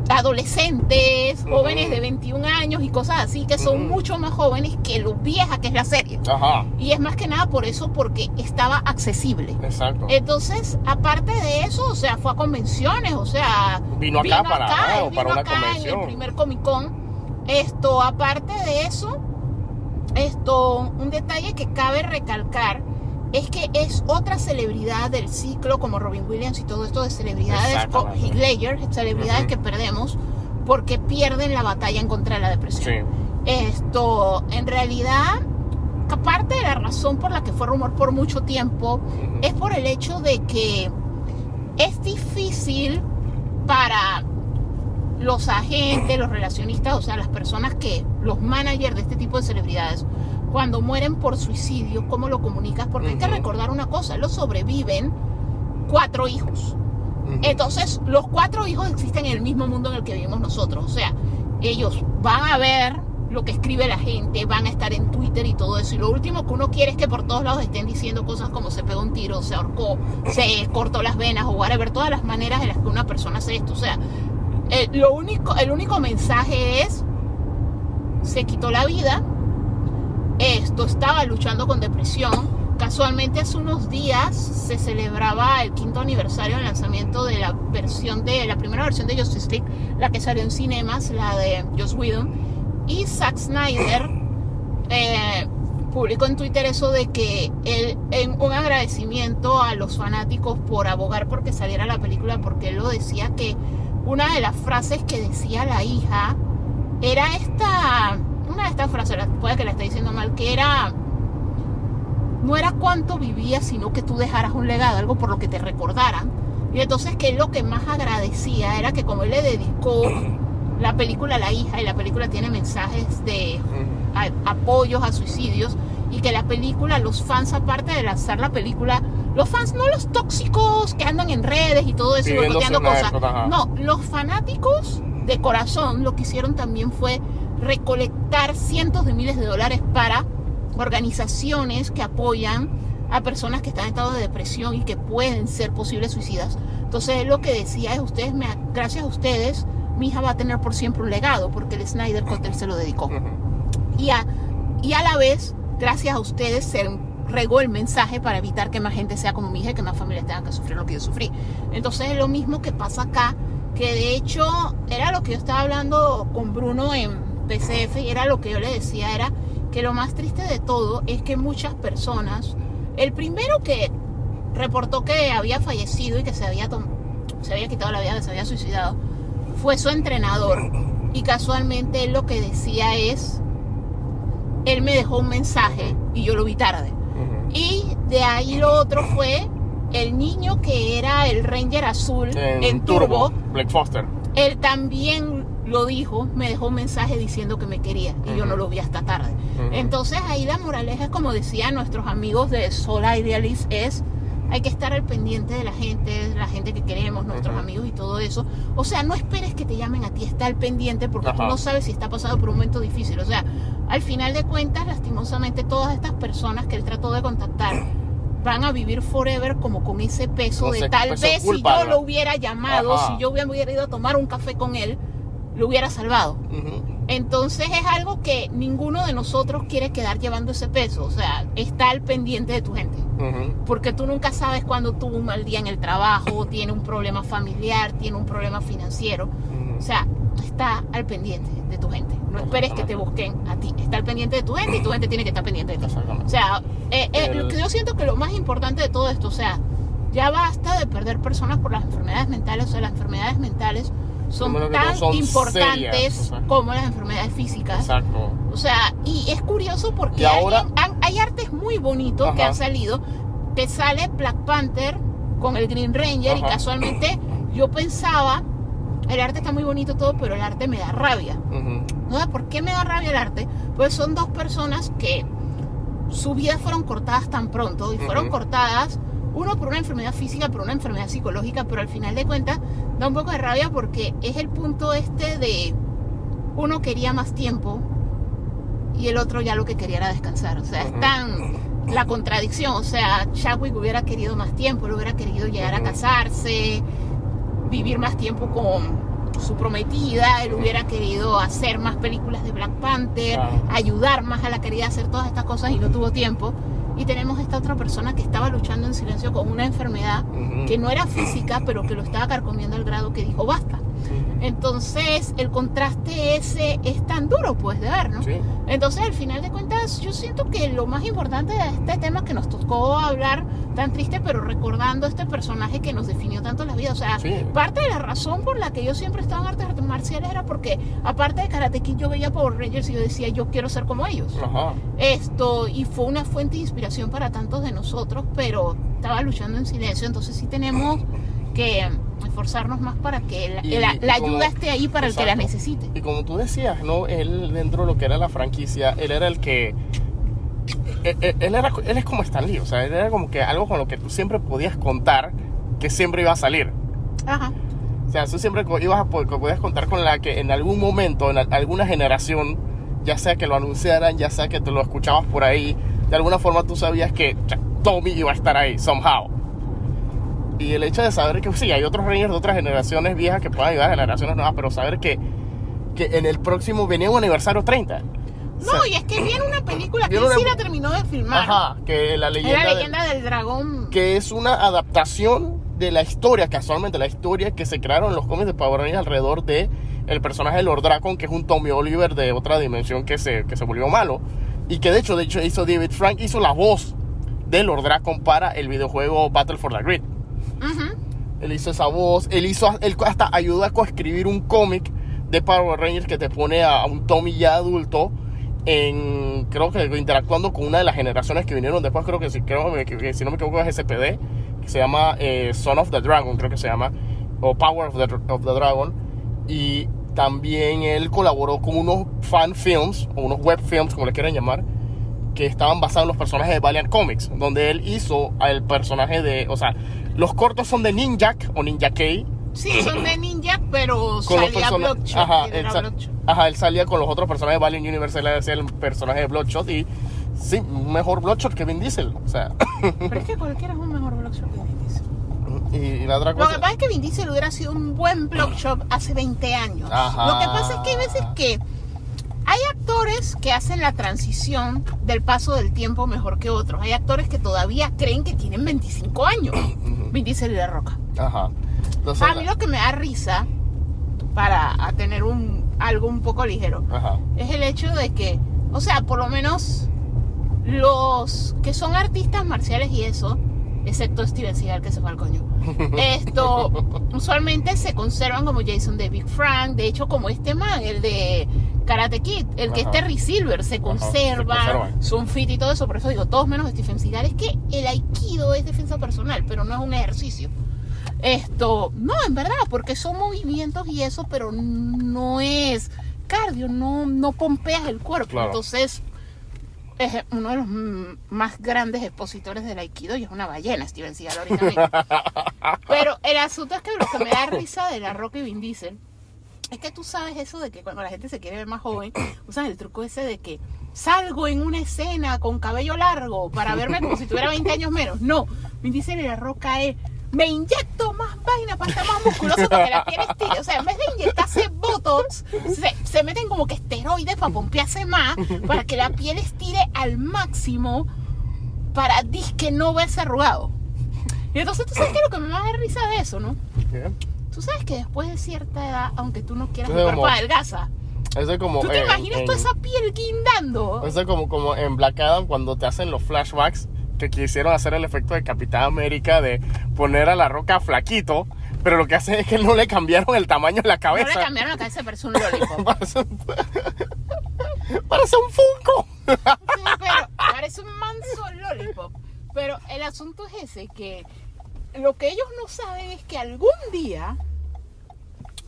B: adolescentes, jóvenes de 21 años y cosas así, que son mucho más jóvenes que lo vieja que es la serie.
A: Ajá,
B: Y es más que nada por eso, porque estaba accesible.
A: exacto.
B: Entonces, aparte de eso, o sea, fue a convenciones, o sea,
A: Vino acá para-
B: acá,
A: ah,
B: él
A: para
B: vino
A: una
B: acá en
A: convención.
B: el primer Comic Con. Esto, aparte de eso, esto, un detalle que cabe recalcar es que es otra celebridad del ciclo como Robin Williams y todo esto de celebridades. Heath Ledger, celebridades que perdemos porque pierden la batalla en contra de la depresión.
A: Sí.
B: Esto, en realidad, que parte de la razón por la que fue rumor por mucho tiempo es por el hecho de que es difícil para los agentes, los relacionistas, o sea, las personas que, los managers de este tipo de celebridades, cuando mueren por suicidio, ¿cómo lo comunicas? Porque hay que recordar una cosa, los sobreviven cuatro hijos. Entonces, los cuatro hijos existen en el mismo mundo en el que vivimos nosotros. O sea, ellos van a ver lo que escribe la gente, van a estar en Twitter y todo eso. Y lo último que uno quiere es que por todos lados estén diciendo cosas como se pegó un tiro, se ahorcó, se cortó las venas o whatever, todas las maneras en las que una persona hace esto. O sea, eh, lo único, el único mensaje es, se quitó la vida, esto estaba luchando con depresión. Casualmente hace unos días se celebraba el quinto aniversario del lanzamiento de la versión de la primera versión de Justice League, la que salió en cinemas, la de Joss Whedon. Y Zack Snyder eh, publicó en Twitter eso de que él, en un agradecimiento a los fanáticos por abogar porque saliera la película, porque él lo decía que una de las frases que decía la hija era esta, una de estas frases, puede que la esté diciendo mal, que era, no era cuánto vivías, sino que tú dejaras un legado, algo por lo que te recordaran. Y entonces que él lo que más agradecía era que como él le dedicó la película a la hija y la película tiene mensajes de a- apoyos a suicidios y que la película, los fans aparte de lanzar la película, los fans no los tóxicos que andan en redes y todo eso y cosas,
A: época,
B: no, los fanáticos de corazón lo que hicieron también fue recolectar cientos de miles de dólares para organizaciones que apoyan a personas que están en estado de depresión y que pueden ser posibles suicidas. Entonces lo que decía es, ustedes me, gracias a ustedes, mi hija va a tener por siempre un legado porque el Snyder él se lo dedicó y a, y a la vez, gracias a ustedes, se regó el mensaje para evitar que más gente sea como mi hija y que más familias tengan que sufrir lo que yo sufrí. Entonces es lo mismo que pasa acá, que de hecho era lo que yo estaba hablando con Bruno en PCF y era lo que yo le decía, era que lo más triste de todo es que muchas personas, el primero que reportó que había fallecido y que se había, se había quitado la vida, que se había suicidado, fue su entrenador. Y casualmente él lo que decía es, él me dejó un mensaje y yo lo vi tarde. Y de ahí lo otro fue el niño que era el Ranger azul en, Turbo.
A: Blake Foster.
B: Él también lo dijo, me dejó un mensaje diciendo que me quería y yo no lo vi hasta tarde. Entonces ahí la moraleja es como decían nuestros amigos de Soul Idealist es hay que estar al pendiente de la gente, la gente que queremos, nuestros amigos y todo eso. O sea, no esperes que te llamen a ti, está al pendiente porque tú no sabes si está pasando por un momento difícil. O sea, al final de cuentas, lastimosamente, todas estas personas que él trató de contactar van a vivir forever como con ese peso de tal
A: peso
B: vez si yo
A: ¿no?
B: lo hubiera llamado, si yo hubiera ido a tomar un café con él, lo hubiera salvado. Entonces es algo que ninguno de nosotros quiere quedar llevando ese peso. O sea, está al pendiente de tu gente. Porque tú nunca sabes cuando tuvo un mal día en el trabajo, tiene un problema familiar, tiene un problema financiero. O sea, está al pendiente de tu gente. No esperes que te busquen a ti. Está al pendiente de tu gente y tu gente tiene que estar pendiente de ti. O sea, eh, eh,
A: El-
B: lo que yo siento que lo más importante de todo esto, o sea, ya basta de perder personas por las enfermedades mentales. O sea, las enfermedades mentales son tan
A: son
B: importantes
A: serias,
B: como las enfermedades físicas.
A: Exacto.
B: O sea, y es curioso porque
A: ahora-
B: han- hay artes muy bonitos que han salido. Te sale Black Panther con el Green Ranger y casualmente yo pensaba, el arte está muy bonito todo, pero el arte me da rabia. ¿No sé por qué me da rabia el arte? Pues son dos personas que su vida fueron cortadas tan pronto y fueron cortadas, uno por una enfermedad física, por una enfermedad psicológica, pero al final de cuentas da un poco de rabia porque es el punto este de uno quería más tiempo y el otro ya lo que quería era descansar. O sea, es tan la contradicción. O sea, Chadwick hubiera querido más tiempo, él hubiera querido llegar a casarse, vivir más tiempo con su prometida, él hubiera querido hacer más películas de Black Panther, ayudar más a la querida a hacer todas estas cosas y no tuvo tiempo. Y tenemos esta otra persona que estaba luchando en silencio con una enfermedad que no era física, pero que lo estaba carcomiendo al grado que dijo basta. Entonces, el contraste ese es tan duro, pues, de ver, ¿no?
A: Sí.
B: Entonces, al final de cuentas, yo siento que lo más importante de este tema que nos tocó hablar tan triste, pero recordando este personaje que nos definió tanto la vida, o sea,
A: Sí.
B: parte de la razón por la que yo siempre estaba en artes marciales era porque, aparte de Karate Kid, yo veía Power Rangers y yo decía, yo quiero ser como ellos.
A: Ajá.
B: Esto, y fue una fuente de inspiración para tantos de nosotros, pero estaba luchando en silencio, entonces sí tenemos que esforzarnos más para que la,
A: Y
B: la- la
A: como-
B: ayuda esté ahí para el que la
A: Exacto.
B: necesite.
A: Y como tú decías, ¿no? Él dentro de lo que era la franquicia, él era el que... Él, él- él era, él es como Stan Lee, o sea, él era como que algo con lo que tú siempre podías contar que siempre iba a salir.
B: Ajá.
A: O sea, tú siempre ibas a po- co- podías contar con la que en algún momento, en al- alguna generación, ya sea que lo anunciaran, ya sea que te lo escuchabas por ahí, de alguna forma tú sabías que Tommy iba a estar ahí, somehow. Y el hecho de saber que sí, hay otros Rangers de otras generaciones viejas que puedan ayudar a generaciones nuevas, pero saber que, que en el próximo venía un aniversario 30. O sea,
B: No, y es que viene una película que él sí
A: una-
B: la terminó de filmar.
A: Ajá, que la leyenda,
B: la
A: de-
B: leyenda del dragón.
A: que es una adaptación de la historia, casualmente la historia que se crearon los cómics de Power Rangers alrededor de el personaje de Lord Dracon, que es un Tommy Oliver de otra dimensión que se, que se volvió malo. Y que de hecho, de hecho hizo David Frank, hizo la voz de Lord Dracon para el videojuego Battle for the Grid.
B: Ujú.
A: Él hizo esa voz, él hizo, él hasta ayudó a coescribir un cómic de Power Rangers que te pone a, a un Tommy ya adulto en, creo que interactuando con una de las generaciones que vinieron después, creo que si, creo que, que si no me equivoco es SPD, que se llama eh, Son of the Dragon, creo que se llama, o Power of the, of the Dragon, y también él colaboró con unos fan films, o unos web films, como le quieran llamar, que estaban basados en los personajes de Valiant Comics, donde él hizo al personaje de, o sea, los cortos son de Ninjak o Ninja K,
B: Sí, son de ninja, pero
A: con
B: salía. Bloodshot.
A: Ajá,
B: ¿quién era
A: él
B: Bloodshot?
A: ajá, él salía con los otros personajes de Valiant Universe, él hacía el personaje de Bloodshot y sí, un mejor Bloodshot que Vin Diesel, o sea,
B: Pero es que cualquiera es un mejor Bloodshot que Vin Diesel.
A: y, la otra
B: Lo
A: cosa.
B: que pasa es que Vin Diesel hubiera sido un buen Bloodshot hace 20 años.
A: Ajá.
B: Lo que pasa es que hay veces que hay actores que hacen la transición del paso del tiempo mejor que otros. Hay actores que todavía creen que tienen 25 años. Vin Diesel y La Roca.
A: Ajá. Entonces,
B: A mí lo que me da risa, para tener un, algo un poco ligero,
A: Ajá.
B: es el hecho de que, o sea, por lo menos los que son artistas marciales y eso, excepto Steven Seagal que se fue al coño, esto usualmente se conservan como Jason David Frank, de hecho como este man, el de Karate Kid, el que es. Terry Silver, se
A: se
B: conserva,
A: conservan.
B: son fit y todo eso, por eso digo, todos menos Steven Seagal, es que el aikido es defensa personal, pero no es un ejercicio. Esto, no, en verdad, porque son movimientos y eso, pero no es cardio, no, no pompeas el cuerpo.
A: Claro.
B: Entonces, es uno de los más grandes expositores del Aikido y es una ballena, Steven Seagal mismo. Pero el asunto es que lo que me da risa de la Roca y Vin Diesel es que tú sabes eso de que cuando la gente se quiere ver más joven, usan el truco ese de que salgo en una escena con cabello largo para verme como si tuviera 20 años menos. No, Vin Diesel y la Roca es me inyecto más vaina para estar más musculoso para que la piel estire. O sea, en vez de inyectarse botox, se, se meten como que esteroides para pompearse más, para que la piel estire al máximo para disque no verse arrugado. Y entonces tú sabes que lo que me va a dar risa de eso, ¿no?
A: ¿Qué?
B: Tú sabes que después de cierta edad, aunque tú no quieras,
A: es
B: cuerpo adelgaza.
A: Eso es como.
B: ¿Tú te
A: en-
B: imaginas
A: en-
B: toda esa piel guindando?
A: Eso es como, como en Black Adam cuando te hacen los flashbacks que quisieron hacer el efecto de Capitán América de poner a la roca flaquito, pero lo que hacen es que no le cambiaron el tamaño de la
B: No
A: cabeza.
B: le cambiaron la cabeza, parece un lollipop.
A: parece, un, parece un Funko.
B: Sí, pero parece un manso lollipop. Pero el asunto es ese, que lo que ellos no saben es que algún día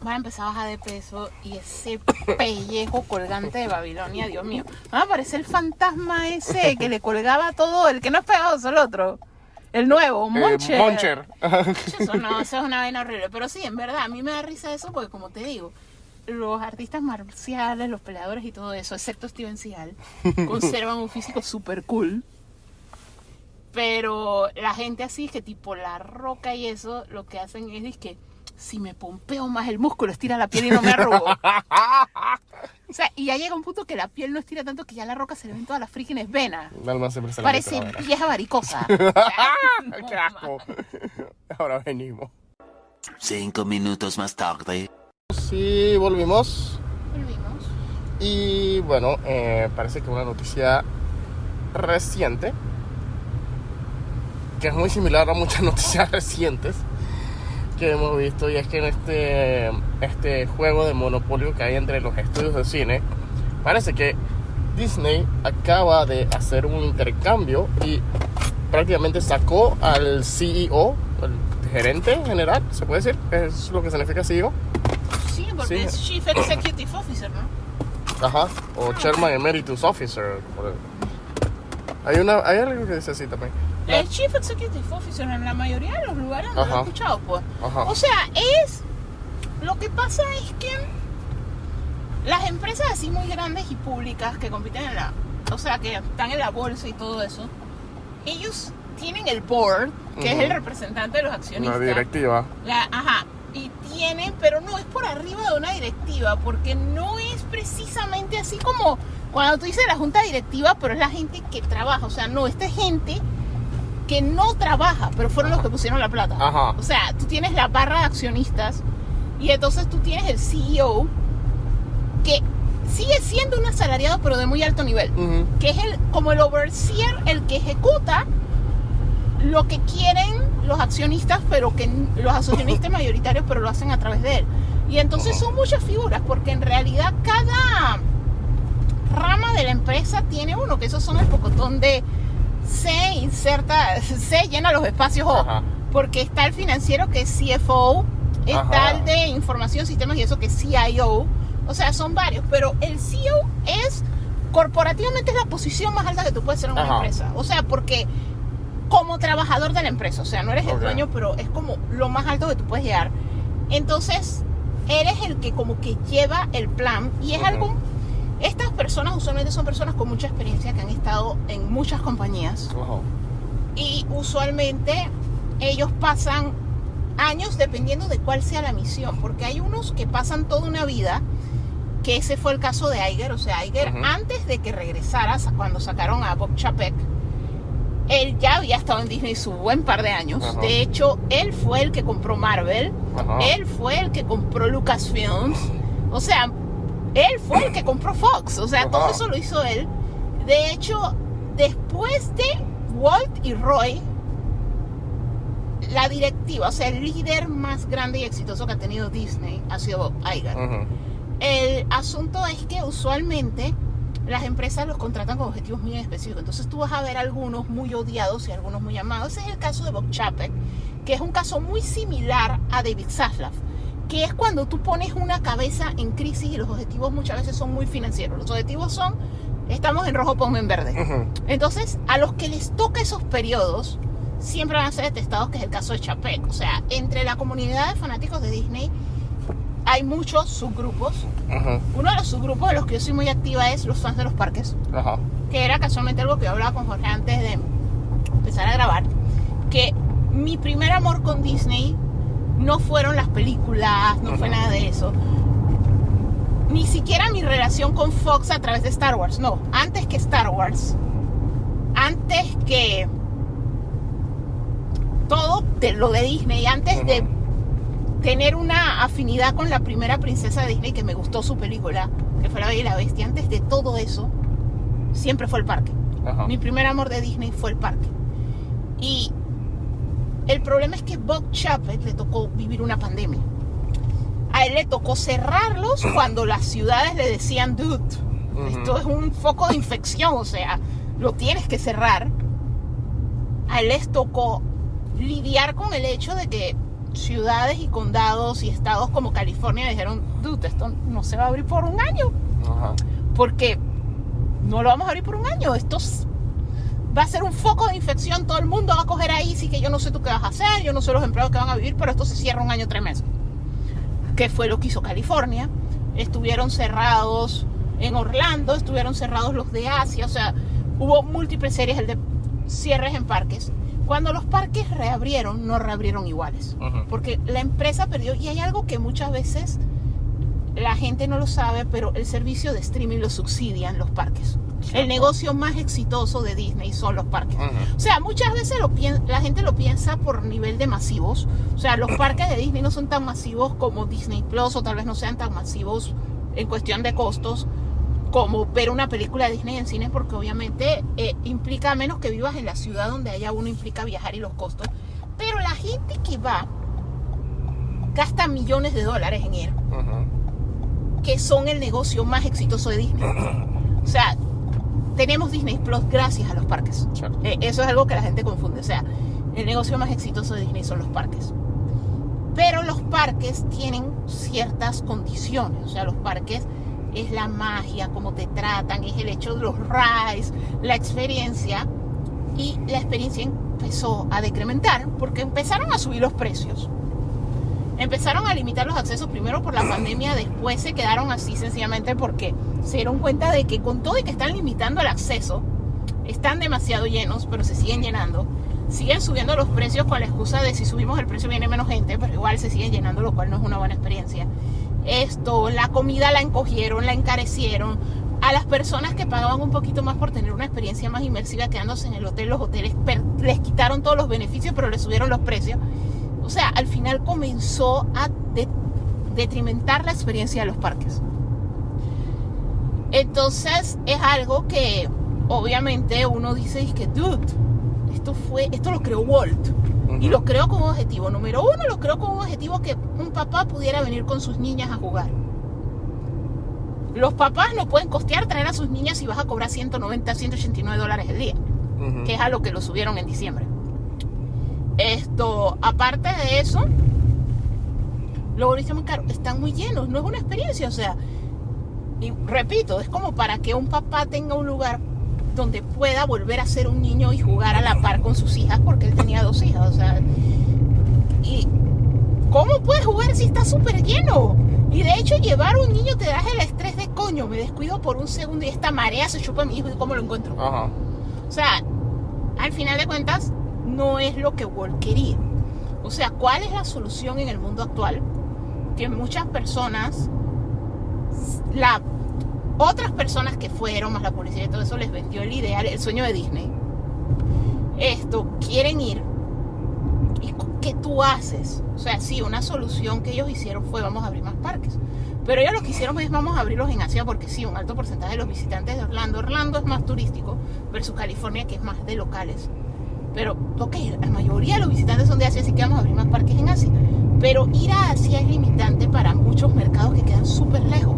B: van a empezar a bajar de peso y ese pellejo colgante de Babilonia, Dios mío, va a aparecer el fantasma ese que le colgaba todo, el que no es pegajoso, el otro. El nuevo,
A: Eh,
B: Moncher.
A: Moncher.
B: Eso no, eso es una vaina horrible. Pero sí, en verdad, a mí me da risa eso porque, como te digo, los artistas marciales, los peleadores y todo eso, excepto Steven Seagal, conservan un físico súper cool. Pero la gente así, que tipo la roca y eso, lo que hacen es que si me pompeo más el músculo, estira la piel y no me arrugo. O sea, y ya llega un punto que la piel no estira tanto que ya la roca se le ven todas las frígenes venas.
A: Alma siempre se la
B: Parece vieja varicosa. No
A: ¡Qué asco! Ahora venimos.
C: Cinco minutos más tarde.
A: Sí, volvimos.
B: Volvimos.
A: Y bueno, eh, parece que una noticia reciente, que es muy similar a muchas noticias recientes que hemos visto, y es que en este, este juego de monopolio que hay entre los estudios de cine, parece que Disney acaba de hacer un intercambio y prácticamente sacó al CEO, el gerente general, se puede decir, es lo que significa CEO.
B: Sí, porque
A: Sí.
B: es Chief Executive Officer, ¿no?
A: Ajá, o Chairman Emeritus Officer. Hay, una, hay algo que dice así también.
B: El Chief Executive Officer en la mayoría de los lugares donde lo
A: Ajá.
B: he escuchado, pues.
A: Ajá.
B: O sea, es. Lo que pasa es que las empresas así muy grandes y públicas que compiten en la. O sea, que están en la bolsa y todo eso, ellos tienen el board, que es
A: Ujú.
B: el representante de los accionistas.
A: Una directiva.
B: La, ajá. Y tienen, pero no es por arriba de una directiva, porque no es precisamente así como cuando tú dices la junta directiva, pero es la gente que trabaja. O sea, no, esta es gente que no trabaja, pero fueron los que pusieron la plata.
A: Ajá.
B: O sea, tú tienes la barra de accionistas y entonces tú tienes el CEO que sigue siendo un asalariado, pero de muy alto nivel que es el, como el overseer, el que ejecuta lo que quieren los accionistas, pero que los accionistas mayoritarios, pero lo hacen a través de él. Y entonces son muchas figuras, porque en realidad cada rama de la empresa tiene uno, que esos son el pocotón de se inserta, se llena los espacios O,
A: Ajá.
B: porque está el financiero que es CFO, está
A: Ajá.
B: el de información, sistemas y eso que es CIO, o sea, son varios, pero el CEO es corporativamente es la posición más alta que tú puedes ser en una
A: Ajá.
B: empresa, o sea, porque como trabajador de la empresa, o sea, no eres el dueño, pero es como lo más alto que tú puedes llegar. Entonces, eres el que como que lleva el plan y es
A: Ujú.
B: algo estas personas usualmente son personas con mucha experiencia que han estado en muchas compañías. Y usualmente ellos pasan años dependiendo de cuál sea la misión, porque hay unos que pasan toda una vida, que ese fue el caso de Iger, o sea, Iger antes de que regresara, sa- cuando sacaron a Bob Chapek, él ya había estado en Disney su buen par de años, de hecho, él fue el que compró Marvel,
A: Ajá.
B: él fue el que compró Lucasfilms, o sea, él fue el que compró Fox, o sea,
A: Ajá.
B: todo eso lo hizo él. De hecho, después de Walt y Roy, la directiva, o sea, el líder más grande y exitoso que ha tenido Disney ha sido Bob Iger. El asunto es que usualmente las empresas los contratan con objetivos muy específicos. Entonces tú vas a ver algunos muy odiados y algunos muy amados. Ese es el caso de Bob Chapek, que es un caso muy similar a David Zaslav, que es cuando tú pones una cabeza en crisis y los objetivos muchas veces son muy financieros. Los objetivos son, estamos en rojo, pongo en verde. Entonces, a los que les toca esos periodos, siempre van a ser detestados, que es el caso de Chapek. O sea, entre la comunidad de fanáticos de Disney hay muchos subgrupos. Uno de los subgrupos de los que yo soy muy activa es los fans de los parques, que era casualmente algo que yo hablaba con Jorge antes de empezar a grabar, que mi primer amor con Disney no fueron las películas, no fue nada de eso. Ni siquiera mi relación con Fox a través de Star Wars, no. Antes que Star Wars, antes que todo de lo de Disney, antes de tener una afinidad con la primera princesa de Disney que me gustó su película, que fue La Bella y la Bestia, antes de todo eso, siempre fue el parque. Mi primer amor de Disney fue el parque. Y el problema es que Bob Chapek le tocó vivir una pandemia. A él le tocó cerrarlos cuando las ciudades le decían, dude, esto es un foco de infección, o sea, lo tienes que cerrar. A él les tocó lidiar con el hecho de que ciudades y condados y estados como California dijeron, dude, esto no se va a abrir por un año porque no lo vamos a abrir por un año. Esto es- va a ser un foco de infección. Todo el mundo va a coger ahí. Sí que yo no sé tú qué vas a hacer, yo no sé los empleados que van a vivir, pero esto se cierra un año, tres meses. Que fue lo que hizo California. Estuvieron cerrados en Orlando, estuvieron cerrados los de Asia. O sea, hubo múltiples series de cierres en parques. Cuando los parques reabrieron, no reabrieron iguales. Porque la empresa perdió. Y hay algo que muchas veces la gente no lo sabe, pero el servicio de streaming lo subsidian los parques. El negocio más exitoso de Disney son los parques. O sea, muchas veces lo la gente lo piensa por nivel de masivos. O sea, los parques de Disney no son tan masivos como Disney Plus o tal vez no sean tan masivos en cuestión de costos como ver una película de Disney en cine porque obviamente eh, implica menos que vivas en la ciudad donde haya uno implica viajar y los costos. Pero la gente que va gasta millones de dólares en ir, que son el negocio más exitoso de Disney. O sea, tenemos Disney Plus gracias a los parques. Eh, eso es algo que la gente confunde. O sea, el negocio más exitoso de Disney son los parques. Pero los parques tienen ciertas condiciones. O sea, los parques es la magia, cómo te tratan, es el hecho de los rides, la experiencia. Y la experiencia empezó a decrementar porque empezaron a subir los precios. Empezaron a limitar los accesos primero por la pandemia, después se quedaron así sencillamente porque se dieron cuenta de que con todo y que están limitando el acceso, están demasiado llenos, pero se siguen llenando. Siguen subiendo los precios con la excusa de si subimos el precio viene menos gente, pero igual se siguen llenando, lo cual no es una buena experiencia. Esto, la comida la encogieron, la encarecieron. A las personas que pagaban un poquito más por tener una experiencia más inmersiva quedándose en el hotel, los hoteles les quitaron todos los beneficios, pero les subieron los precios. O sea, al final comenzó a de- detrimentar la experiencia de los parques. Entonces es algo que obviamente uno dice es que, dude, esto fue, esto lo creó Walt. Y lo creó con un objetivo. Número uno, lo creó con un objetivo que un papá pudiera venir con sus niñas a jugar. Los papás no pueden costear traer a sus niñas si vas a cobrar 190, 189 dólares el día que es a lo que lo subieron en diciembre. Esto, aparte de eso, lo volviste muy caro. Están muy llenos, no es una experiencia, o sea, y repito, es como para que un papá tenga un lugar donde pueda volver a ser un niño y jugar a la par con sus hijas, porque él tenía dos hijas, o sea, y ¿cómo puedes jugar si está súper lleno? Y de hecho llevar un niño te da el estrés de coño, me descuido por un segundo y esta marea se chupa a mi hijo y cómo lo encuentro.
A: Ajá.
B: O sea, al final de cuentas, no es lo que Walt quería. O sea, ¿cuál es la solución en el mundo actual? Que muchas personas, la, otras personas que fueron, más la publicidad y todo eso, les vendió el ideal, el sueño de Disney. Esto, quieren ir. ¿Y qué tú haces? O sea, sí, una solución que ellos hicieron fue vamos a abrir más parques. Pero ellos lo que hicieron es vamos a abrirlos en Asia porque sí, un alto porcentaje de los visitantes de Orlando, Orlando es más turístico versus California que es más de locales. Pero, ok, la mayoría de los visitantes son de Asia, así que vamos a abrir más parques en Asia. Pero ir a Asia es limitante para muchos mercados que quedan súper lejos.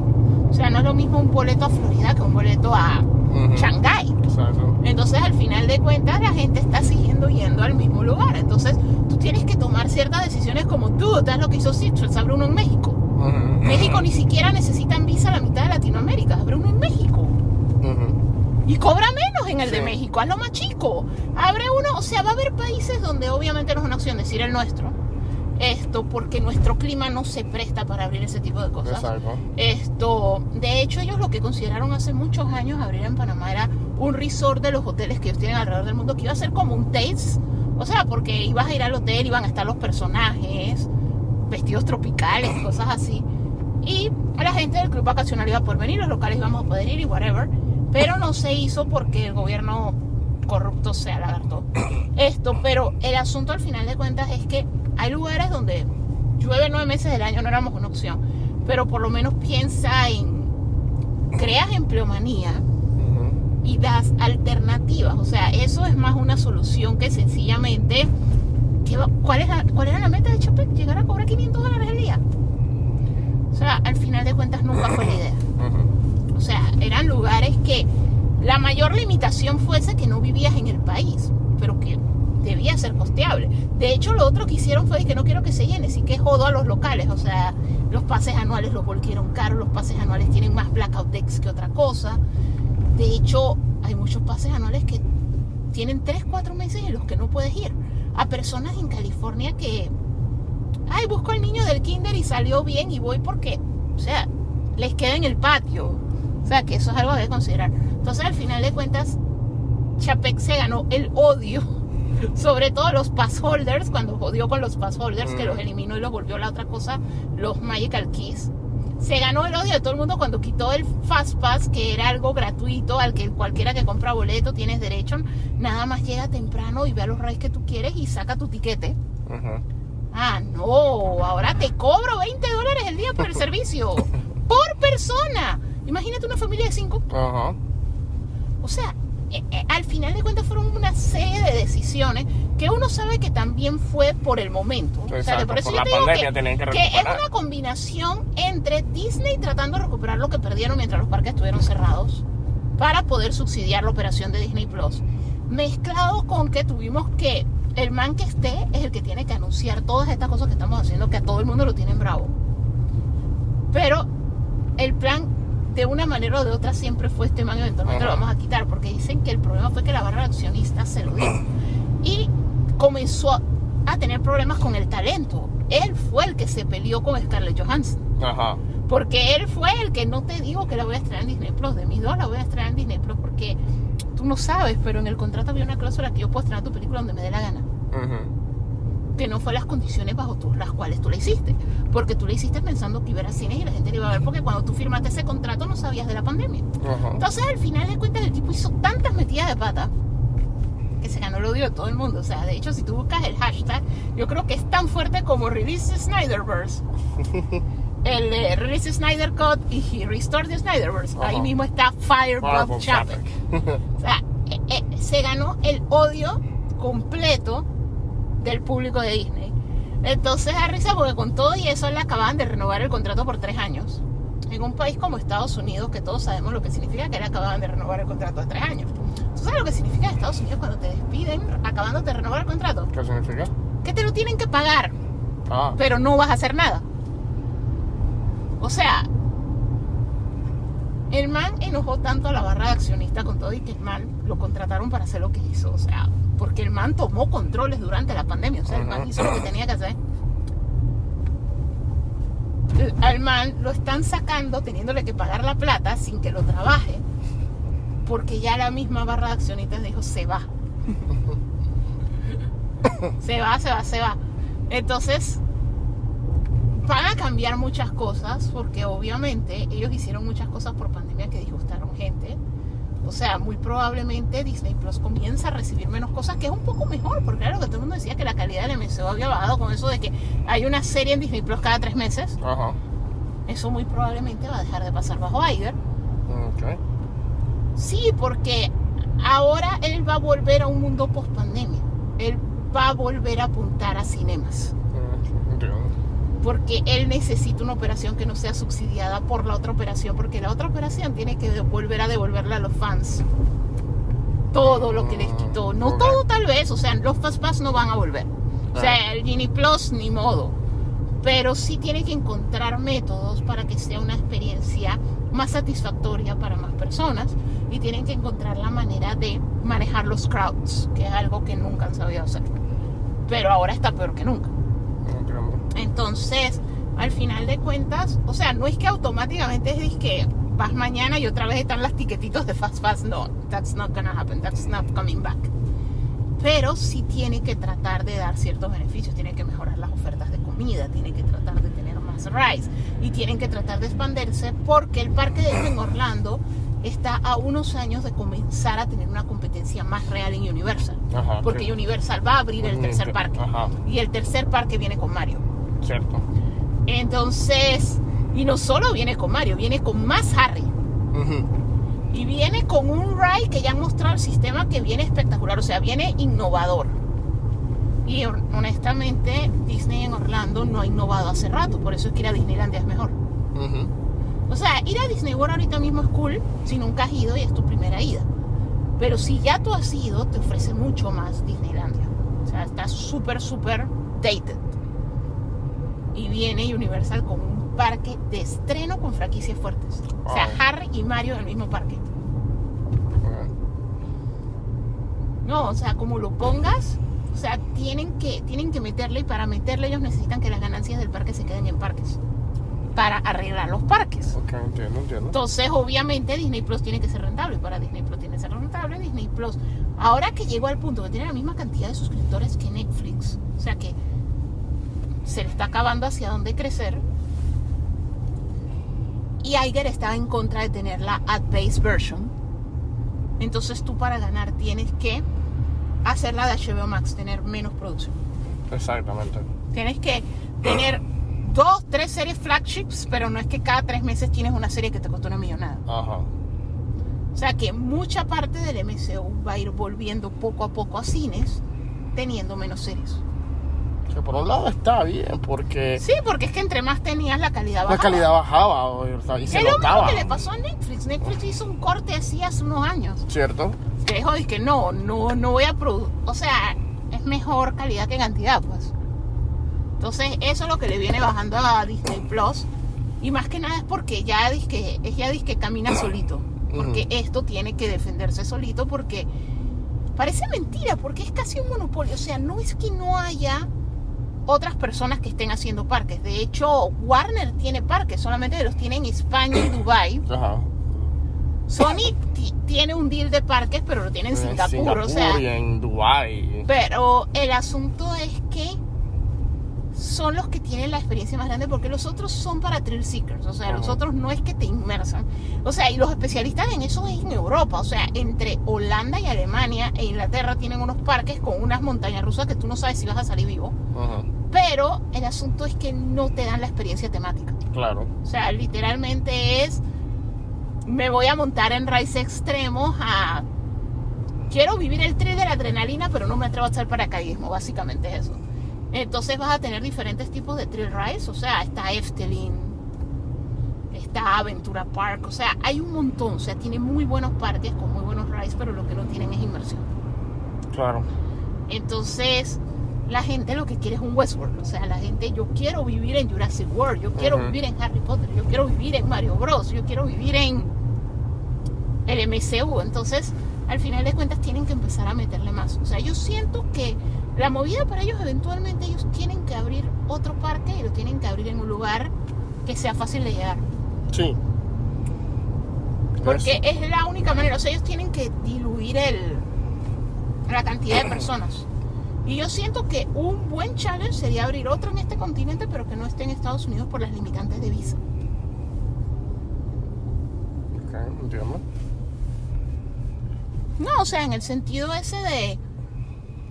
B: O sea, no es lo mismo un boleto a Florida que un boleto a
A: Ujú.
B: Shanghái.
A: Exacto.
B: Entonces, al final de cuentas, la gente está siguiendo yendo al mismo lugar. Entonces, tú tienes que tomar ciertas decisiones como tú, haz lo que hizo Citrus, abre uno en México.
A: Ujú.
B: México ni siquiera necesitan visa a la mitad de Latinoamérica, abre uno en México.
A: Ujú.
B: Y cobra menos en el de
A: Sí.
B: México, hazlo más chico. Abre uno, o sea, va a haber países donde obviamente no es una opción decir el nuestro. Esto, porque nuestro clima no se presta para abrir ese tipo de cosas.
A: Exacto.
B: Esto, de hecho, ellos lo que consideraron hace muchos años abrir en Panamá era un resort de los hoteles que ellos tienen alrededor del mundo, que iba a ser como un taste. O sea, porque ibas a ir al hotel, iban a estar los personajes, vestidos tropicales, cosas así. Y la gente del club vacacional iba a poder venir, los locales íbamos a poder ir y whatever. Pero no se hizo porque el gobierno corrupto se alagartó. Esto, pero el asunto al final de cuentas es que hay lugares donde llueve nueve meses del año, no éramos una opción. Pero por lo menos piensa en. creas empleomanía y das alternativas. O sea, eso es más una solución que sencillamente. ¿qué va- cuál, es la- ¿Cuál era la meta de Chapek? Llegar a cobrar 500 dólares al día. O sea, al final de cuentas nunca fue la idea. O sea, eran lugares que la mayor limitación fuese que no vivías en el país, pero que debía ser costeable. De hecho, lo otro que hicieron fue que no quiero que se llene, sí que jodo a los locales. O sea, los pases anuales los volvieron caros, los pases anuales tienen más blackout decks que otra cosa. De hecho, hay muchos pases anuales que tienen 3, 4 meses en los que no puedes ir. A personas en California que, ay, busco al niño del kinder y salió bien y voy porque, o sea, les queda en el patio. O sea, que eso es algo que considerar. Entonces, al final de cuentas, Chapek se ganó el odio, sobre todo los pass holders, cuando jodió con los pass holders, que
A: Mm.
B: los eliminó y los volvió la otra cosa, los Magical Keys. se ganó el odio de todo el mundo cuando quitó el Fast Pass, que era algo gratuito al que cualquiera que compra boleto tienes derecho. Nada más llega temprano y ve a los rides que tú quieres y saca tu tiquete. Ah, no, ahora te cobro 20 dólares el día por el servicio. Por persona. Imagínate una familia de cinco.
A: Ajá.
B: O sea, eh, eh, al final de cuentas fueron una serie de decisiones que uno sabe que también fue por el momento. o sea,
A: Exacto,
B: por eso
A: por
B: yo te digo que,
A: que
B: que es una combinación entre Disney tratando de recuperar lo que perdieron mientras los parques estuvieron cerrados para poder subsidiar la operación de Disney Plus, mezclado con que tuvimos que el man que esté es el que tiene que anunciar todas estas cosas que estamos haciendo, que a todo el mundo lo tienen bravo. Pero el plan, de una manera o de otra, siempre fue este man, eventualmente lo
A: Ajá.
B: vamos a quitar, porque dicen que el problema fue que la barra de accionistas se lo dio. Y comenzó a tener problemas con el talento. Él fue el que se peleó con Scarlett Johansson.
A: Ajá.
B: Porque él fue el que no te digo que la voy a estrenar en Disney Plus. De mis dos la voy a estrenar en Disney Plus porque tú no sabes, pero en el contrato había una cláusula que yo puedo estrenar tu película donde me dé la gana. Que no fue las condiciones bajo tú- las cuales tú la hiciste. Porque tú la hiciste pensando que iba a ir a cines y la gente la iba a ver. Porque cuando tú firmaste ese contrato no sabías de la pandemia.
A: Ajá.
B: Entonces al final de cuentas el tipo hizo tantas metidas de pata que se ganó el odio de todo el mundo. O sea, de hecho si tú buscas el hashtag, yo creo que es tan fuerte como Release Snyderverse. el de Release Snyder Cut y He Restored the Snyderverse. Ahí mismo está Chapek.
A: Chapek.
B: O sea, eh, eh, se ganó el odio completo del público de Disney. Entonces da risa porque con todo y eso le acaban de renovar el contrato por tres años. En un país como Estados Unidos, que todos sabemos lo que significa que le acaban de renovar el contrato de tres años. ¿Tú sabes lo que significa en Estados Unidos cuando te despiden acabándote de renovar el contrato?
A: ¿Qué significa?
B: Que te lo tienen que pagar,
A: Ah.
B: pero no vas a hacer nada. O sea, el man enojó tanto a la barra de accionistas con todo y que el man lo contrataron para hacer lo que hizo. O sea, porque el man tomó controles durante la pandemia. O sea, el man hizo lo que tenía que hacer. Al man lo están sacando teniéndole que pagar la plata sin que lo trabaje. Porque ya la misma barra de accionistas dijo, se va. se va, se va, se va. Entonces, van a cambiar muchas cosas porque obviamente ellos hicieron muchas cosas por pandemia que disgustaron gente. O sea, muy probablemente Disney Plus comienza a recibir menos cosas, que es un poco mejor, porque claro que todo el mundo decía que la calidad del MCU había bajado con eso de que hay una serie en Disney Plus cada tres meses.
A: Ajá.
B: Eso muy probablemente va a dejar de pasar bajo Iger.
A: Ok.
B: Sí, porque ahora él va a volver a un mundo post pandemia. Él va a volver a apuntar a cinemas.
A: Mm.
B: Porque él necesita una operación que no sea subsidiada por la otra operación, porque la otra operación tiene que volver a devolverle a los fans todo lo que les quitó. No todo tal vez, o sea, los Fast Pass no van a volver. O sea, el Genie Plus ni modo. Pero sí tiene que encontrar métodos para que sea una experiencia más satisfactoria para más personas y tienen que encontrar la manera de manejar los crowds, que es algo que nunca han sabido hacer. Pero ahora está peor que nunca. Entonces, al final de cuentas, o sea, no es que automáticamente es que vas mañana y otra vez están las tiquetitos de Fast Fast. No, that's not gonna happen, that's not coming back. Pero sí tiene que tratar de dar ciertos beneficios, tiene que mejorar las ofertas de comida, tiene que tratar de tener más rides y tienen que tratar de expandirse porque el parque de en Orlando está a unos años de comenzar a tener una competencia más real en Universal.
A: Ajá.
B: Porque
A: sí.
B: Universal va a abrir el
A: Mm,
B: tercer parque.
A: ajá.
B: Y el tercer parque viene con Mario.
A: Cierto.
B: Entonces, y no solo viene con Mario, viene con más Harry. Y viene con un ride que ya han mostrado el sistema que viene espectacular, o sea, viene innovador. Y hon- honestamente, Disney en Orlando no ha innovado hace rato, por eso es que ir a Disneylandia es mejor. O sea, ir a Disney World ahorita mismo es cool si nunca has ido y es tu primera ida. Pero si ya tú has ido, te ofrece mucho más Disneylandia. O sea, está súper, súper dated. Y viene Universal con un parque de estreno con franquicias fuertes. O sea. Harry y Mario en el mismo parque. No, o sea, como lo pongas, o sea, tienen que, tienen que meterle y para meterle ellos necesitan que las ganancias del parque se queden en parques. Para arreglar los parques.
A: Ok, entiendo, entiendo.
B: Entonces, obviamente, Disney Plus tiene que ser rentable. Para Disney Plus tiene que ser rentable. Disney Plus, ahora que llegó al punto que tiene la misma cantidad de suscriptores que Netflix, o sea que se le está acabando hacia dónde crecer, y Iger estaba en contra de tener la ad-based version. Entonces tú para ganar tienes que hacer la de HBO Max, tener menos producción.
A: Exactamente.
B: Tienes que tener dos, tres series flagships, pero no es que cada tres meses tienes una serie que te costó una millonada.
A: Ajá.
B: O sea que mucha parte del MCU va a ir volviendo poco a poco a cines, teniendo menos series.
A: Que por un lado está bien, porque
B: Sí, porque es que entre más tenías la calidad
A: la
B: bajaba.
A: calidad bajaba o sea, y se
B: es lo
A: notaba.
B: mismo que le pasó a Netflix. Netflix hizo un corte así hace unos años.
A: ¿Cierto?
B: Que dijo, que no, no, no voy a producir. O sea, es mejor calidad que cantidad, pues. Entonces, eso es lo que le viene bajando a Disney Plus. Y más que nada es porque ya que es ya que camina solito. Porque esto tiene que defenderse solito porque parece mentira, porque es casi un monopolio. O sea, no es que no haya otras personas que estén haciendo parques. De hecho, Warner tiene parques, solamente los tiene en España y Dubai.
A: Ajá.
B: Sony ti- tiene un deal de parques, pero lo tiene en Singapur, o sea.
A: y en Dubai.
B: Pero el asunto es que son los que tienen la experiencia más grande porque los otros son para thrill seekers, o sea, los
A: Ajá.
B: otros no es que te inmersan. O sea, y los especialistas en eso es en Europa, o sea, entre Holanda y Alemania e Inglaterra tienen unos parques con unas montañas rusas que tú no sabes si vas a salir vivo,
A: Ajá.
B: pero el asunto es que no te dan la experiencia temática.
A: Claro.
B: O sea, literalmente es, me voy a montar en raíces extremos a... Quiero vivir el tren de la adrenalina, pero no me atrevo a hacer paracaidismo, básicamente es eso. Entonces vas a tener diferentes tipos de trail rides, o sea, está Efteling, está Aventura Park, o sea, hay un montón, o sea, tiene muy buenos parques con muy buenos rides, pero lo que no tienen es inmersión.
A: Claro.
B: Entonces, la gente lo que quiere es un Westworld. O sea, la gente, yo quiero vivir en Jurassic World, yo quiero vivir en Harry Potter, yo quiero vivir en Mario Bros, yo quiero vivir en el MCU. Entonces, al final de cuentas, tienen que empezar a meterle más. O sea, yo siento que la movida para ellos, eventualmente, ellos tienen que abrir otro parque y lo tienen que abrir en un lugar que sea fácil de llegar.
A: Sí.
B: Porque
A: Pues,
B: es la única manera, o sea, ellos tienen que diluir el, la cantidad de personas. Y yo siento que un buen challenge sería abrir otro en este continente, pero que no esté en Estados Unidos por las limitantes de visa.
A: entiendo.
B: No, o sea, en el sentido ese de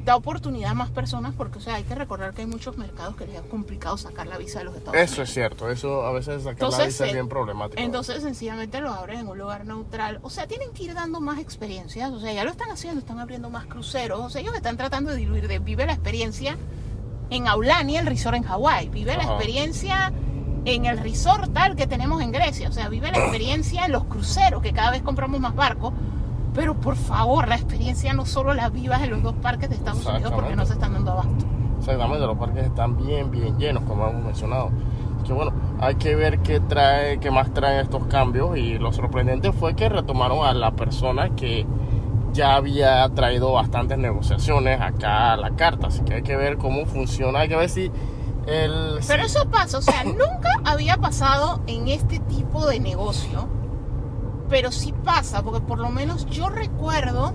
B: da oportunidad a más personas, porque, o sea, hay que recordar que hay muchos mercados que les es complicado sacar la visa de los Estados Unidos.
A: Eso es cierto. Eso a veces sacar la visa es
B: eh,
A: bien problemático.
B: Entonces, sencillamente lo abren en un lugar neutral. O sea, tienen que ir dando más experiencias. O sea, ya lo están haciendo, están abriendo más cruceros. O sea, ellos están tratando de diluir, de vive la experiencia en Aulani, el resort en Hawái. Vive la experiencia en el resort tal que tenemos en Grecia. O sea, vive la experiencia en los cruceros, que cada vez compramos más barcos. Pero por favor, la experiencia no solo la vivas en los dos parques de Estados Unidos porque no se están dando abasto.
A: Exactamente, los parques están bien, bien llenos, como hemos mencionado. Que bueno, hay que ver qué trae, qué más traen estos cambios. Y lo sorprendente fue que retomaron a la persona que ya había traído bastantes negociaciones acá a la carta. Así que hay que ver cómo funciona. Hay que ver si el.
B: Pero eso pasa, o sea, nunca había pasado en este tipo de negocio, pero sí pasa, porque por lo menos yo recuerdo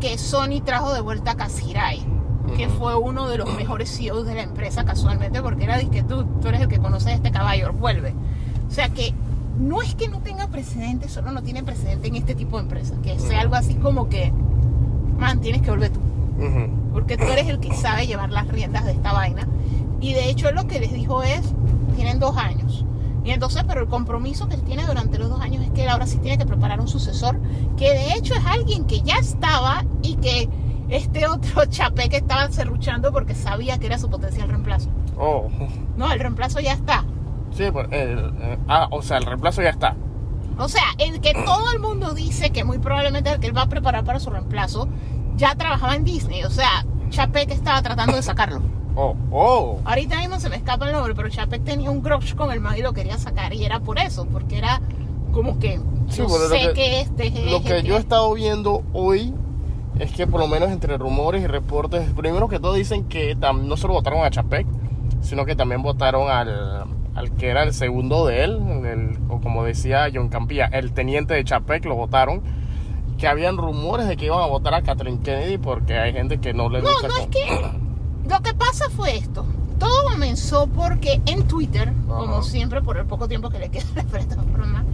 B: que Sony trajo de vuelta a Kasirai, que fue uno de los mejores CEOs de la empresa casualmente, porque era que tú, tú eres el que conoces este caballo, vuelve. O sea que no es que no tenga precedente, solo no tiene precedente en este tipo de empresas, que sea algo así como que, man, tienes que volver tú porque tú eres el que sabe llevar las riendas de esta vaina. Y de hecho lo que les dijo es, tienen dos años. Y entonces, pero el compromiso que él tiene durante los dos años es que él ahora sí tiene que preparar un sucesor, que de hecho es alguien que ya estaba y que este otro chapé que estaba cerruchando porque sabía que era su potencial reemplazo.
A: Oh,
B: No, el reemplazo ya está.
A: sí, pues, el- eh, ah, o sea, el reemplazo ya está.
B: O sea, el que todo el mundo dice que muy probablemente el que él va a preparar para su reemplazo, ya trabajaba en Disney. O sea, Chapek estaba tratando de sacarlo.
A: Oh, oh.
B: Ahorita mismo se me escapa el nombre, pero Chapek tenía un grudge con el man y lo quería sacar. Y era por eso, porque era como que
A: Sí,
B: yo
A: bueno, lo
B: sé
A: que-
B: que, este es
A: Lo que yo he estado viendo hoy es que por lo menos entre rumores y reportes, primero que todo dicen que tam- no solo votaron a Chapek, sino que también votaron al, al que era el segundo de él, el- o como decía John Campilla, el teniente de Chapek, lo votaron. Que habían rumores de que iban a votar a Catherine Kennedy porque hay gente que no le
B: No,
A: gusta
B: no es
A: con-
B: que... Lo que pasa fue esto. Todo comenzó porque en Twitter, como
A: Ajá.
B: siempre, por el poco tiempo que le queda a la plataforma,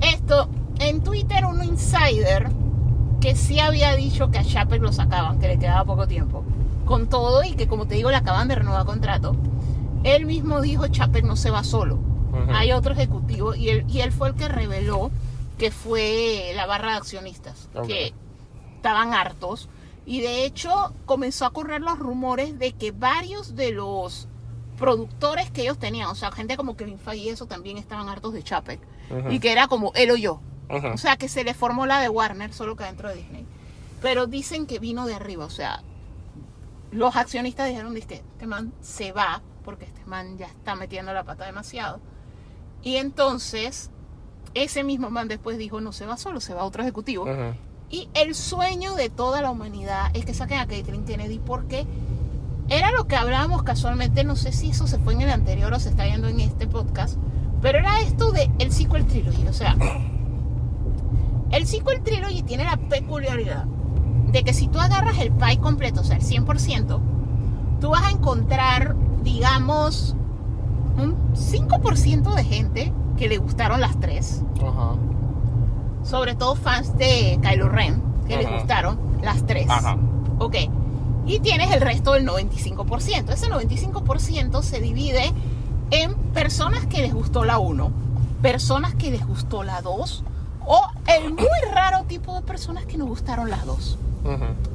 B: esto, en Twitter un insider que sí había dicho que a Chapek lo sacaban, que le quedaba poco tiempo, con todo y que como te digo le acaban de renovar contrato, él mismo dijo Chapek no se va solo,
A: Ujú.
B: hay otro ejecutivo y él, y él fue el que reveló que fue la barra de accionistas,
A: Ok.
B: que estaban hartos y de hecho comenzó a correr los rumores de que varios de los productores que ellos tenían, o sea, gente como Kevin Feige y eso también estaban hartos de Chapek y que era como él o yo. O sea, que se le formó la de Warner, solo que dentro de Disney. Pero dicen que vino de arriba, o sea, los accionistas dijeron este man se va porque este man ya está metiendo la pata demasiado. Y entonces, ese mismo man después dijo, no se va solo, se va otro ejecutivo. Y el sueño de toda la humanidad es que saquen a Caitlyn Kennedy porque era lo que hablábamos casualmente, no sé si eso se fue en el anterior o se está viendo en este podcast, pero era esto de el sequel trilogy, o sea, el sequel trilogy tiene la peculiaridad de que si tú agarras el pie completo, o sea, el 100%, tú vas a encontrar, digamos, un 5% de gente que le gustaron las tres
A: Ajá.
B: Sobre todo fans de Kylo Ren, que les gustaron las tres.
A: Ajá.
B: Ok. Y tienes el resto del 95%. Ese 95% se divide en personas que les gustó la 1, personas que les gustó la 2, o el muy raro tipo de personas que nos gustaron las dos.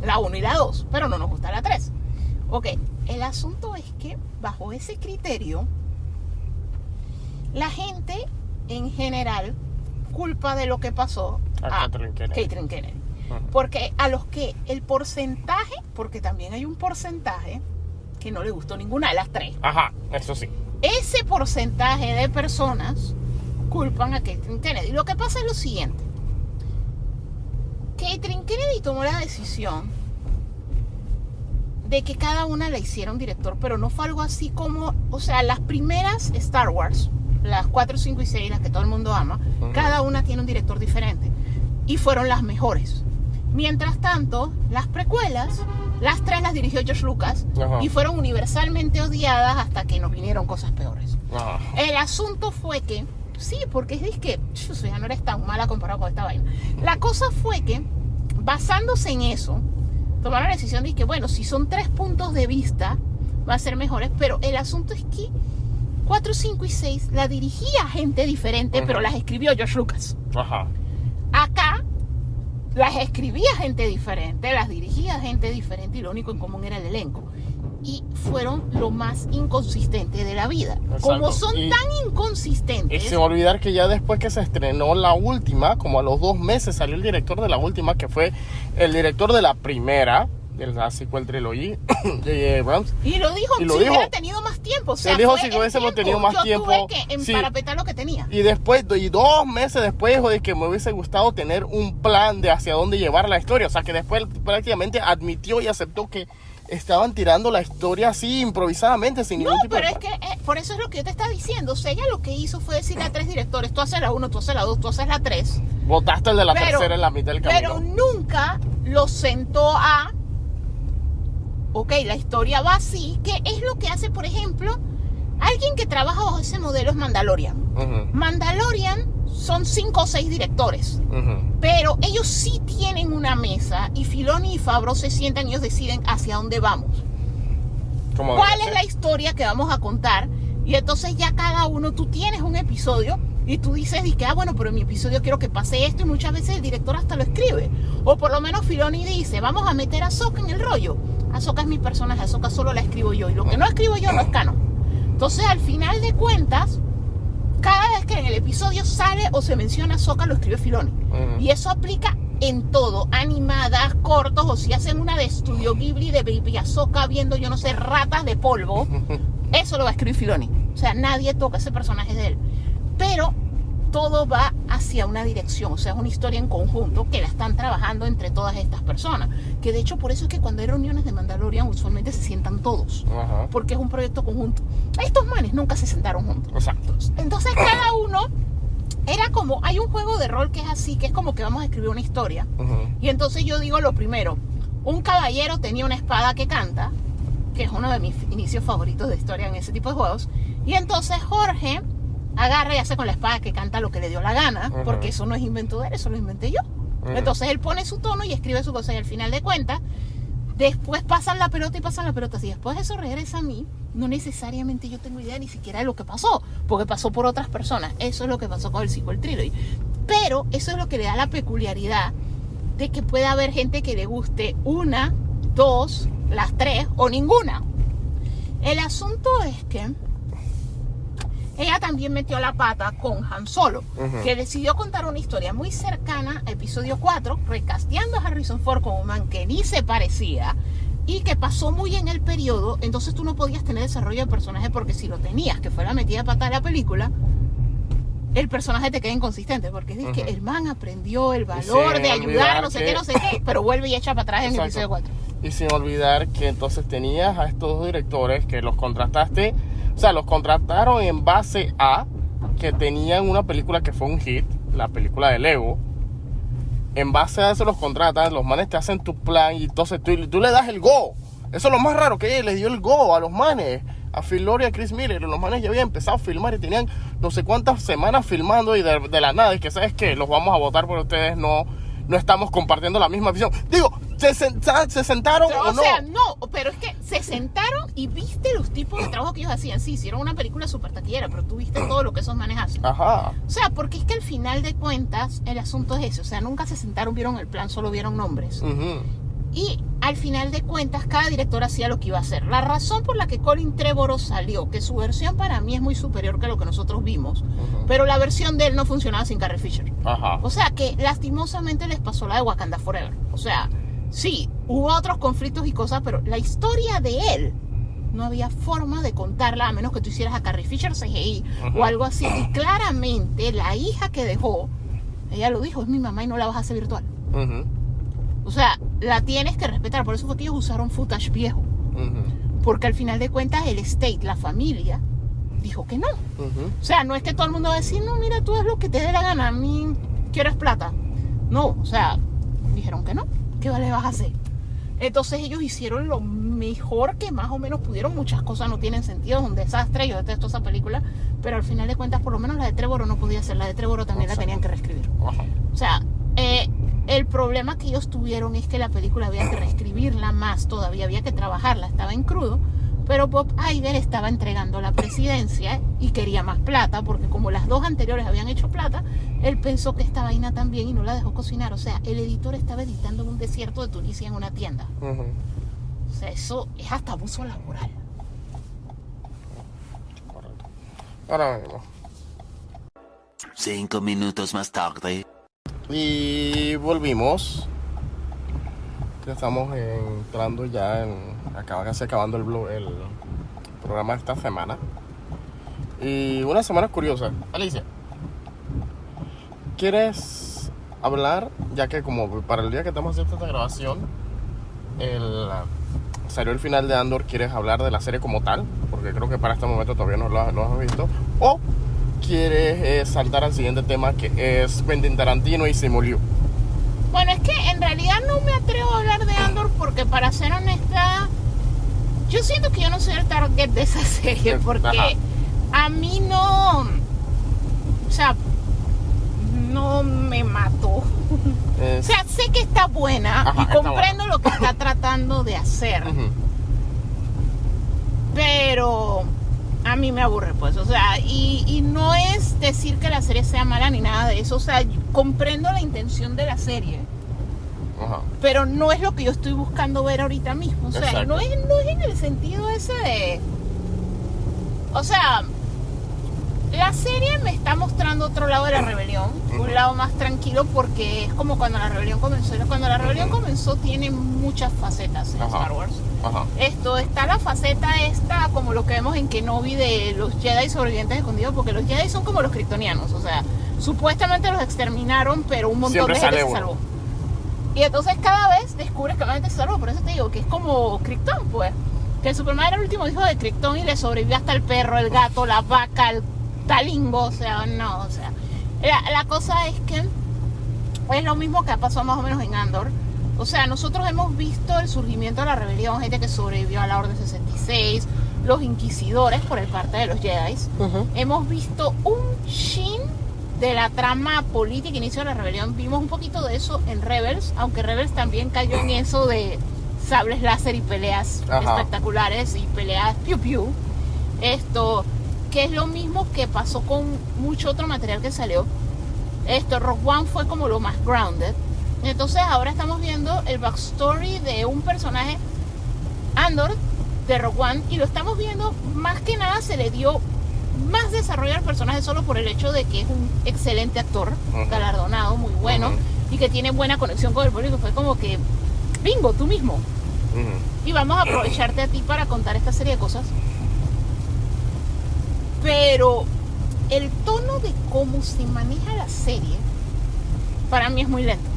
B: La 1 y la 2, pero no nos gusta la 3. Ok, el asunto es que bajo ese criterio, la gente en general culpa de lo que pasó
A: A
B: a
A: Kathleen Kennedy.
B: Caitlyn Kennedy.
A: Ujú.
B: Porque a los que el porcentaje, porque también hay un porcentaje que no le gustó ninguna de las tres,
A: Ajá, eso sí.
B: ese porcentaje de personas culpan a Caitlyn Kennedy. Lo que pasa es lo siguiente. Caitlyn Kennedy tomó la decisión de que cada una la hiciera un director, pero no fue algo así como, o sea, las primeras Star Wars, las 4, 5 y 6, las que todo el mundo ama, cada una tiene un director diferente. Y fueron las mejores. Mientras tanto, las precuelas, las tres las dirigió George Lucas y fueron universalmente odiadas hasta que nos vinieron cosas peores.
A: Ajá.
B: El asunto fue que, sí, porque es que ya no eres tan mala comparado con esta vaina. La cosa fue que, basándose en eso, tomaron la decisión de que, bueno, si son tres puntos de vista, va a ser mejores, pero el asunto es que 4, 5 y 6 la dirigía gente diferente, pero las escribió George Lucas.
A: Ajá.
B: Acá las escribía gente diferente, las dirigía gente diferente y lo único en común era el elenco. Y fueron lo más inconsistente de la vida. Como son
A: Y-
B: tan
A: Y
B: inconsistentes,
A: se va a olvidar que ya después que se estrenó la última, como a los dos meses salió el director de la última, que fue el director de la primera, de la sequel trilogy, J.J. Abrams.
B: y lo dijo,
A: y lo
B: si
A: dijo.
B: hubiera tenido más tiempo. O sea,
A: Él dijo, si
B: el
A: hubiésemos tenido más
B: Yo
A: tiempo,
B: tuve que
A: sí.
B: emparapetar lo que tenía.
A: Y después, y dos meses después, dijo de que me hubiese gustado tener un plan de hacia dónde llevar la historia. O sea, que después prácticamente admitió y aceptó que estaban tirando la historia así improvisadamente, sin
B: No,
A: ningún tipo
B: pero
A: de...
B: es que eh, por eso es lo que yo te estaba diciendo. O sea, ella lo que hizo fue decirle a tres directores, tú haces la uno, tú haces la dos, tú haces la tres.
A: Botaste el de la
B: Pero-
A: tercera en la mitad del
B: Pero
A: camino.
B: nunca lo sentó a. Ok, la historia va así, que es lo que hace, por ejemplo, alguien que trabaja bajo ese modelo es Mandalorian. Mandalorian son cinco o seis directores,
A: ujú.
B: pero ellos sí tienen una mesa y Filoni y Fabro se sientan y ellos deciden hacia dónde vamos. ¿Cuál es la historia que vamos a contar? Y entonces ya cada uno, tú tienes un episodio y tú dices, y que, ah, bueno, pero en mi episodio quiero que pase esto y muchas veces el director hasta lo escribe. O por lo menos Filoni dice, vamos a meter a Soka en el rollo. Ahsoka es mi personaje, Ahsoka solo la escribo yo y lo que no escribo yo no es canon. Entonces al final de cuentas, cada vez que en el episodio sale o se menciona Ahsoka lo escribe Filoni. Y eso aplica en todo, animadas, cortos, o si hacen una de Studio Ghibli de Baby Ahsoka viendo, yo no sé, ratas de polvo, eso lo va a escribir Filoni. O sea, nadie toca ese personaje de él. Pero todo va hacia una dirección, o sea, es una historia en conjunto que la están trabajando entre todas estas personas. Que de hecho por eso es que cuando hay reuniones de Mandalorian usualmente se sientan todos,
A: Ajá.
B: porque es un proyecto conjunto. Estos manes nunca se sentaron juntos.
A: Exacto.
B: Entonces cada uno era como, hay un juego de rol que es así, que es como que vamos a escribir una historia. Y entonces yo digo lo primero, un caballero tenía una espada que canta, que es uno de mis inicios favoritos de historia en ese tipo de juegos. Y entonces Jorge agarra y hace con la espada que canta lo que le dio la gana, porque eso no es invento de él, eso lo inventé yo. Entonces él pone su tono y escribe su cosa y al final de cuentas, después pasan la pelota y pasan la pelota. Si después eso regresa a mí, no necesariamente yo tengo idea ni siquiera de lo que pasó, porque pasó por otras personas. Eso es lo que pasó con el sequel trilogy. Pero eso es lo que le da la peculiaridad de que pueda haber gente que le guste una, dos, las tres o ninguna. El asunto es que ella también metió la pata con Han Solo, que decidió contar una historia muy cercana a episodio 4, recasteando a Harrison Ford como un man que ni se parecía y que pasó muy en el periodo, entonces tú no podías tener desarrollo de personaje porque si lo tenías, que fuera metida pata de la película, el personaje te queda inconsistente, porque es que
A: Ujú.
B: el man aprendió el valor de ayudar, no sé
A: que-
B: qué, no sé qué, pero vuelve y echa para atrás en el episodio 4.
A: Y sin olvidar que entonces tenías a estos dos directores que los contrataste, o sea, los contrataron en base a que tenían una película que fue un hit, la película de Lego. En base a eso los contratan, los manes te hacen tu plan y entonces tú, tú le das el go. Eso es lo más raro que les dio el go a los manes, a Phil Lord y a Chris Miller. Los manes ya habían empezado a filmar y tenían no sé cuántas semanas filmando y de, de la nada, es que sabes que los vamos a votar por ustedes, no, no estamos compartiendo la misma visión. Digo, ¿se, senta- se sentaron
B: O,
A: o, no?
B: sea, no, pero es que se sentaron y viste los tipos de trabajo que ellos hacían. Sí, hicieron una película súper taquillera, pero tú viste todo lo que esos manes hacen.
A: Ajá.
B: O sea, porque es que al final de cuentas el asunto es ese. O sea, nunca se sentaron, vieron el plan, solo vieron nombres.
A: Ujú.
B: Y al final de cuentas, cada director hacía lo que iba a hacer. La razón por la que Colin Trevorrow salió, que su versión para mí es muy superior que lo que nosotros vimos,
A: Ujú.
B: pero la versión de él no funcionaba sin Carrie Fisher.
A: Ajá.
B: O sea que lastimosamente les pasó la de Wakanda Forever. O sea, sí, hubo otros conflictos y cosas, pero la historia de él no había forma de contarla a menos que tú hicieras a Carrie Fisher CGI o algo así. Y claramente la hija que dejó, ella lo dijo, es mi mamá y no la vas a hacer virtual. O sea, la tienes que respetar. Por eso fue que ellos usaron footage viejo. Porque al final de cuentas el state, la familia, dijo que no. O sea, no es que todo el mundo va a decir, no, mira, tú haz lo que te dé la gana, a mí quieres plata. No, o sea, dijeron que no, ¿qué le vas a hacer? Entonces ellos hicieron lo mejor que más o menos pudieron. Muchas cosas no tienen sentido, es un desastre, yo detesto esa película, pero al final de cuentas, por lo menos la de Trevor no podía ser, la de Trevor también la tenían que reescribir.
A: Ajá.
B: O sea, eh, el problema que ellos tuvieron es que la película había que reescribirla más todavía, había que trabajarla, estaba en crudo, pero Bob Iger estaba entregando la presidencia y quería más plata, porque como las dos anteriores habían hecho plata, él pensó que esta vaina también y no la dejó cocinar. O sea, el editor estaba editando en un desierto de Tunisia en una tienda. O sea, eso es hasta abuso laboral.
A: Correcto. Ahora mismo.
C: Cinco minutos más tarde.
A: Y volvimos. Ya estamos entrando ya en. Acaba casi acabando el, blo- el programa de esta semana. Y una semana curiosa. Alicia, ¿quieres hablar? Ya que, como para el día que estamos haciendo esta grabación, salió el final de Andor. ¿Quieres hablar de la serie como tal? Porque creo que para este momento todavía no lo, has visto. O quieres eh, saltar al siguiente tema que es Quentin Tarantino y Simu Liu.
B: Bueno, es que en realidad no me atrevo a hablar de Andor porque para ser honesta, yo siento que yo no soy el target de esa serie porque
A: Ajá.
B: a mí no, o sea, no me mató. O sea, sé que está buena
A: Ajá,
B: y comprendo lo que está tratando de hacer, pero a mí me aburre pues, o sea, y, y no es decir que la serie sea mala ni nada de eso, o sea, comprendo la intención de la serie.
A: Ajá.
B: pero no es lo que yo estoy buscando ver ahorita mismo. O sea,
A: Exacto.
B: no es, no es en el sentido ese de. O sea, la serie me está mostrando otro lado de la rebelión, un lado más tranquilo, porque es como cuando la rebelión comenzó. Cuando la rebelión comenzó, tiene muchas facetas en
A: Ajá.
B: Star Wars.
A: Ajá.
B: Esto está la faceta esta, como lo que vemos en Kenobi de los Jedi sobrevivientes escondidos, porque los Jedi son como los kryptonianos, o sea, supuestamente los exterminaron, pero un montón
A: Siempre
B: de gente se
A: uno.
B: salvó. Y entonces cada vez descubres que más gente se salvó, por eso te digo que es como Krypton, pues. Que el Superman era el último hijo de Krypton y le sobrevivió hasta el perro, el gato, la vaca, el talingo, o sea, no, o sea. La, la cosa es que es lo mismo que ha pasado más o menos en Andor. O sea, nosotros hemos visto el surgimiento de la rebelión, gente que sobrevivió a la Orden 66, los inquisidores por el parte de los Jedi. Hemos visto un shin de la trama política inicio de la rebelión. Vimos un poquito de eso en Rebels, aunque Rebels también cayó en eso de sables láser y peleas
A: Ajá.
B: espectaculares y peleas piu piu. Esto, que es lo mismo que pasó con mucho otro material que salió. Esto, Rock One fue como lo más grounded. Entonces ahora estamos viendo el backstory de un personaje, Andor, de Rock One, y lo estamos viendo, más que nada se le dio más desarrollo al personaje solo por el hecho de que es un excelente actor, galardonado, muy bueno, y que tiene buena conexión con el público. Fue como que, bingo, tú mismo.
A: Ujú.
B: Y vamos a aprovecharte a ti para contar esta serie de cosas. Pero el tono de cómo se maneja la serie, para mí es muy lento.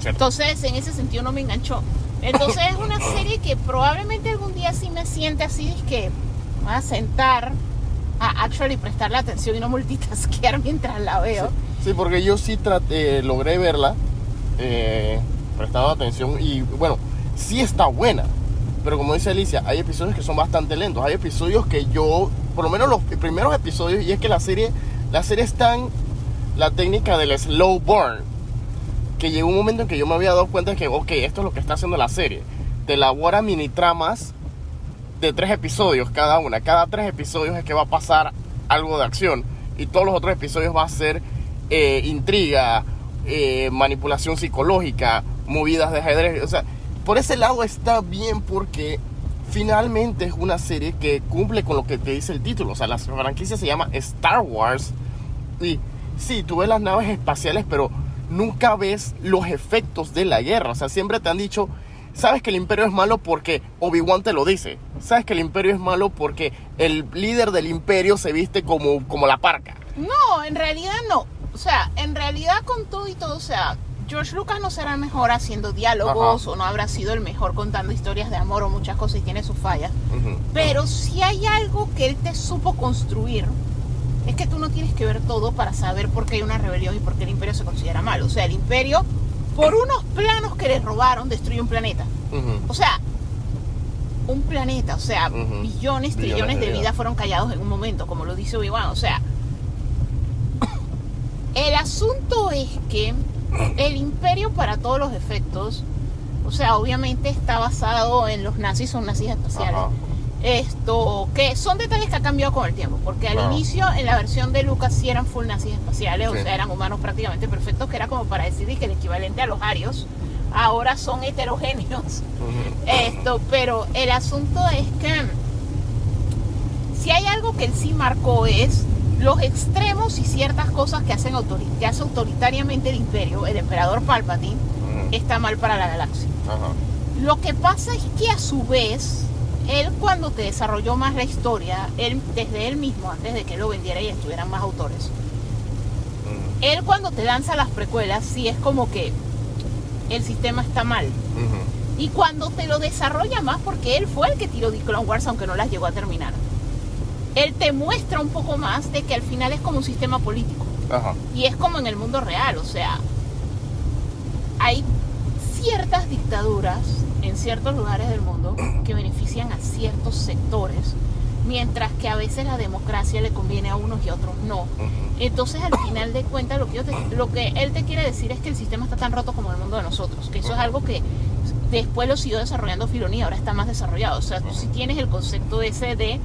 A: Cierto.
B: Entonces, en ese sentido no me enganchó. Entonces es una serie que probablemente algún día sí me siente así, es que me voy a sentar a actually prestarle atención y no multitasquear mientras la veo.
A: Sí, porque yo sí traté, logré verla, eh, prestando atención y bueno, sí está buena. Pero como dice Alicia, hay episodios que son bastante lentos. Hay episodios que yo, por lo menos los primeros episodios, y es que la serie, la serie es tan la técnica del slow burn, que llegó un momento en que yo me había dado cuenta de que, ok, esto es lo que está haciendo la serie. Te elabora mini tramas de tres episodios cada una. Cada tres episodios es que va a pasar algo de acción. Y todos los otros episodios va a ser eh, intriga, eh, manipulación psicológica, movidas de ajedrez. O sea, por ese lado está bien porque finalmente es una serie que cumple con lo que te dice el título. O sea, la franquicia se llama Star Wars. Y sí, tú ves las naves espaciales, pero nunca ves los efectos de la guerra. O sea, siempre te han dicho, sabes que el imperio es malo porque Obi-Wan te lo dice. Sabes que el imperio es malo porque el líder del imperio se viste como, como la parca.
B: No, en realidad no. O sea, en realidad con todo y todo, o sea, George Lucas no será mejor haciendo diálogos
A: Ajá.
B: o no habrá sido el mejor contando historias de amor o muchas cosas y tiene sus fallas. Pero si hay algo que él te supo construir, es que tú no tienes que ver todo para saber por qué hay una rebelión y por qué el imperio se considera malo. O sea, el imperio, por unos planos que le robaron, destruye un planeta. O sea, un planeta, o sea,
A: Ujú.
B: billones,
A: Billones
B: trillones
A: de
B: de
A: vidas.
B: vidas fueron callados en un momento, como lo dice Obi-Wan. O sea, el asunto es que el imperio para todos los efectos, o sea, obviamente está basado en los nazis, son nazis espaciales.
A: Ajá.
B: Esto, que son detalles que han cambiado con el tiempo, porque al
A: Claro.
B: inicio en la versión de Lucas sí eran full nazis espaciales,
A: Sí.
B: o sea, eran humanos prácticamente perfectos, que era como para decir que el equivalente a los arios, ahora son heterogéneos.
A: Ujú.
B: Esto, pero el asunto es que si hay algo que él sí marcó es los extremos y ciertas cosas que hacen que hace autoritariamente el imperio, el emperador Palpatine, está mal para la galaxia. Lo que pasa es que a su vez, él cuando te desarrolló más la historia, él desde él mismo, antes de que lo vendiera y estuvieran más autores, él cuando te lanza las precuelas, sí es como que el sistema está mal. Y cuando te lo desarrolla más, porque él fue el que tiró The Clone Wars, aunque no las llegó a terminar. Él te muestra un poco más de que al final es como un sistema político.
A: Ajá.
B: Y es como en el mundo real, o sea, hay ciertas dictaduras en ciertos lugares del mundo que benefician a ciertos sectores, mientras que a veces la democracia le conviene a unos y a otros no. Entonces, al final de cuentas, lo que, yo te- lo que él te quiere decir es que el sistema está tan roto como el mundo de nosotros, que eso es algo que después lo siguió desarrollando Filoni, ahora está más desarrollado. O sea, tú sí tienes el concepto ese de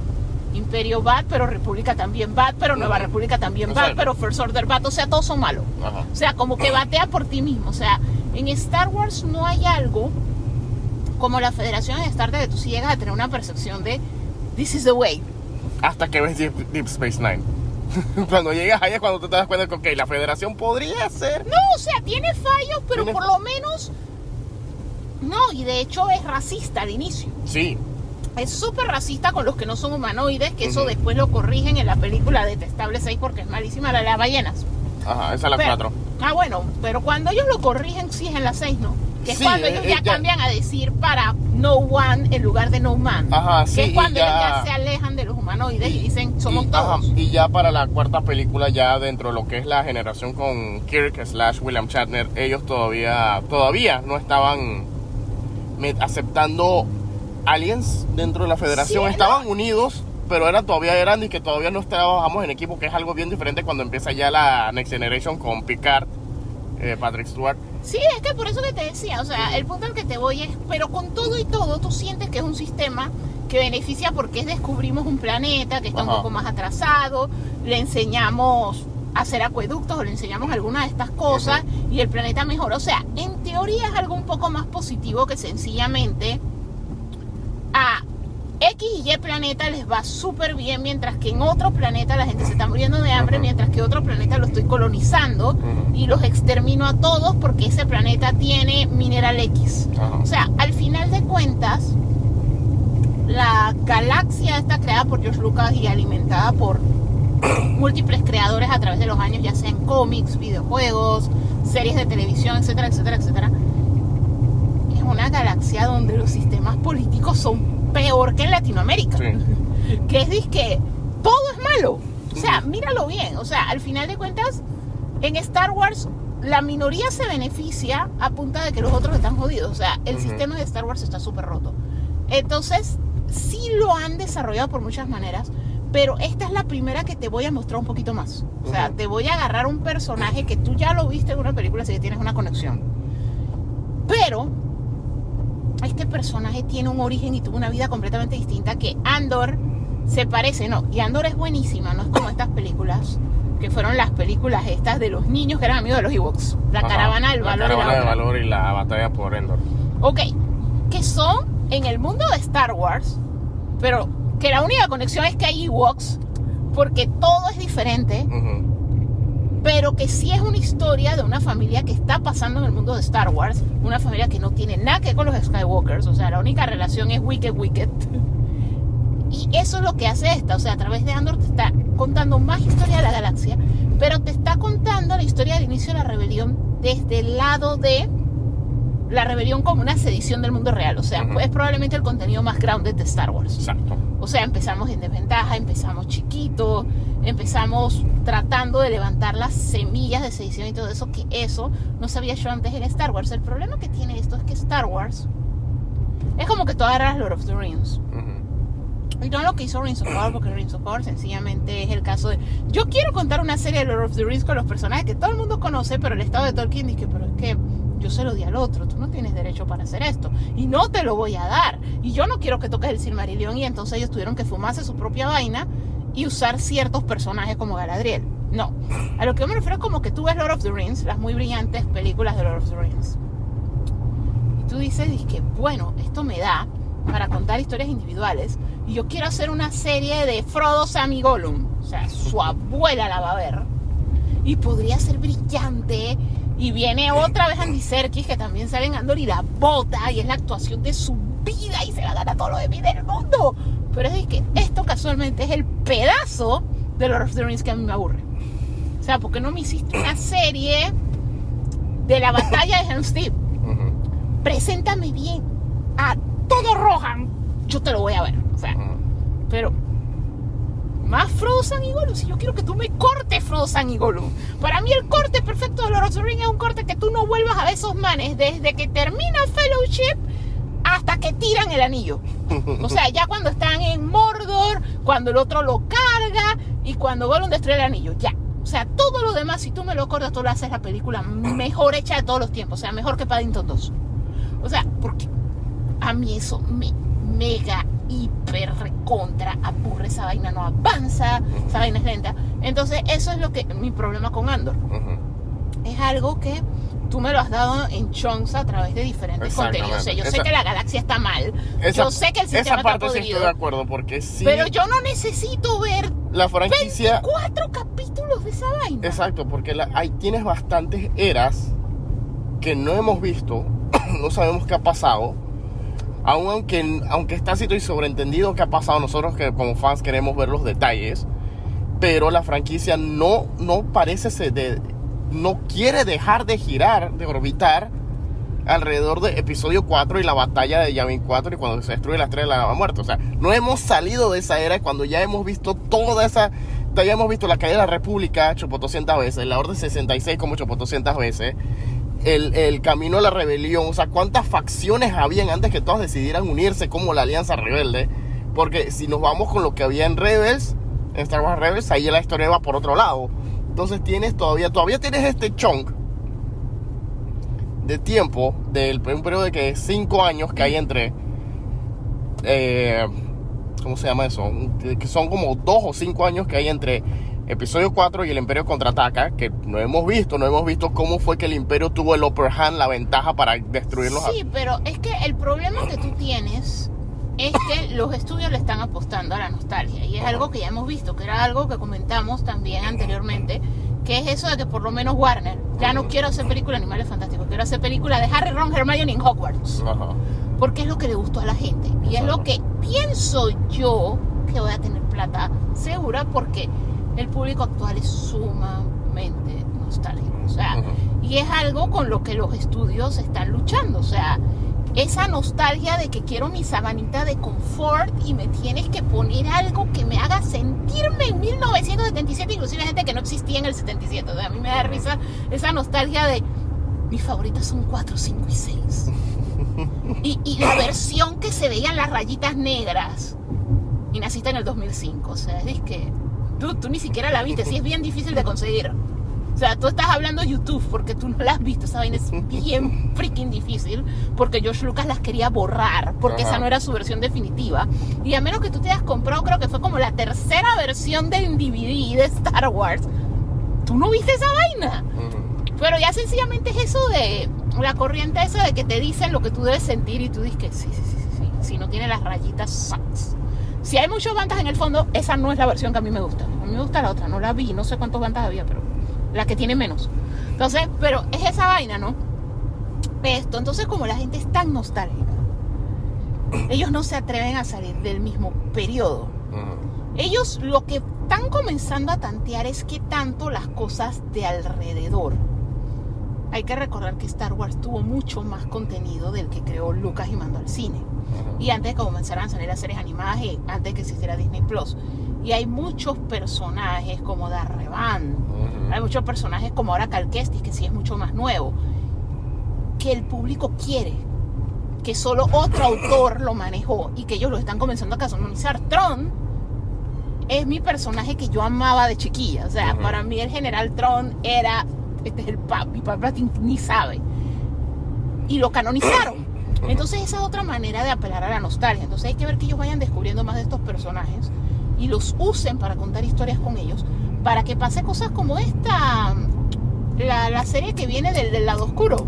B: Imperio bad, pero República también bad, pero Nueva. República también bad, pero First Order bad, o sea, todos son malos.
A: Ajá.
B: O sea, como que batea por ti mismo. O sea, en Star Wars no hay algo como la Federación de Star Trek, que tú sí llegas a tener una percepción de This is the way.
A: Hasta que ves Deep, Deep Space Nine. cuando llegas ahí es cuando te das cuenta que, ok, la federación podría ser.
B: No, o sea, tiene fallos, pero
A: Tiene-
B: por lo menos. No, y de hecho es racista al inicio.
A: Sí.
B: Es súper racista con los que no son humanoides, que eso después lo corrigen en la película Detestable 6 porque es malísima la de las ballenas.
A: Ajá, esa es la
B: Pero-
A: 4.
B: Ah, bueno, pero cuando ellos lo corrigen, sí es en la 6, ¿no? Que es
A: Sí,
B: cuando
A: eh,
B: ellos
A: eh,
B: ya,
A: ya-
B: cambian a decir para no one en lugar de no man.
A: Ajá, sí,
B: que es cuando ellos
A: ya-
B: ya se alejan de los humanoides y, dicen somos
A: y,
B: todos.
A: ajá, y ya para la cuarta película, ya dentro de lo que es la generación con Kirk slash William Shatner, ellos todavía, todavía no estaban aceptando aliens dentro de la federación.
B: Sí,
A: estaban
B: no.
A: unidos, pero eran todavía eran y que todavía no trabajamos en equipo, que es algo bien diferente cuando empieza ya la Next Generation con Picard, eh, Patrick Stewart.
B: Sí, es que por eso que te decía, o sea, el punto al que te voy es, pero con todo y todo, tú sientes que es un sistema que beneficia porque descubrimos un planeta que está un
A: Ajá.
B: poco más atrasado, le enseñamos a hacer acueductos o le enseñamos algunas de estas cosas y el planeta mejora. O sea, en teoría es algo un poco más positivo que sencillamente a X y Y planeta les va súper bien, mientras que en otro planeta la gente se está muriendo de hambre, mientras que otro planeta lo estoy colonizando y los extermino a todos porque ese planeta tiene mineral X. O sea, al final de cuentas, la galaxia está creada por George Lucas y alimentada por múltiples creadores a través de los años, ya sea en cómics, videojuegos, series de televisión, etcétera, etcétera, etcétera. Una galaxia donde los sistemas políticos son peor que en Latinoamérica
A: Sí.
B: que es que todo es malo. O sea, míralo bien. O sea, al final de cuentas, en Star Wars la minoría se beneficia a punta de que los otros están jodidos. O sea, el
A: Ujú.
B: sistema de Star Wars está súper roto. Entonces, sí lo han desarrollado por muchas maneras, pero esta es la primera que te voy a mostrar un poquito más. O sea,
A: Ujú.
B: te voy a agarrar un personaje que tú ya lo viste en una película, así que tienes una conexión. Pero este personaje tiene un origen y tuvo una vida completamente distinta que Andor se parece, no, y Andor es buenísima, no es como estas películas que fueron las películas estas de los niños que eran amigos de los Ewoks, la
A: Ajá.
B: caravana del valor la
A: caravana del valor y la batalla por Endor.
B: Ok, que son en el mundo de Star Wars, pero que la única conexión es que hay Ewoks, porque todo es diferente,
A: Ujú.
B: Pero que sí es una historia de una familia que está pasando en el mundo de Star Wars, una familia que no tiene nada que ver con los Skywalkers, o sea, la única relación es Wicked Wicked. Y eso es lo que hace esta, o sea, a través de Andor te está contando más historia de la galaxia, pero te está contando la historia del inicio de la rebelión desde el lado de la rebelión como una sedición del mundo real, o sea, es probablemente el contenido más grounded de Star Wars.
A: Exacto.
B: O sea, empezamos en desventaja, empezamos chiquitos, empezamos tratando de levantar las semillas de sedición y todo eso, que eso no sabía yo antes en Star Wars. El problema que tiene esto es que Star Wars es como que tú agarras Lord of the Rings.
A: Ujú.
B: Y no lo que hizo Rings of Power, porque Rings of Power sencillamente es el caso de... Yo quiero contar una serie de Lord of the Rings con los personajes que todo el mundo conoce, pero el estado de Tolkien dice, pero es que yo se lo di al otro, tú no tienes derecho para hacer esto. Y no te lo voy a dar. Y yo no quiero que toques el Silmarillion y entonces ellos tuvieron que fumarse su propia vaina y usar ciertos personajes como Galadriel. No. A lo que yo me refiero es como que tú ves Lord of the Rings, las muy brillantes películas de Lord of the Rings. Y tú dices, que bueno, esto me da para contar historias individuales. Y yo quiero hacer una serie de Frodo, Sam Gollum. O sea, su abuela la va a ver. Y podría ser brillante. Y viene otra vez Andy Serkis, que también sale en Andor y la bota. Y es la actuación de su vida. Y se la gana todo lo de vida del mundo. Pero es que esto casualmente es el pedazo de Lord of the Rings que a mí me aburre. O sea, ¿por qué no me hiciste una serie de la batalla de Helm's Deep?
A: Ujú.
B: preséntame bien a todo Rohan, yo te lo voy a ver. O sea,
A: Ujú.
B: pero más Frodo San y Gollum. Si yo quiero que tú me cortes Frodo San y Gollum. Para mí el corte perfecto de Lord of Rings es un corte que tú no vuelvas a ver esos manes desde que termina Fellowship hasta que tiran el anillo. O sea, ya cuando están en Mordor, cuando el otro lo carga y cuando Gollum destruye el anillo, ya. O sea, todo lo demás, si tú me lo cortas, tú lo haces la película mejor hecha de todos los tiempos. O sea, mejor que Paddington 2. O sea, porque a mí eso me mega, hiper, recontra, aburre esa vaina, no avanza, esa vaina es lenta. Entonces, eso es lo que mi problema con Andor. Es algo que tú me lo has dado en chunks a través de diferentes contenidos. O sea, yo sé que la galaxia está mal,
A: Esa-
B: yo sé que el sistema
A: Esa
B: está
A: parte sí estoy de acuerdo porque sí.
B: pero yo no necesito ver
A: la franquicia.
B: cuatro capítulos de esa vaina.
A: Exacto, porque la- hay, tienes bastantes eras que no hemos visto, no sabemos qué ha pasado. Aun aunque, aunque así y sobreentendido qué ha pasado, nosotros que como fans queremos ver los detalles, pero la franquicia no, no parece ser de, no quiere dejar de girar, de orbitar alrededor de episodio 4 y la batalla de Yavin 4 y cuando se destruye la estrella de la muerte. O sea, no hemos salido de esa era cuando ya hemos visto toda esa... Ya hemos visto la caída de la República 800 veces, la Orden 66 como 800 veces, el, el, camino a la rebelión, o sea, cuántas facciones habían antes que todas decidieran unirse como la Alianza Rebelde. Porque si nos vamos con lo que había en Rebels, en Star Wars Rebels, ahí la historia va por otro lado. Entonces tienes todavía, todavía tienes este chunk de tiempo, del un periodo de que 5 años que hay entre... Eh, ¿Cómo se llama eso? Que son como 2 o 5 años que hay entre episodio 4 y el Imperio contraataca, que no hemos visto, no hemos visto cómo fue que el Imperio tuvo el upper hand, la ventaja para destruirlos.
B: Sí, pero es que el problema que tú tienes es que los estudios le están apostando a la nostalgia y es algo que ya hemos visto, que era algo que comentamos también anteriormente, que es eso de que por lo menos Warner, ya no quiero hacer película de Animales Fantásticos, quiero hacer película de Harry, Ron, Hermione en Hogwarts.
A: Ajá.
B: Porque es lo que le gustó a la gente. Y es lo que pienso yo que voy a tener plata segura porque el público actual es sumamente nostálgico. O sea, y es algo con lo que los estudios están luchando. O sea, esa nostalgia de que quiero mi sabanita de confort y me tienes que poner algo que me haga sentirme en 1977, inclusive gente que no existía en el 77. O sea, a mí me da risa esa nostalgia de mis favoritas son 4, 5 y 6. Y, y la versión que se veían las rayitas negras. Y naciste en el 2005. O sea, es que tú, tú ni siquiera la viste. Sí, es bien difícil de conseguir. O sea, tú estás hablando de YouTube porque tú no la has visto. Esa vaina es bien freaking difícil porque George Lucas las quería borrar porque
A: Ajá.
B: esa no era su versión definitiva. Y a menos que tú te hayas comprado, creo que fue como la tercera versión del DVD de Star Wars, tú no viste esa vaina.
A: Ujú.
B: Pero ya sencillamente es eso de la corriente esa de que te dicen lo que tú debes sentir y tú dices que sí, sí, sí, sí, sí. Si no tiene las rayitas, sucks. Si hay muchos bandas en el fondo, esa no es la versión que a mí me gusta. A mí me gusta la otra, no la vi, no sé cuántos bandas había, pero la que tiene menos. Entonces, pero es esa vaina, ¿no? Esto, entonces como la gente es tan nostálgica, ellos no se atreven a salir del mismo periodo.
A: Ujú.
B: Ellos lo que están comenzando a tantear es que tanto las cosas de alrededor. Hay que recordar que Star Wars tuvo mucho más contenido del que creó Lucas y mandó al cine. Y antes de que comenzaran a salir las series animadas y antes de que existiera Disney Plus. Y hay muchos personajes como Darrevan, hay muchos personajes como ahora Cal Kestis, que sí es mucho más nuevo, que el público quiere, que solo otro autor lo manejó y que ellos lo están comenzando a canonizar. Tron es mi personaje que yo amaba de chiquilla. O sea, para mí el general Tron era, este es el papi, papá ni sabe. Y lo canonizaron. Entonces esa es otra manera de apelar a la nostalgia. Entonces hay que ver que ellos vayan descubriendo más de estos personajes y los usen para contar historias con ellos, para que pase cosas como esta, la, la serie que viene del, del lado oscuro,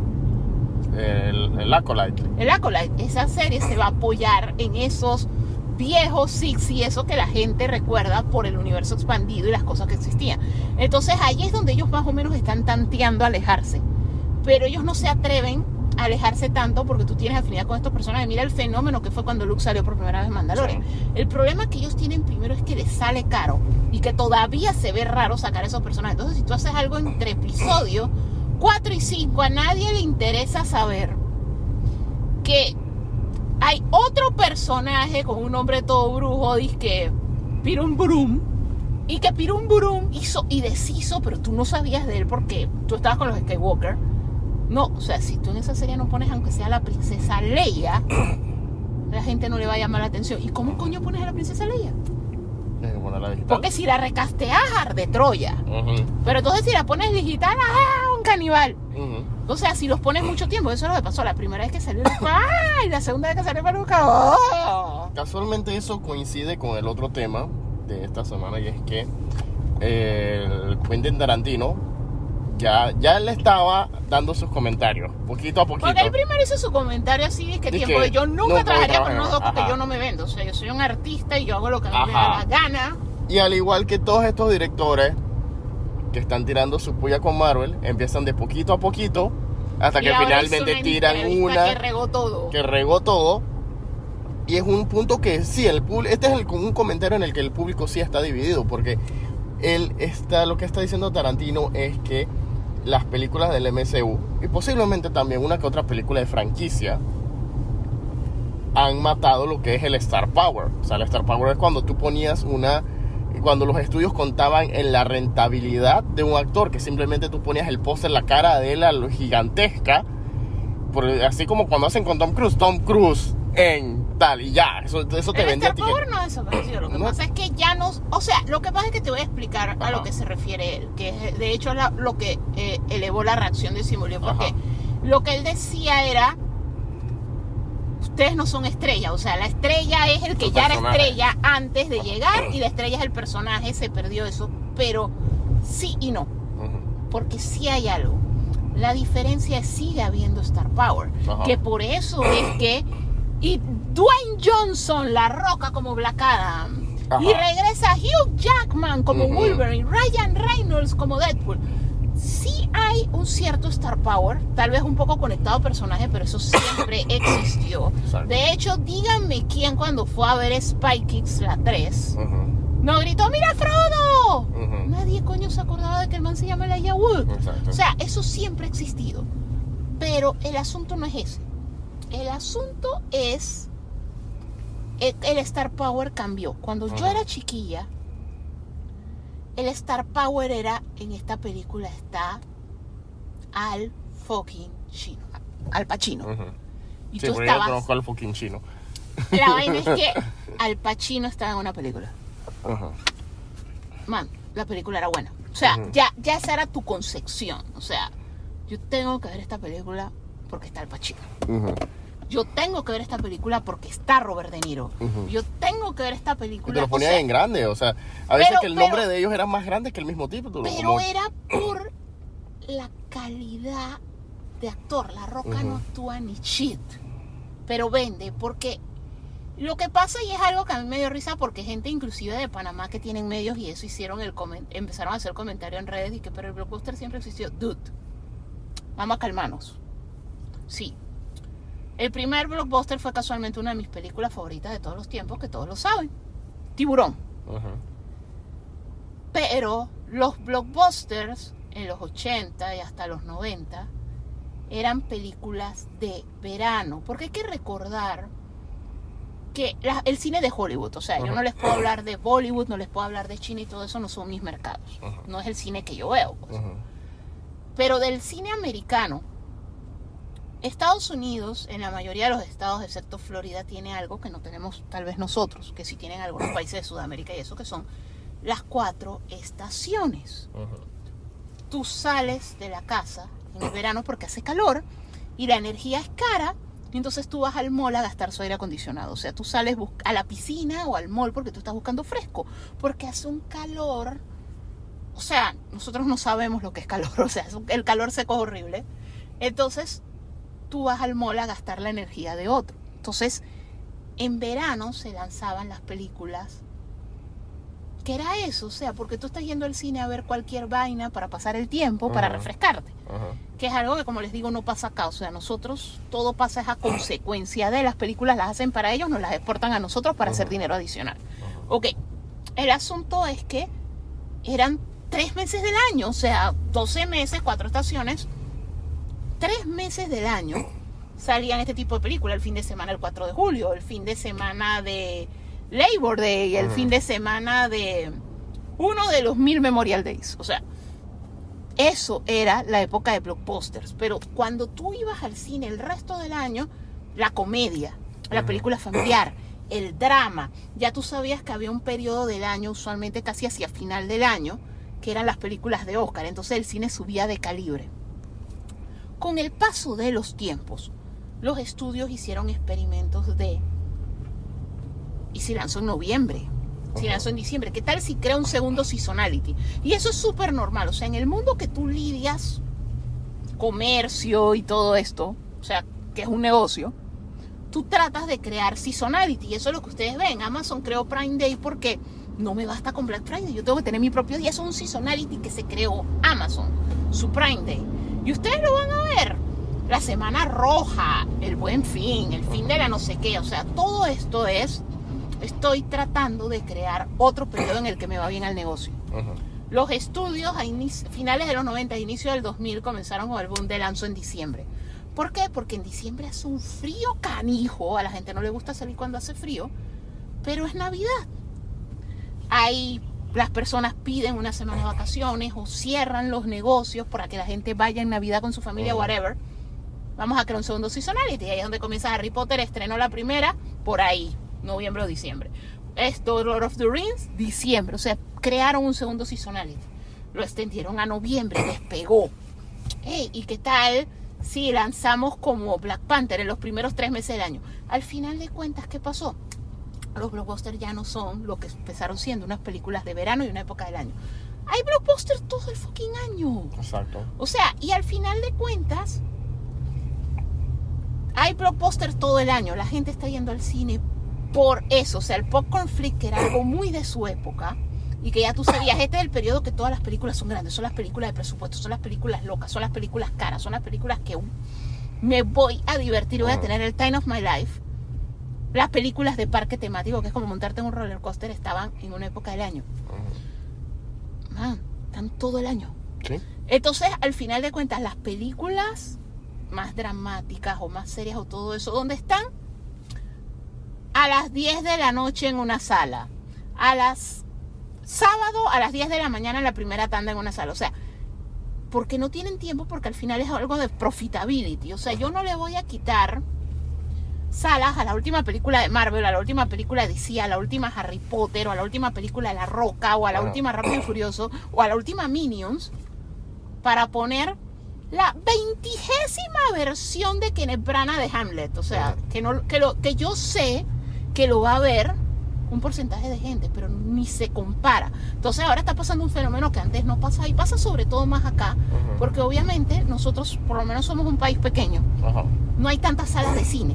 A: El, el Acolyte.
B: el Acolyte. Esa serie se va a apoyar en esos viejos six y eso que la gente recuerda por el universo expandido y las cosas que existían. Entonces ahí es donde ellos más o menos están tanteando a alejarse. Pero ellos no se atreven a alejarse tanto porque tú tienes afinidad con estos personajes. Mira el fenómeno que fue cuando Luke salió por primera vez en Mandalorian. El problema que ellos tienen primero es que les sale caro y que todavía se ve raro sacar esos personajes. Entonces si tú haces algo entre episodios 4 y 5, a nadie le interesa saber que hay otro personaje con un nombre todo brujo, que Pirum Burum, y que Pirum Burum hizo y deshizo, pero tú no sabías de él porque tú estabas con los Skywalker. No, o sea, si tú en esa serie no pones aunque sea la princesa Leia, la gente no le va a llamar la atención. ¿Y cómo coño pones a la princesa Leia?
A: Ponerla digital.
B: Porque si la recasteas, de Troya. Pero entonces si la pones digital, ¡ah! Un caníbal.
A: Ujú.
B: O sea, si los pones mucho tiempo, eso es lo que pasó. La primera vez que salió, fue, ¡ay! La segunda vez que salió, peluca, ¡oh!
A: Casualmente eso coincide con el otro tema de esta semana y es que eh, el Quentin Tarantino ya, ya le estaba dando sus comentarios, poquito a poquito.
B: Porque el primero hizo su comentario así, es que
A: Dice
B: tiempo
A: que
B: de yo nunca trabajaría
A: trabajar,
B: con nosotros porque
A: ajá.
B: yo no me vendo. O sea, yo soy un artista y yo hago lo que a mí me da la gana.
A: Y al igual que todos estos directores que están tirando su puya con Marvel, empiezan de poquito a poquito hasta
B: Y
A: que finalmente
B: una
A: tiran una
B: que regó todo.
A: que regó todo. Y es un punto que sí, el público, este es el, un comentario en el que el público sí está dividido, porque él está, lo que está diciendo Tarantino es que las películas del MCU y posiblemente también una que otra película de franquicia han matado lo que es el Star Power. O sea, el Star Power es cuando tú ponías una cuando los estudios contaban en la rentabilidad de un actor, que simplemente tú ponías el póster, la cara de él gigantesca, así como cuando hacen con Tom Cruise, Tom Cruise en tal y ya, eso, eso te
B: El
A: vendía a
B: Star
A: ti
B: no ha desaparecido. Lo que
A: No.
B: pasa es que ya no. O sea, lo que pasa es que te voy a explicar a lo que se refiere él. Que es, de hecho es la- lo que eh, elevó la reacción de Simulio. Porque
A: Ajá.
B: lo que él decía era. Ustedes no son estrella, o sea, la estrella es el que ya era estrella antes de llegar y la estrella es el personaje, se perdió eso, pero sí y no, porque sí hay algo. La diferencia es sigue habiendo Star Power,
A: Ajá.
B: que por eso es que y Dwayne Johnson la roca como Black Adam
A: Ajá.
B: y regresa Hugh Jackman como
A: Ujú.
B: Wolverine, Ryan Reynolds como Deadpool. Sí hay un cierto Star Power, tal vez un poco conectado a personaje, pero eso siempre existió. De hecho, díganme quién cuando fue a ver Spy Kids la 3
A: Ujú.
B: no gritó, ¡Mira Frodo! Nadie coño se acordaba de que el man se llama Elijah Wood.
A: Exacto.
B: O sea, eso siempre ha existido. Pero el asunto no es ese. El asunto es. El, el Star Power cambió. Cuando yo era chiquilla, el Star Power era. En esta película está. Al fucking chino. Al Pacino.
A: Ujú.
B: Y
A: Sí,
B: tú
A: porque yo
B: estabas.
A: conozco al fucking chino.
B: La vaina es que Al Pacino estaba en una película.
A: Ajá.
B: man, la película era buena. O sea, ya, ya esa era tu concepción. O sea, yo tengo que ver esta película porque está el Pacino.
A: Ujú.
B: Yo tengo que ver esta película porque está Robert De Niro. Yo tengo que ver esta
A: Y
B: película.
A: te lo
B: o
A: ponían
B: sea,
A: en grande, o sea, a veces
B: Pero-
A: que el nombre
B: pero-
A: de ellos era más grande que el mismo título.
B: pero
A: como-
B: era por la calidad de actor. La Roca no actúa ni shit. Pero vende porque lo que pasa y es algo que a mí me dio risa porque gente inclusive de Panamá que tienen medios y eso hicieron el empezaron a hacer comentario en redes y que pero el blockbuster siempre existió. Dude, vamos a calmarnos. Sí. El primer blockbuster fue casualmente una de mis películas favoritas de todos los tiempos, que todos lo saben. Tiburón. Pero los blockbusters en los 80 y hasta los 90 eran películas de verano. Porque hay que recordar que la- el cine de Hollywood, o sea, yo no les puedo hablar de Bollywood, no les puedo hablar de China y todo eso no son mis mercados. No es el cine que yo veo. pues. Pero del cine americano, Estados Unidos, en la mayoría de los estados, excepto Florida, tiene algo que no tenemos tal vez nosotros, que sí tienen algunos países de Sudamérica y eso, que son las cuatro estaciones.
A: Ujú.
B: Tú sales de la casa en el verano porque hace calor y la energía es cara, y entonces tú vas al mall a gastar su aire acondicionado. O sea, tú sales a la piscina o al mall porque tú estás buscando fresco, porque hace un calor. O sea, nosotros no sabemos lo que es calor, o sea, el calor seco es horrible. Entonces, tú vas al mall a gastar la energía de otro. Entonces, en verano se lanzaban las películas. ¿Qué era eso? O sea, porque tú estás yendo al cine a ver cualquier vaina para pasar el tiempo, para refrescarte.
A: Ajá.
B: Que es algo que, como les digo, no pasa acá. O sea, nosotros todo pasa a consecuencia de las películas, las hacen para ellos, nos las exportan a nosotros para hacer dinero adicional. Ok, el asunto es que eran tres meses del año, o sea, 12 meses, cuatro estaciones, tres meses del año salían este tipo de películas. El fin de semana el 4 de julio, el fin de semana de Labor Day, el fin de semana de uno de los mil Memorial Days. O sea, eso era la época de blockbusters. Pero cuando tú ibas al cine el resto del año, la comedia, la película familiar, el drama, ya tú sabías que había un periodo del año, usualmente casi hacia final del año, que eran las películas de Oscar. Entonces el cine subía de calibre. Con el paso de los tiempos, los estudios hicieron experimentos de... Y si lanzó en noviembre, si
A: Ajá.
B: lanzó en diciembre, ¿qué tal si crea un segundo seasonality? Y eso es súper normal, o sea, en el mundo que tú lidias, comercio y todo esto, o sea, que es un negocio, tú tratas de crear seasonality. Y eso es lo que ustedes ven. Amazon creó Prime Day porque no me basta con Black Friday. Yo tengo que tener mi propio día. Eso es un seasonality que se creó Amazon, su Prime Day. Y ustedes lo van a ver. La semana roja, el buen fin, el fin de la no sé qué. O sea, todo esto es. Estoy tratando de crear otro periodo en el que me va bien al negocio. Los estudios a finales de los 90, inicio del 2000 comenzaron con el boom de lanzo en diciembre. ¿Por qué? Porque en diciembre hace un frío canijo, a la gente no le gusta salir cuando hace frío, pero es Navidad. Ahí las personas piden una semana de vacaciones o cierran los negocios para que la gente vaya en Navidad con su familia, whatever. Vamos a crear un segundo seasonality. Ahí es donde comienza Harry Potter. Estrenó la primera por ahí, noviembre o diciembre. Esto, Lord of the Rings, diciembre. O sea, crearon un segundo seasonality. Lo extendieron a noviembre, despegó. Ey, ¿y qué tal si lanzamos como Black Panther en los primeros tres meses del año? Al final de cuentas, ¿qué pasó? Los blockbusters ya no son lo que empezaron siendo unas películas de verano y una época del año. Hay blockbusters todo el fucking año.
A: Exacto.
B: O sea, y al final de cuentas, hay blockbusters todo el año. La gente está yendo al cine por eso. O sea, el popcorn flick, que era algo muy de su época, y que ya tú sabías, este es el periodo que todas las películas son grandes, son las películas de presupuesto, son las películas locas, son las películas caras, son las películas que me voy a divertir, voy a tener el time of my life. Las películas de parque temático, que es como montarte en un roller coaster, estaban en una época del año. Man, están todo el año.
A: Sí.
B: Entonces, al final de cuentas, las películas más dramáticas o más serias o todo eso, ¿dónde están? A las 10 de la noche en una sala. A las sábado a las 10 de la mañana en la primera tanda en una sala. O sea, porque no tienen tiempo porque al final es algo de profitability. O sea, yo no le voy a quitar salas a la última película de Marvel, a la última película de DC, a la última Harry Potter, o a la última película de La Roca, o a la
A: Bueno.
B: última Rápido y Furioso, o a la última Minions, para poner la veintigésima versión de Kenneth Branagh de Hamlet. O sea, que, no, que, lo, que yo sé que lo va a ver un porcentaje de gente, pero ni se compara. Entonces ahora está pasando un fenómeno que antes no pasaba y pasa sobre todo más acá, porque obviamente nosotros por lo menos somos un país pequeño,
A: Ajá.
B: No hay tantas salas de cine.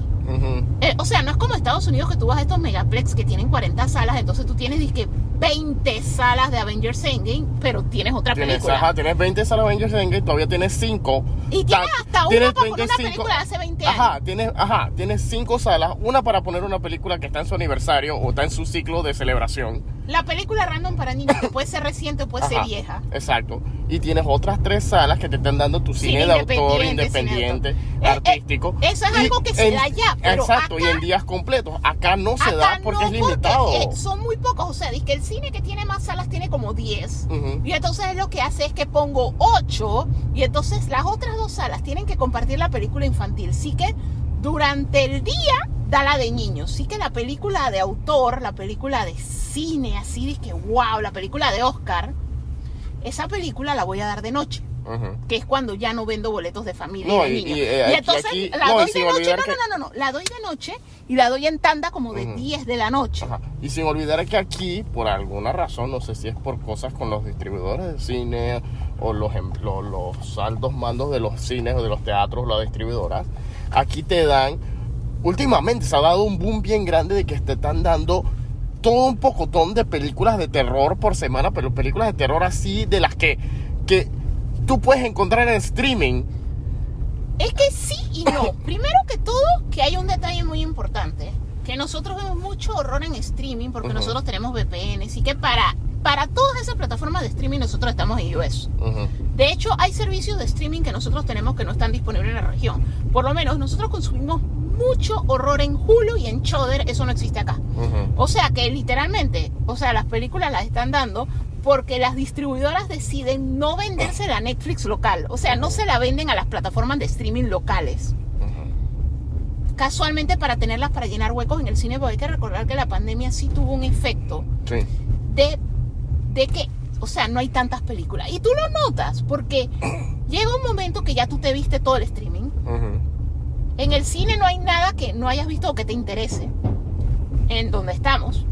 B: Eh, o sea, no es como Estados Unidos que tú vas a estos megaplex que tienen 40 salas, entonces tú tienes dizque 20 salas de Avengers Endgame, pero tienes otra
A: Tienes,
B: película.
A: ajá, tienes 20 salas Avengers Endgame, todavía tienes 5.
B: Y tienes hasta una para poner una película de hace 20 años.
A: Ajá, tienes, ajá, tienes 5 salas, una para poner una película que está en su aniversario o está en su ciclo de celebración.
B: La película random para niños, que puede ser reciente o puede ser vieja.
A: Exacto. Y tienes otras tres salas que te están dando tu cine,
B: Cine
A: de autor
B: independiente, de
A: independiente,
B: autor. Eso es
A: Y
B: algo que se
A: en-
B: da ya, pero
A: Exacto, y en días completos. Acá no se
B: Acá
A: da porque
B: no,
A: es limitado.
B: eh, son muy pocos. O sea, es que el cine que tiene más salas tiene como 10.
A: Ujú.
B: Y entonces lo que hace es que pongo 8 y entonces las otras dos salas tienen que compartir la película infantil. Sí que durante el día da la de niños. Sí que la película de autor, la película de cine, así de que wow, la película de Oscar, esa película la voy a dar de noche. Que es cuando ya no vendo boletos de familia
A: No,
B: y
A: y- y,
B: Y,
A: eh, aquí-
B: entonces
A: aquí-
B: la
A: no, y
B: doy de noche. No,
A: que-
B: no, no, no. La doy de noche y la doy en tanda como de
A: Ujú.
B: 10 de la noche.
A: Ajá. Y sin olvidar que aquí, por alguna razón, no sé si es por cosas con los distribuidores de cine o los, em- lo- los altos mandos de los cines o de los teatros, las distribuidoras, aquí te dan, últimamente se ha dado un boom bien grande de que te están dando todo un pocotón de películas de terror por semana, pero películas de terror así de las que, que tú puedes encontrar en streaming.
B: Es que sí y no. Primero que todo, que hay un detalle muy importante. Que nosotros vemos mucho horror en streaming porque
A: Ujú.
B: nosotros tenemos VPNs y que para, para todas esas plataformas de streaming nosotros estamos en US.
A: Ujú.
B: De hecho, hay servicios de streaming que nosotros tenemos que no están disponibles en la región. Por lo menos nosotros consumimos mucho horror en Hulu y en Shudder, eso no existe acá.
A: Ujú.
B: O sea que literalmente, o sea, las películas las están dando porque las distribuidoras deciden no venderse la Netflix local. O sea, no se la venden a las plataformas de streaming locales. Casualmente para tenerlas para llenar huecos en el cine, porque hay que recordar que la pandemia sí tuvo un efecto
A: Sí.
B: de, de que, o sea, no hay tantas películas. Y tú lo notas porque llega un momento que ya tú te viste todo el streaming. En el cine no hay nada que no hayas visto o que te interese en donde estamos.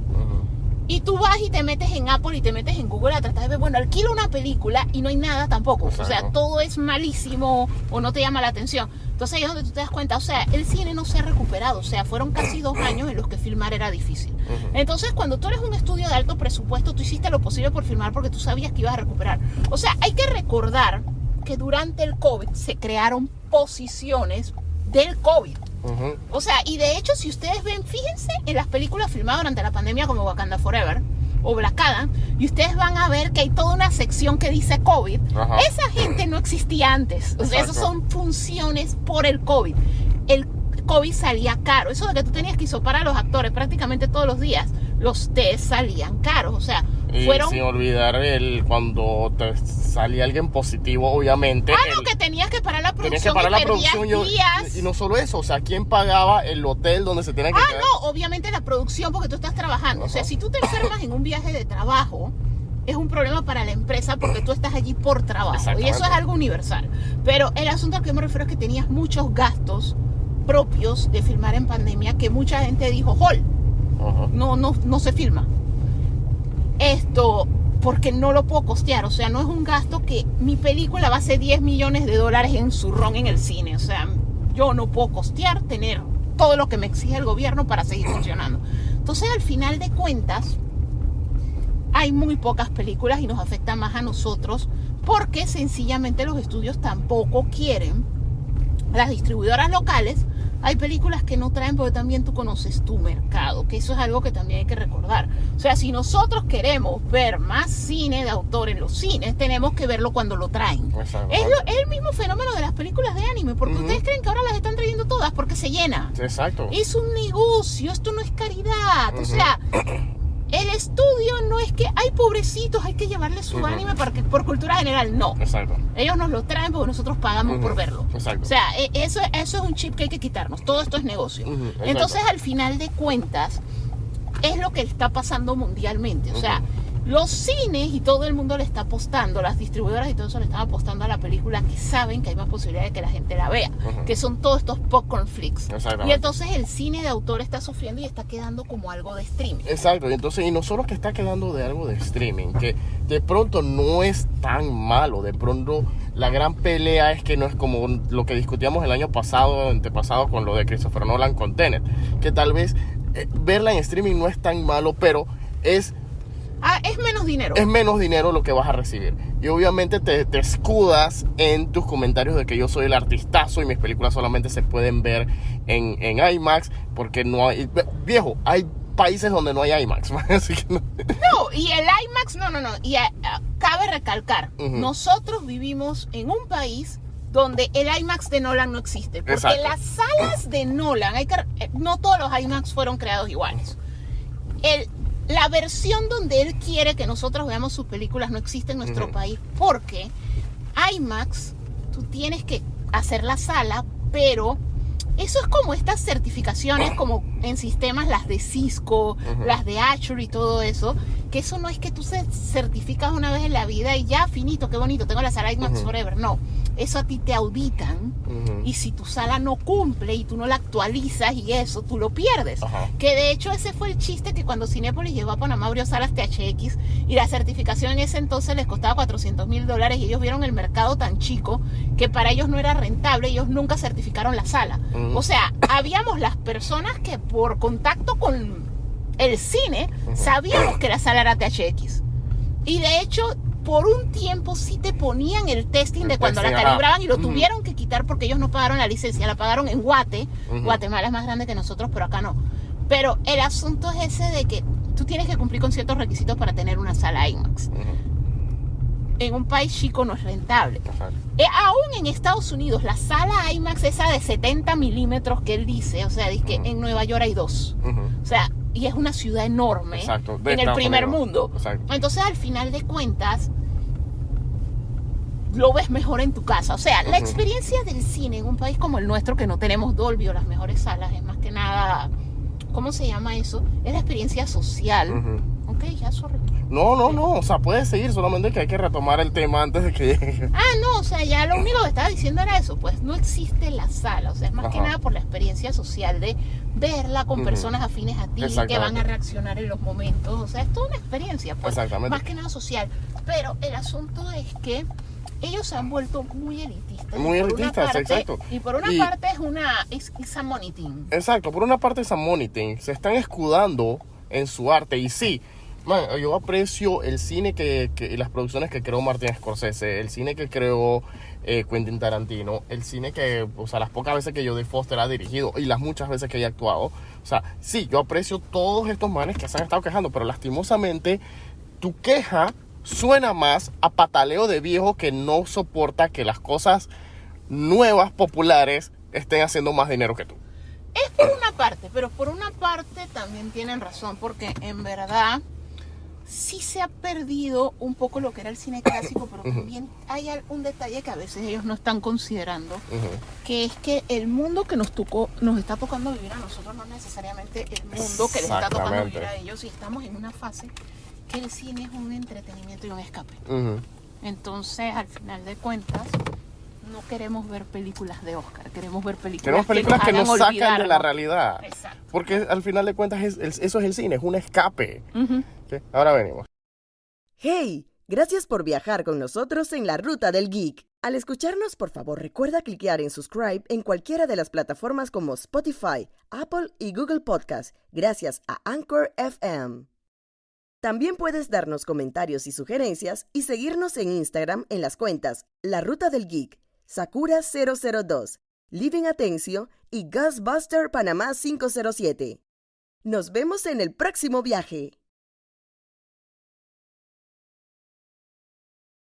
B: Y tú vas y te metes en Apple y te metes en Google a tratar de ver, bueno, alquila una película y no hay nada tampoco. O sea, todo es malísimo o no te llama la atención. Entonces ahí es donde tú te das cuenta, o sea, el cine no se ha recuperado. O sea, fueron casi dos años en los que filmar era difícil. Entonces, cuando tú eres un estudio de alto presupuesto, tú hiciste lo posible por filmar porque tú sabías que ibas a recuperar. O sea, hay que recordar que durante el COVID se crearon posiciones del COVID. O sea, y de hecho, si ustedes ven, fíjense en las películas filmadas durante la pandemia como Wakanda Forever, o Black Adam, y ustedes van a ver que hay toda una sección que dice COVID.
A: Ajá.
B: Esa gente no existía antes. O sea, esas son funciones por el COVID. El COVID salía caro. Eso de que tú tenías que hisopar a los actores prácticamente todos los días, los test salían caros. O sea,
A: Y
B: fueron...
A: sin olvidar el cuando te salía alguien positivo, obviamente.
B: Ah, no,
A: el-
B: que tenías que parar la
A: tenías
B: producción
A: que parar
B: y
A: la producción. yo-
B: días.
A: y no solo eso, o sea, ¿quién pagaba el hotel donde se tenía que
B: Ah,
A: quedar?
B: no, obviamente la producción porque tú estás trabajando. O sea, si tú te enfermas en un viaje de trabajo, es un problema para la empresa porque tú estás allí por trabajo. Y eso es algo universal. Pero el asunto al que me refiero es que tenías muchos gastos propios de filmar en pandemia que mucha gente dijo,
A: Ajá.
B: no, no, no se filma. Esto, porque no lo puedo costear. O sea, no es un gasto que mi película va a ser 10 millones de dólares en su ron en el cine. O sea, yo no puedo costear tener todo lo que me exige el gobierno para seguir funcionando. Entonces, al final de cuentas, hay muy pocas películas y nos afecta más a nosotros porque sencillamente los estudios tampoco quieren. Las distribuidoras locales, hay películas que no traen porque también tú conoces tu mercado, que eso es algo que también hay que recordar. O sea, si nosotros queremos ver más cine de autor en los cines, tenemos que verlo cuando lo traen.
A: Exacto.
B: Es, lo- es el mismo fenómeno de las películas de anime, porque
A: Ujú.
B: ustedes creen que ahora las están trayendo todas porque se llena.
A: Exacto.
B: Es un negocio, esto no es caridad. O
A: Ujú.
B: sea, el estudio no es que hay pobrecitos, hay que llevarle su
A: Ujú.
B: anime porque, por cultura general, no.
A: Exacto.
B: Ellos nos lo traen porque nosotros pagamos por verlo.
A: Exacto.
B: O sea, e- eso, eso es un chip que hay que quitarnos. Todo esto es negocio. Entonces, al final de cuentas, es lo que está pasando mundialmente. O sea. Los cines y todo el mundo le está apostando, las distribuidoras y todo eso le están apostando a la película que saben que hay más posibilidad de que la gente la vea, que son todos estos popcorn flicks. Y entonces el cine de autor está sufriendo y está quedando como algo de streaming.
A: Exacto, y entonces, y no solo que está quedando de algo de streaming, que de pronto no es tan malo, de pronto la gran pelea es que no es como lo que discutíamos el año pasado, antepasado con lo de Christopher Nolan con Tenet, que tal vez eh, verla en streaming no es tan malo, pero es,
B: Ah, es menos dinero.
A: es menos dinero lo que vas a recibir. Y obviamente te, te escudas en tus comentarios de que yo soy el artistazo y mis películas solamente se pueden ver en, en IMAX, porque no hay, viejo, hay países donde no hay IMAX, así que no-
B: No, y el IMAX, no, no, no. Y cabe recalcar, nosotros vivimos en un país donde el IMAX de Nolan no existe. Porque
A: Exacto.
B: las salas de Nolan, hay que, eh, no todos los IMAX fueron creados iguales. El, la versión donde él quiere que nosotros veamos sus películas no existe en nuestro país porque IMAX, tú tienes que hacer la sala, pero eso es como estas certificaciones, como en sistemas las de Cisco, las de Azure y todo eso, que eso no es que tú se certificas una vez en la vida y ya, finito, qué bonito, tengo la sala IMAX. Forever. No, eso a ti te auditan y si tu sala no cumple y tú no la actualizas y eso, tú lo pierdes. Que de hecho ese fue el chiste que cuando Cinepolis llegó a Panamá abrió salas THX y la certificación en ese entonces les costaba 400 mil dólares y ellos vieron el mercado tan chico que para ellos no era rentable, ellos nunca certificaron la sala. O sea, habíamos las personas que por contacto con el cine sabíamos que la sala era THX. Y de hecho, por un tiempo sí te ponían el testing
A: El
B: de cuando
A: testing,
B: la calibraban y lo tuvieron que quitar porque ellos no pagaron la licencia, la pagaron en Guate. Guatemala es más grande que nosotros, pero acá no. Pero el asunto es ese de que tú tienes que cumplir con ciertos requisitos para tener una sala IMAX.
A: Ujú.
B: En un país chico no es rentable. Eh, aún en Estados Unidos, la sala IMAX esa de 70 milímetros que él dice, o sea, dice que
A: Ujú.
B: en Nueva York hay dos. O sea, y es una ciudad enorme
A: Exacto,
B: en el primer
A: Unidos.
B: mundo.
A: Exacto.
B: Entonces, al final de cuentas, lo ves mejor en tu casa. O sea, la experiencia del cine en un país como el nuestro, que no tenemos Dolby o las mejores salas, es más que nada, ¿cómo se llama eso? Es la experiencia social.
A: Ujú.
B: Ok, ya, sorry.
A: No, no, no, o sea, puedes seguir, solamente que hay que retomar el tema antes de que llegue.
B: Ah, no, o sea, ya lo único que estaba diciendo era eso, pues no existe la sala, o sea, es más que nada por la experiencia social de verla con personas afines a ti, que van a reaccionar en los momentos, o sea, es toda una experiencia, pues,
A: Exactamente.
B: más que nada social. Pero el asunto es que ellos se han vuelto muy elitistas.
A: Muy elitistas,
B: parte-
A: exacto.
B: Y por una
A: Y-
B: parte es una, es, es a money thing.
A: Exacto, por una parte San Moniting se están escudando en su arte y sí, Man, yo aprecio el cine que, que- y las producciones que creó Martin Scorsese, el cine que creó eh, Quentin Tarantino, el cine que, o sea, las pocas veces que Jodie Foster ha dirigido y las muchas veces que ella ha actuado. O sea, sí, yo aprecio todos estos manes que se han estado quejando, pero lastimosamente tu queja suena más a pataleo de viejo que no soporta que las cosas nuevas, populares, estén haciendo más dinero que tú.
B: Es por una parte, pero por una parte también tienen razón, porque en verdad sí se ha perdido un poco lo que era el cine clásico, pero también hay un detalle que a veces ellos no están considerando,
A: Ujú.
B: que es que el mundo que nos tocó, nos está tocando vivir a nosotros no es necesariamente el mundo que les está tocando vivir a ellos y estamos en una fase que el cine es un entretenimiento y un escape.
A: Ujú.
B: Entonces, al final de cuentas, no queremos ver películas de Oscar, queremos ver películas,
A: Queremos películas que
B: nos,
A: nos
B: hagan
A: sacan de la realidad.
B: Exacto.
A: Porque al final de cuentas es- es- eso es el cine, es un escape. Ahora venimos.
D: ¡Hey! Gracias por viajar con nosotros en la ruta del geek. Al escucharnos, por favor, recuerda cliquear en subscribe en cualquiera de las plataformas como Spotify, Apple y Google Podcast, gracias a Anchor FM. También puedes darnos comentarios y sugerencias y seguirnos en Instagram en las cuentas La Ruta del Geek, Sakura002, Living Atencio y Ghostbuster Panamá 507. Nos vemos en el próximo viaje.